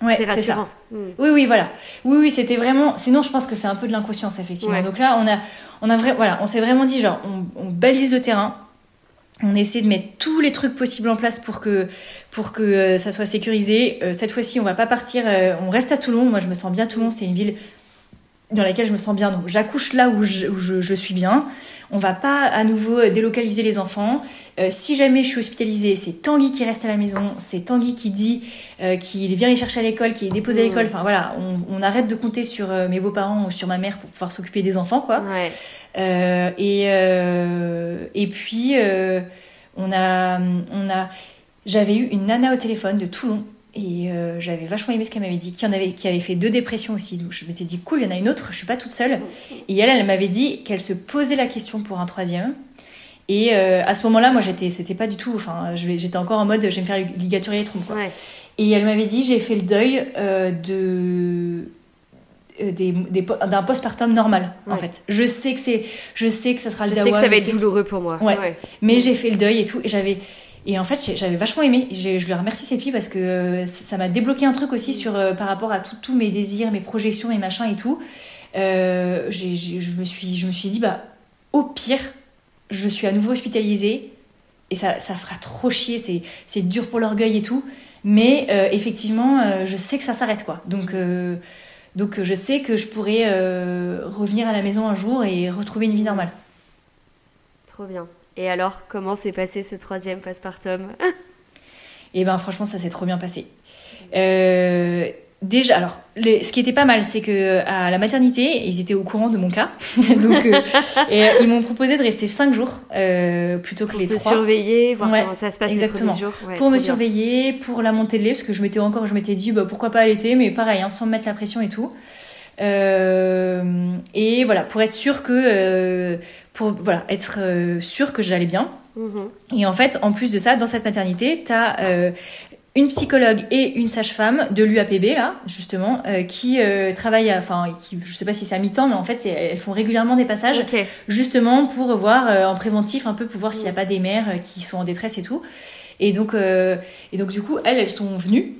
Ouais, c'est rassurant. Mm. Oui, oui, voilà. Oui, oui, c'était vraiment. Sinon, je pense que c'est un peu de l'inconscience, effectivement. Ouais. Donc là, on a, on a vrai, voilà, on s'est vraiment dit, genre, on, on balise le terrain. On essaie de mettre tous les trucs possibles en place pour que, pour que euh, ça soit sécurisé. Euh, cette fois-ci, on va pas partir. euh, on reste à Toulon. Moi, je me sens bien. à Toulon, c'est une ville dans laquelle je me sens bien. Donc, j'accouche là où, je, où je- je suis bien. On va pas à nouveau euh, délocaliser les enfants. Euh, si jamais je suis hospitalisée, c'est Tanguy qui reste à la maison. C'est Tanguy qui dit euh, qu'il vient les chercher à l'école, qui est déposé à Mmh. l'école. Enfin voilà, on, on arrête de compter sur euh, mes beaux-parents ou sur ma mère pour pouvoir s'occuper des enfants, quoi. Ouais. Et, et puis, on a, on a, j'avais eu une nana au téléphone de Toulon. Et euh, j'avais vachement aimé ce qu'elle m'avait dit, qui, en avait, qui avait fait deux dépressions aussi. Donc je m'étais dit, cool, il y en a une autre, je suis pas toute seule. Et elle, elle m'avait dit qu'elle se posait la question pour un troisième. Et euh, à ce moment-là, moi, j'étais, c'était pas du tout. Enfin, j'étais encore en mode, je vais me faire ligaturer les trompes. quoi. Ouais. Et elle m'avait dit j'ai fait le deuil euh, de des- des po- d'un postpartum normal en fait. Je sais que c'est je sais que ça sera le Je sais que ça va être douloureux pour moi. Ouais. mais j'ai fait le deuil et tout et j'avais et en fait j'avais vachement aimé. Je lui remercie cette fille parce que euh, ça m'a débloqué un truc aussi sur euh, par rapport à tous mes désirs, mes projections et machin et tout. Euh, je me suis je me suis dit bah au pire je suis à nouveau hospitalisée et ça, ça fera trop chier, c'est, dur pour l'orgueil et tout. Mais effectivement, je sais que ça s'arrête quoi. Donc, donc je sais que je pourrais revenir à la maison un jour et retrouver une vie normale. Trop bien. Et alors, comment s'est passé ce troisième postpartum [laughs] Et ben franchement, ça s'est trop bien passé. Euh, déjà, alors, ce qui était pas mal, c'est que à la maternité, ils étaient au courant de mon cas. [laughs] Donc, euh, et, euh, ils m'ont proposé de rester 5 jours euh, plutôt que Pour les te 3. surveiller, voir Ouais, comment ça se passe exactement. les premiers jours. Ouais, pour me bien. surveiller, pour la montée de lait, parce que je m'étais encore, je m'étais dit bah, pourquoi pas allaiter, mais pareil, hein, sans me mettre la pression et tout. et voilà, pour être sûr que, pour voilà, être sûr que j'allais bien. Mhm. Et en fait, en plus de ça, dans cette maternité, tu as une psychologue et une sage-femme de l'UAPB là justement euh, qui euh, travaillent enfin qui je sais pas si c'est à mi-temps mais en fait elles font régulièrement des passages justement pour voir euh, en préventif un peu pour voir s'il n'y a pas des mères qui sont en détresse et tout et donc et donc du coup elles elles sont venues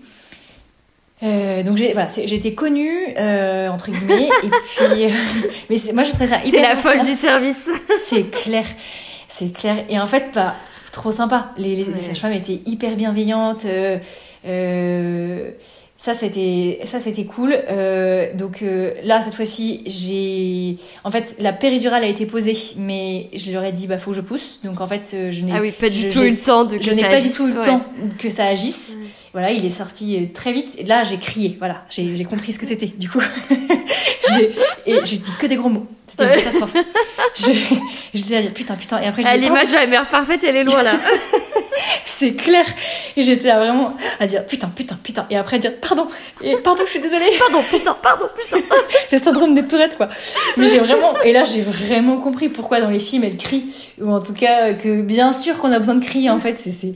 donc j'ai voilà été connue entre guillemets et puis [laughs] mais moi je trouve ça hyper c'est la folle du service. [laughs] C'est clair c'est clair. Et en fait bah, trop sympa. Les, les, sages-femmes étaient hyper bienveillantes. Euh, euh, ça c'était ça c'était cool. Euh, donc là cette fois-ci j'ai en fait la péridurale a été posée mais je leur ai dit bah faut que je pousse. Donc en fait je n'ai ah oui pas du tout eu le temps de que je n'ai pas du tout le temps que ça agisse voilà il est sorti très vite et là j'ai crié voilà j'ai compris ce que c'était du coup [laughs] et j'ai dit que des gros mots c'était une catastrophe. je, je disais à dire putain, putain. Et après, j'ai L'image de la mère parfaite, elle est loin là. [laughs] c'est clair. Et j'étais vraiment à dire putain, putain, putain. Et après, à dire pardon. Et pardon, je suis désolée. Pardon, putain, pardon, putain. [laughs] le syndrome des tourettes, quoi. Mais j'ai vraiment. Et là, j'ai vraiment compris pourquoi dans les films, elle crie. Ou en tout cas, que bien sûr qu'on a besoin de crier, en fait. C'est.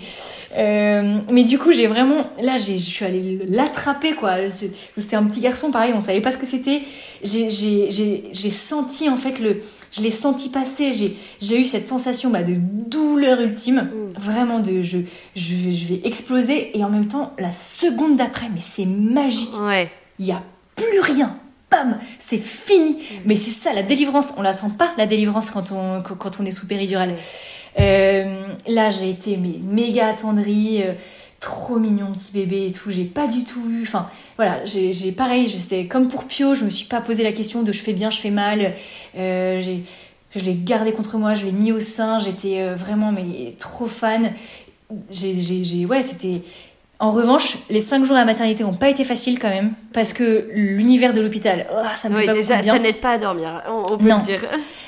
Euh, mais du coup, j'ai vraiment. Là, je suis allée l'attraper, quoi. C'est un petit garçon, pareil, on savait pas ce que c'était. J'ai senti, en fait, le. Je l'ai senti passer. J'ai eu cette sensation bah, de douleur ultime. Mm. Vraiment, de. Je, je, je, vais exploser. Et en même temps, la seconde d'après, mais c'est magique. Ouais. Il y a plus rien. Bam C'est fini. Mm. Mais c'est ça, la délivrance. On la sent pas, la délivrance, quand on, quand on est sous péridurale. Euh, là, j'ai été mais, méga attendrie, euh, trop mignon petit bébé et tout. J'ai pas du tout eu. Enfin, voilà, j'ai pareil, c'est comme pour Pio, je me suis pas posé la question de je fais bien, je fais mal. Euh, je l'ai gardé contre moi, je l'ai mis au sein, j'étais vraiment mais trop fan. J'ai, ouais, c'était. En revanche, les cinq jours à la maternité n'ont pas été faciles quand même, parce que l'univers de l'hôpital, oh, ça me oui, déjà, ça n'aide pas à dormir, on, peut le dire.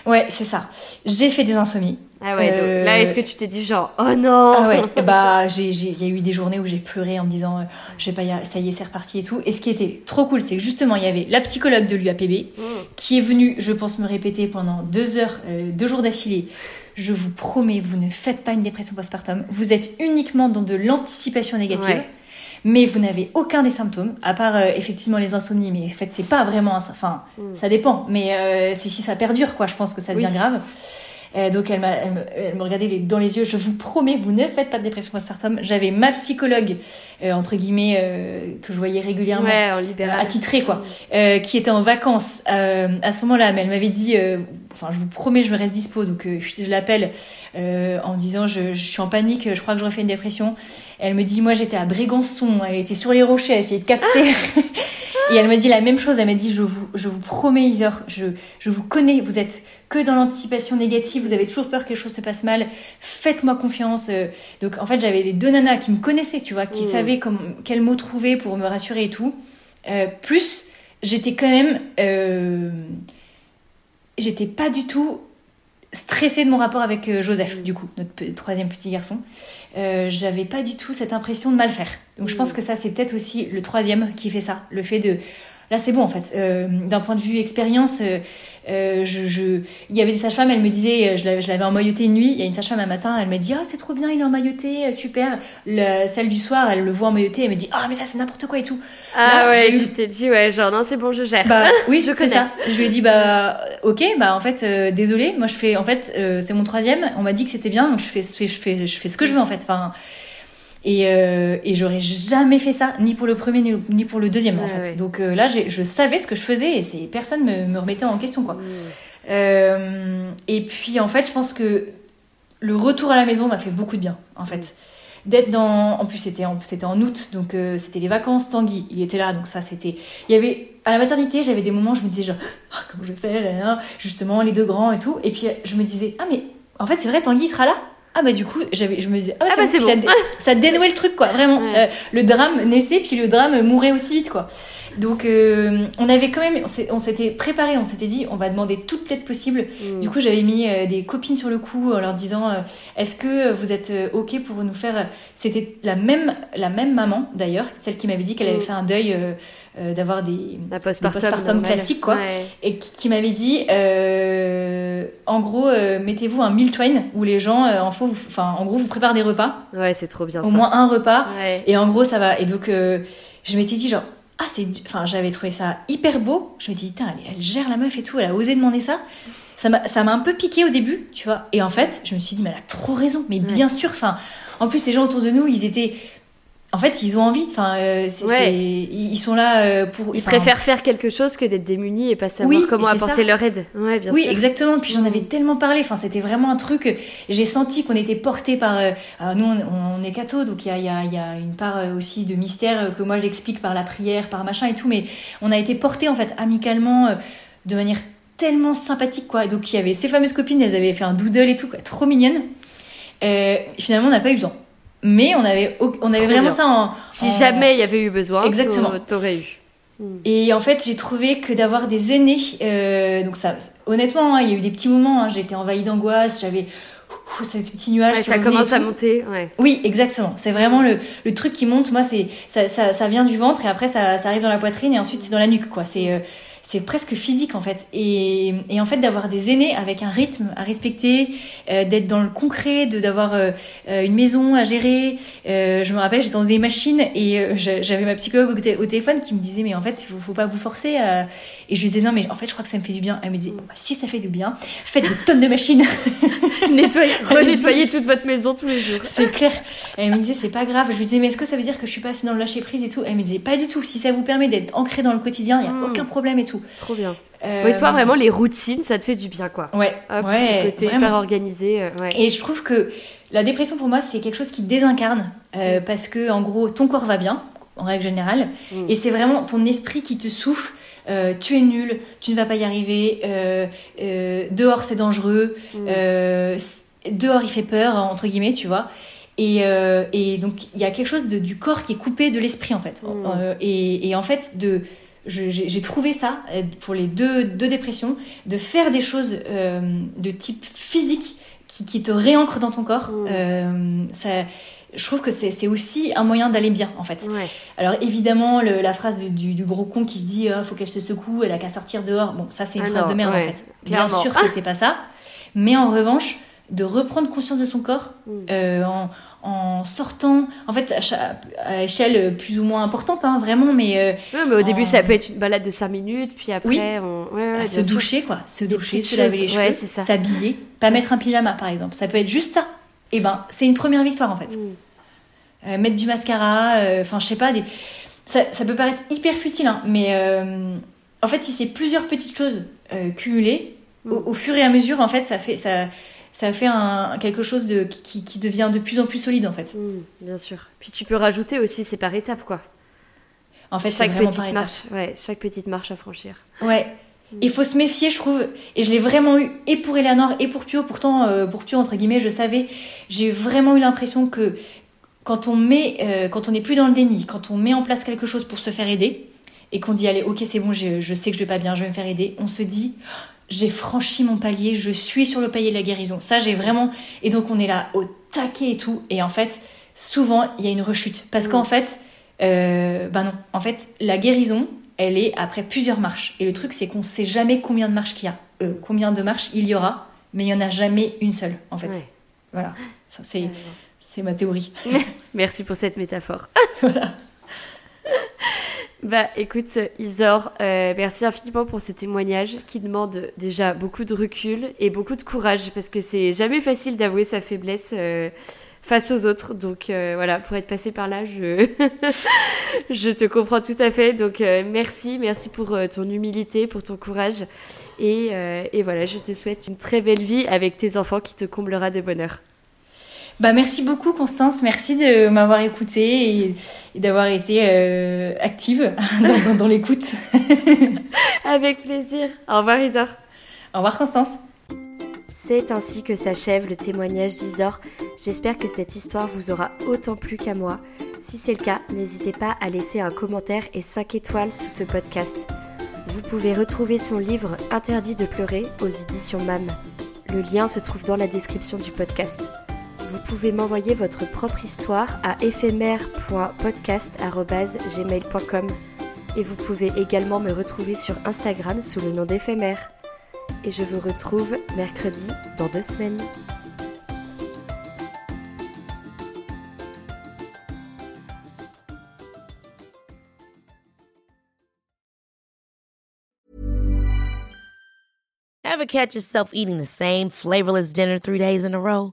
Ouais, c'est ça. J'ai fait des insomnies. Ah ouais, donc là, est-ce que tu t'es dit genre, oh non Ah ouais, bah, il y a eu des journées où j'ai pleuré en me disant, euh, je sais pas, ça y est, c'est reparti et tout. Et ce qui était trop cool, c'est que justement, il y avait la psychologue de l'UAPB mm. qui est venue, je pense, me répéter pendant deux heures, euh, deux jours d'affilée. Je vous promets, vous ne faites pas une dépression postpartum. Vous êtes uniquement dans de l'anticipation négative. Mais vous n'avez aucun des symptômes, à part euh, effectivement les insomnies, mais en fait, c'est pas vraiment. Enfin, mm. ça dépend, mais si ça perdure, quoi, je pense que ça devient grave. Euh, donc elle, elle, me regardait dans les yeux. Je vous promets, vous ne faites pas de dépression postpartum. J'avais ma psychologue, euh, entre guillemets, euh, que je voyais régulièrement, ouais, attitrée quoi, qui était en vacances à ce moment-là. Mais elle m'avait dit, enfin je vous promets, je me reste dispo. Donc je l'appelle en disant, je, je, suis en panique, je crois que j'aurais fait une dépression. Elle me dit, moi j'étais à Brégançon, elle était sur les rochers, elle essayait de capter. [laughs] Et elle m'a dit la même chose, elle m'a dit je vous, je vous promets Isor, je, je vous connais, vous êtes que dans l'anticipation négative, vous avez toujours peur que quelque chose se passe mal, faites-moi confiance. Donc en fait j'avais les deux nanas qui me connaissaient, tu vois, qui mmh. savaient comme, quel mot trouver pour me rassurer et tout. Euh, plus j'étais quand même... Euh, j'étais pas du tout stressée de mon rapport avec euh, Joseph, du coup, notre troisième petit garçon. Euh, j'avais pas du tout cette impression de mal faire. Donc je pense mm. que ça, c'est peut-être aussi le troisième qui fait ça. Le fait de. Là, c'est bon en fait. Euh, d'un point de vue expérience, euh, je, il y avait des sages-femmes, elles me disaient, je l'avais emmailloté une nuit, il y a une sage-femme un matin, elle m'a dit Ah, c'est trop bien, il est emmailloté, super. Le, celle du soir, elle le voit emmailloté, elle me dit Ah, mais ça, c'est n'importe quoi et tout. Ah ouais, tu t'es dit, ouais, genre, non, c'est bon, je gère. Bah, [laughs] oui, je connais. ça. Je lui ai dit Bah, ok, bah, en fait, euh, désolé, moi, je fais, en fait, euh, c'est mon troisième, on m'a dit que c'était bien, donc je fais, je, fais, je, fais, je fais ce que je veux, en fait. Enfin. Et, et j'aurais jamais fait ça, ni pour le premier, ni, pour le deuxième, en fait. Donc là, je savais ce que je faisais et personne me, me remettait en question, quoi. Euh, et puis en fait, je pense que le retour à la maison m'a fait beaucoup de bien, en fait. D'être dans. En plus, c'était en, août, donc euh, c'était les vacances. Tanguy, il était là, donc ça, c'était. Il y avait. À la maternité, j'avais des moments où je me disais, genre, ah, comment je vais faire hein, Justement, les deux grands et tout. Et puis, je me disais, ah, mais en fait, c'est vrai, Tanguy sera là? Ah bah du coup j'avais je me disais ah, ah bah, c'est bon. ça, dénouait le truc quoi vraiment euh, le drame naissait puis le drame mourait aussi vite quoi donc euh, on avait quand même on s'était préparé on s'était dit on va demander toute l'aide possible mm. du coup j'avais mis euh, des copines sur le coup en leur disant est-ce que vous êtes ok pour nous faire c'était la même la même maman d'ailleurs celle qui m'avait dit qu'elle avait mm. fait un deuil d'avoir des, postpartum, classiques, quoi. Ouais. Et qui, qui m'avait dit, euh, en gros, euh, mettez-vous un meal train où les gens, euh, en, faux, vous- enfin, en gros, vous préparent des repas, Ouais, c'est trop bien au ça. moins un repas, Ouais. et en gros, ça va. Et donc, euh, je m'étais dit, genre, ah, c'est. Enfin, j'avais trouvé ça hyper beau. Je m'étais dit, putain, elle, elle gère la meuf et tout, elle a osé demander ça. Ça m'a ça m'a un peu piqué au début, tu vois. Et en fait, je me suis dit, mais elle a trop raison. Mais bien sûr, enfin, en plus, les gens autour de nous, ils étaient. En fait, ils ont envie. Enfin, euh, Ouais. ils sont là euh, pour. Ils préfèrent faire quelque chose que d'être démunis et pas savoir Oui, comment apporter ça. leur aide. Ouais, bien oui, sûr. exactement. Puis j'en Mm. avais tellement parlé. Enfin, c'était vraiment un truc. J'ai senti qu'on était porté par. euh, alors nous, on, on est catho, donc il y a, il y a- il y a une part euh, aussi de mystère euh, que moi j'explique par la prière, par machin et tout. Mais on a été porté en fait amicalement, de manière tellement sympathique, quoi. Donc il y avait ces fameuses copines, elles avaient fait un doodle et tout, quoi, trop mignonne. Finalement, on n'a pas eu besoin. Mais on avait, on avait vraiment bien. ça en. Si en- jamais il y avait eu besoin, Exactement. t'aurais- eu. Et en fait, j'ai trouvé que d'avoir des aînés, euh, donc ça, honnêtement, hein, il y a eu des petits moments, hein, j'étais envahie d'angoisse, j'avais ouh, ce petit nuage. Ouais, ça commence à monter. Ouais. Oui, exactement. C'est vraiment le, le truc qui monte. Moi, c'est ça, ça, ça vient du ventre et après ça, ça arrive dans la poitrine et ensuite c'est dans la nuque, quoi. C'est euh, c'est presque physique en fait. Et, et en fait, d'avoir des aînés avec un rythme à respecter, euh, d'être dans le concret, de d'avoir euh, euh, une maison à gérer. Euh, je me rappelle, j'étais dans des machines et j'a- j'avais ma psychologue au, té- au téléphone qui me disait mais en fait, faut, faut pas vous forcer. à- Et je lui disais non mais en fait, je crois que ça me fait du bien. Elle me disait Bah, si ça fait du bien, faites des tonnes de machines. [laughs] Nettoyer, [laughs] Allez-y. renettoyer toute votre maison tous les jours. C'est clair. [laughs] Elle me disait, c'est pas grave. Je lui disais, mais est-ce que ça veut dire que je suis pas assez dans le lâcher prise et tout? Elle me disait, pas du tout. Si ça vous permet d'être ancré dans le quotidien, il y a Mm. aucun problème et tout. Trop bien. Euh, Oui, toi, vraiment, les routines, ça te fait du bien, quoi. Ouais, Hop, ouais. le côté vraiment. hyper organisé. euh, ouais. Et je trouve que la dépression pour moi, c'est quelque chose qui désincarne euh, parce que, en gros, ton corps va bien, en règle générale, Mm. et c'est vraiment ton esprit qui te souffle. euh, tu es nul, tu ne vas pas y arriver, dehors c'est dangereux, Mm. dehors il fait peur, entre guillemets, tu vois. Et, et donc il y a quelque chose de- du corps qui est coupé de l'esprit en fait. Mm. Et, et en fait, de, j'ai trouvé ça euh, pour les deux, deux dépressions, de faire des choses euh, de type physique qui, qui te réancrent dans ton corps. Mm. euh, ça, je trouve que c'est aussi un moyen d'aller bien en fait. Ouais. Alors évidemment, le- la phrase du, du- du gros con qui se dit Ah, faut qu'elle se secoue, elle a qu'à sortir dehors. Bon, ça c'est une Ah phrase non, de merde ouais, en fait. Bien clairement. sûr que c'est pas ça. Mais en revanche, de reprendre conscience de son corps Mm. euh, en, en sortant, en fait, à, échelle plus ou moins importante, hein, vraiment, mais euh, Ouais, mais au début, ça peut être une balade de 5 minutes, puis après, Oui. on... ouais, ouais, à bien se doucher, quoi. Se Des doucher, se laver les cheveux, s'habiller, pas mettre un pyjama par exemple. Ça peut être juste ça. Et ben, c'est une première victoire en fait. Mm. Euh, mettre du mascara, euh, enfin, je sais pas, des... ça, ça peut paraître hyper futile, hein, mais euh, en fait, si c'est plusieurs petites choses euh, cumulées, Mm. au, au fur et à mesure, en fait, ça fait, ça, ça fait un, quelque chose de, qui, qui devient de plus en plus solide en fait. Mm, bien sûr. Puis tu peux rajouter aussi, c'est par étapes, quoi. En fait, chaque petite marche, ouais, chaque petite marche à franchir. Ouais. Il faut se méfier, je trouve. Et je l'ai vraiment eu, et pour Eleanor, et pour Pio. Pourtant, euh, pour Pio, entre guillemets, je savais. J'ai vraiment eu l'impression que quand on met, euh, quand on n'est plus dans le déni, quand on met en place quelque chose pour se faire aider, et qu'on dit, allez, ok, c'est bon, je, je sais que je vais pas bien, je vais me faire aider, on se dit, j'ai franchi mon palier, je suis sur le palier de la guérison. Ça, j'ai vraiment. Et donc, on est là au taquet et tout. Et en fait, souvent, il y a une rechute. Parce qu'en fait, euh, ben non. En fait, la guérison, elle est après plusieurs marches. Et le truc, c'est qu'on sait jamais combien de marches qu'il y a, euh, combien de marches il y aura, mais il y en a jamais une seule, en fait. Ouais. Voilà. Ça, c'est, c'est ma théorie. [laughs] Merci pour cette métaphore. [laughs] [laughs] bah écoute Isor, euh, merci infiniment pour ce témoignage qui demande déjà beaucoup de recul et beaucoup de courage parce que c'est jamais facile d'avouer sa faiblesse euh, face aux autres. Donc euh, voilà, pour être passé par là, je, [laughs] je te comprends tout à fait. Donc merci, merci pour ton humilité, pour ton courage. Et, et voilà, je te souhaite une très belle vie avec tes enfants qui te comblera de bonheur. Bah, merci beaucoup, Constance. Merci de m'avoir écoutée et, et d'avoir été euh, active [laughs] dans, dans- dans l'écoute. [laughs] Avec plaisir. Au revoir Isor. Au revoir, Constance. C'est ainsi que s'achève le témoignage d'Isor. J'espère que cette histoire vous aura autant plu qu'à moi. Si c'est le cas, n'hésitez pas à laisser un commentaire et 5 étoiles sous ce podcast. Vous pouvez retrouver son livre Interdit de pleurer aux éditions MAM. Le lien se trouve dans la description du podcast. Vous pouvez m'envoyer votre propre histoire à éphémère.podcast.gmail.com. Et vous pouvez également me retrouver sur Instagram sous le nom d'éphémère. Et je vous retrouve mercredi dans deux semaines. Ever catch yourself eating the same flavorless dinner three days in a row?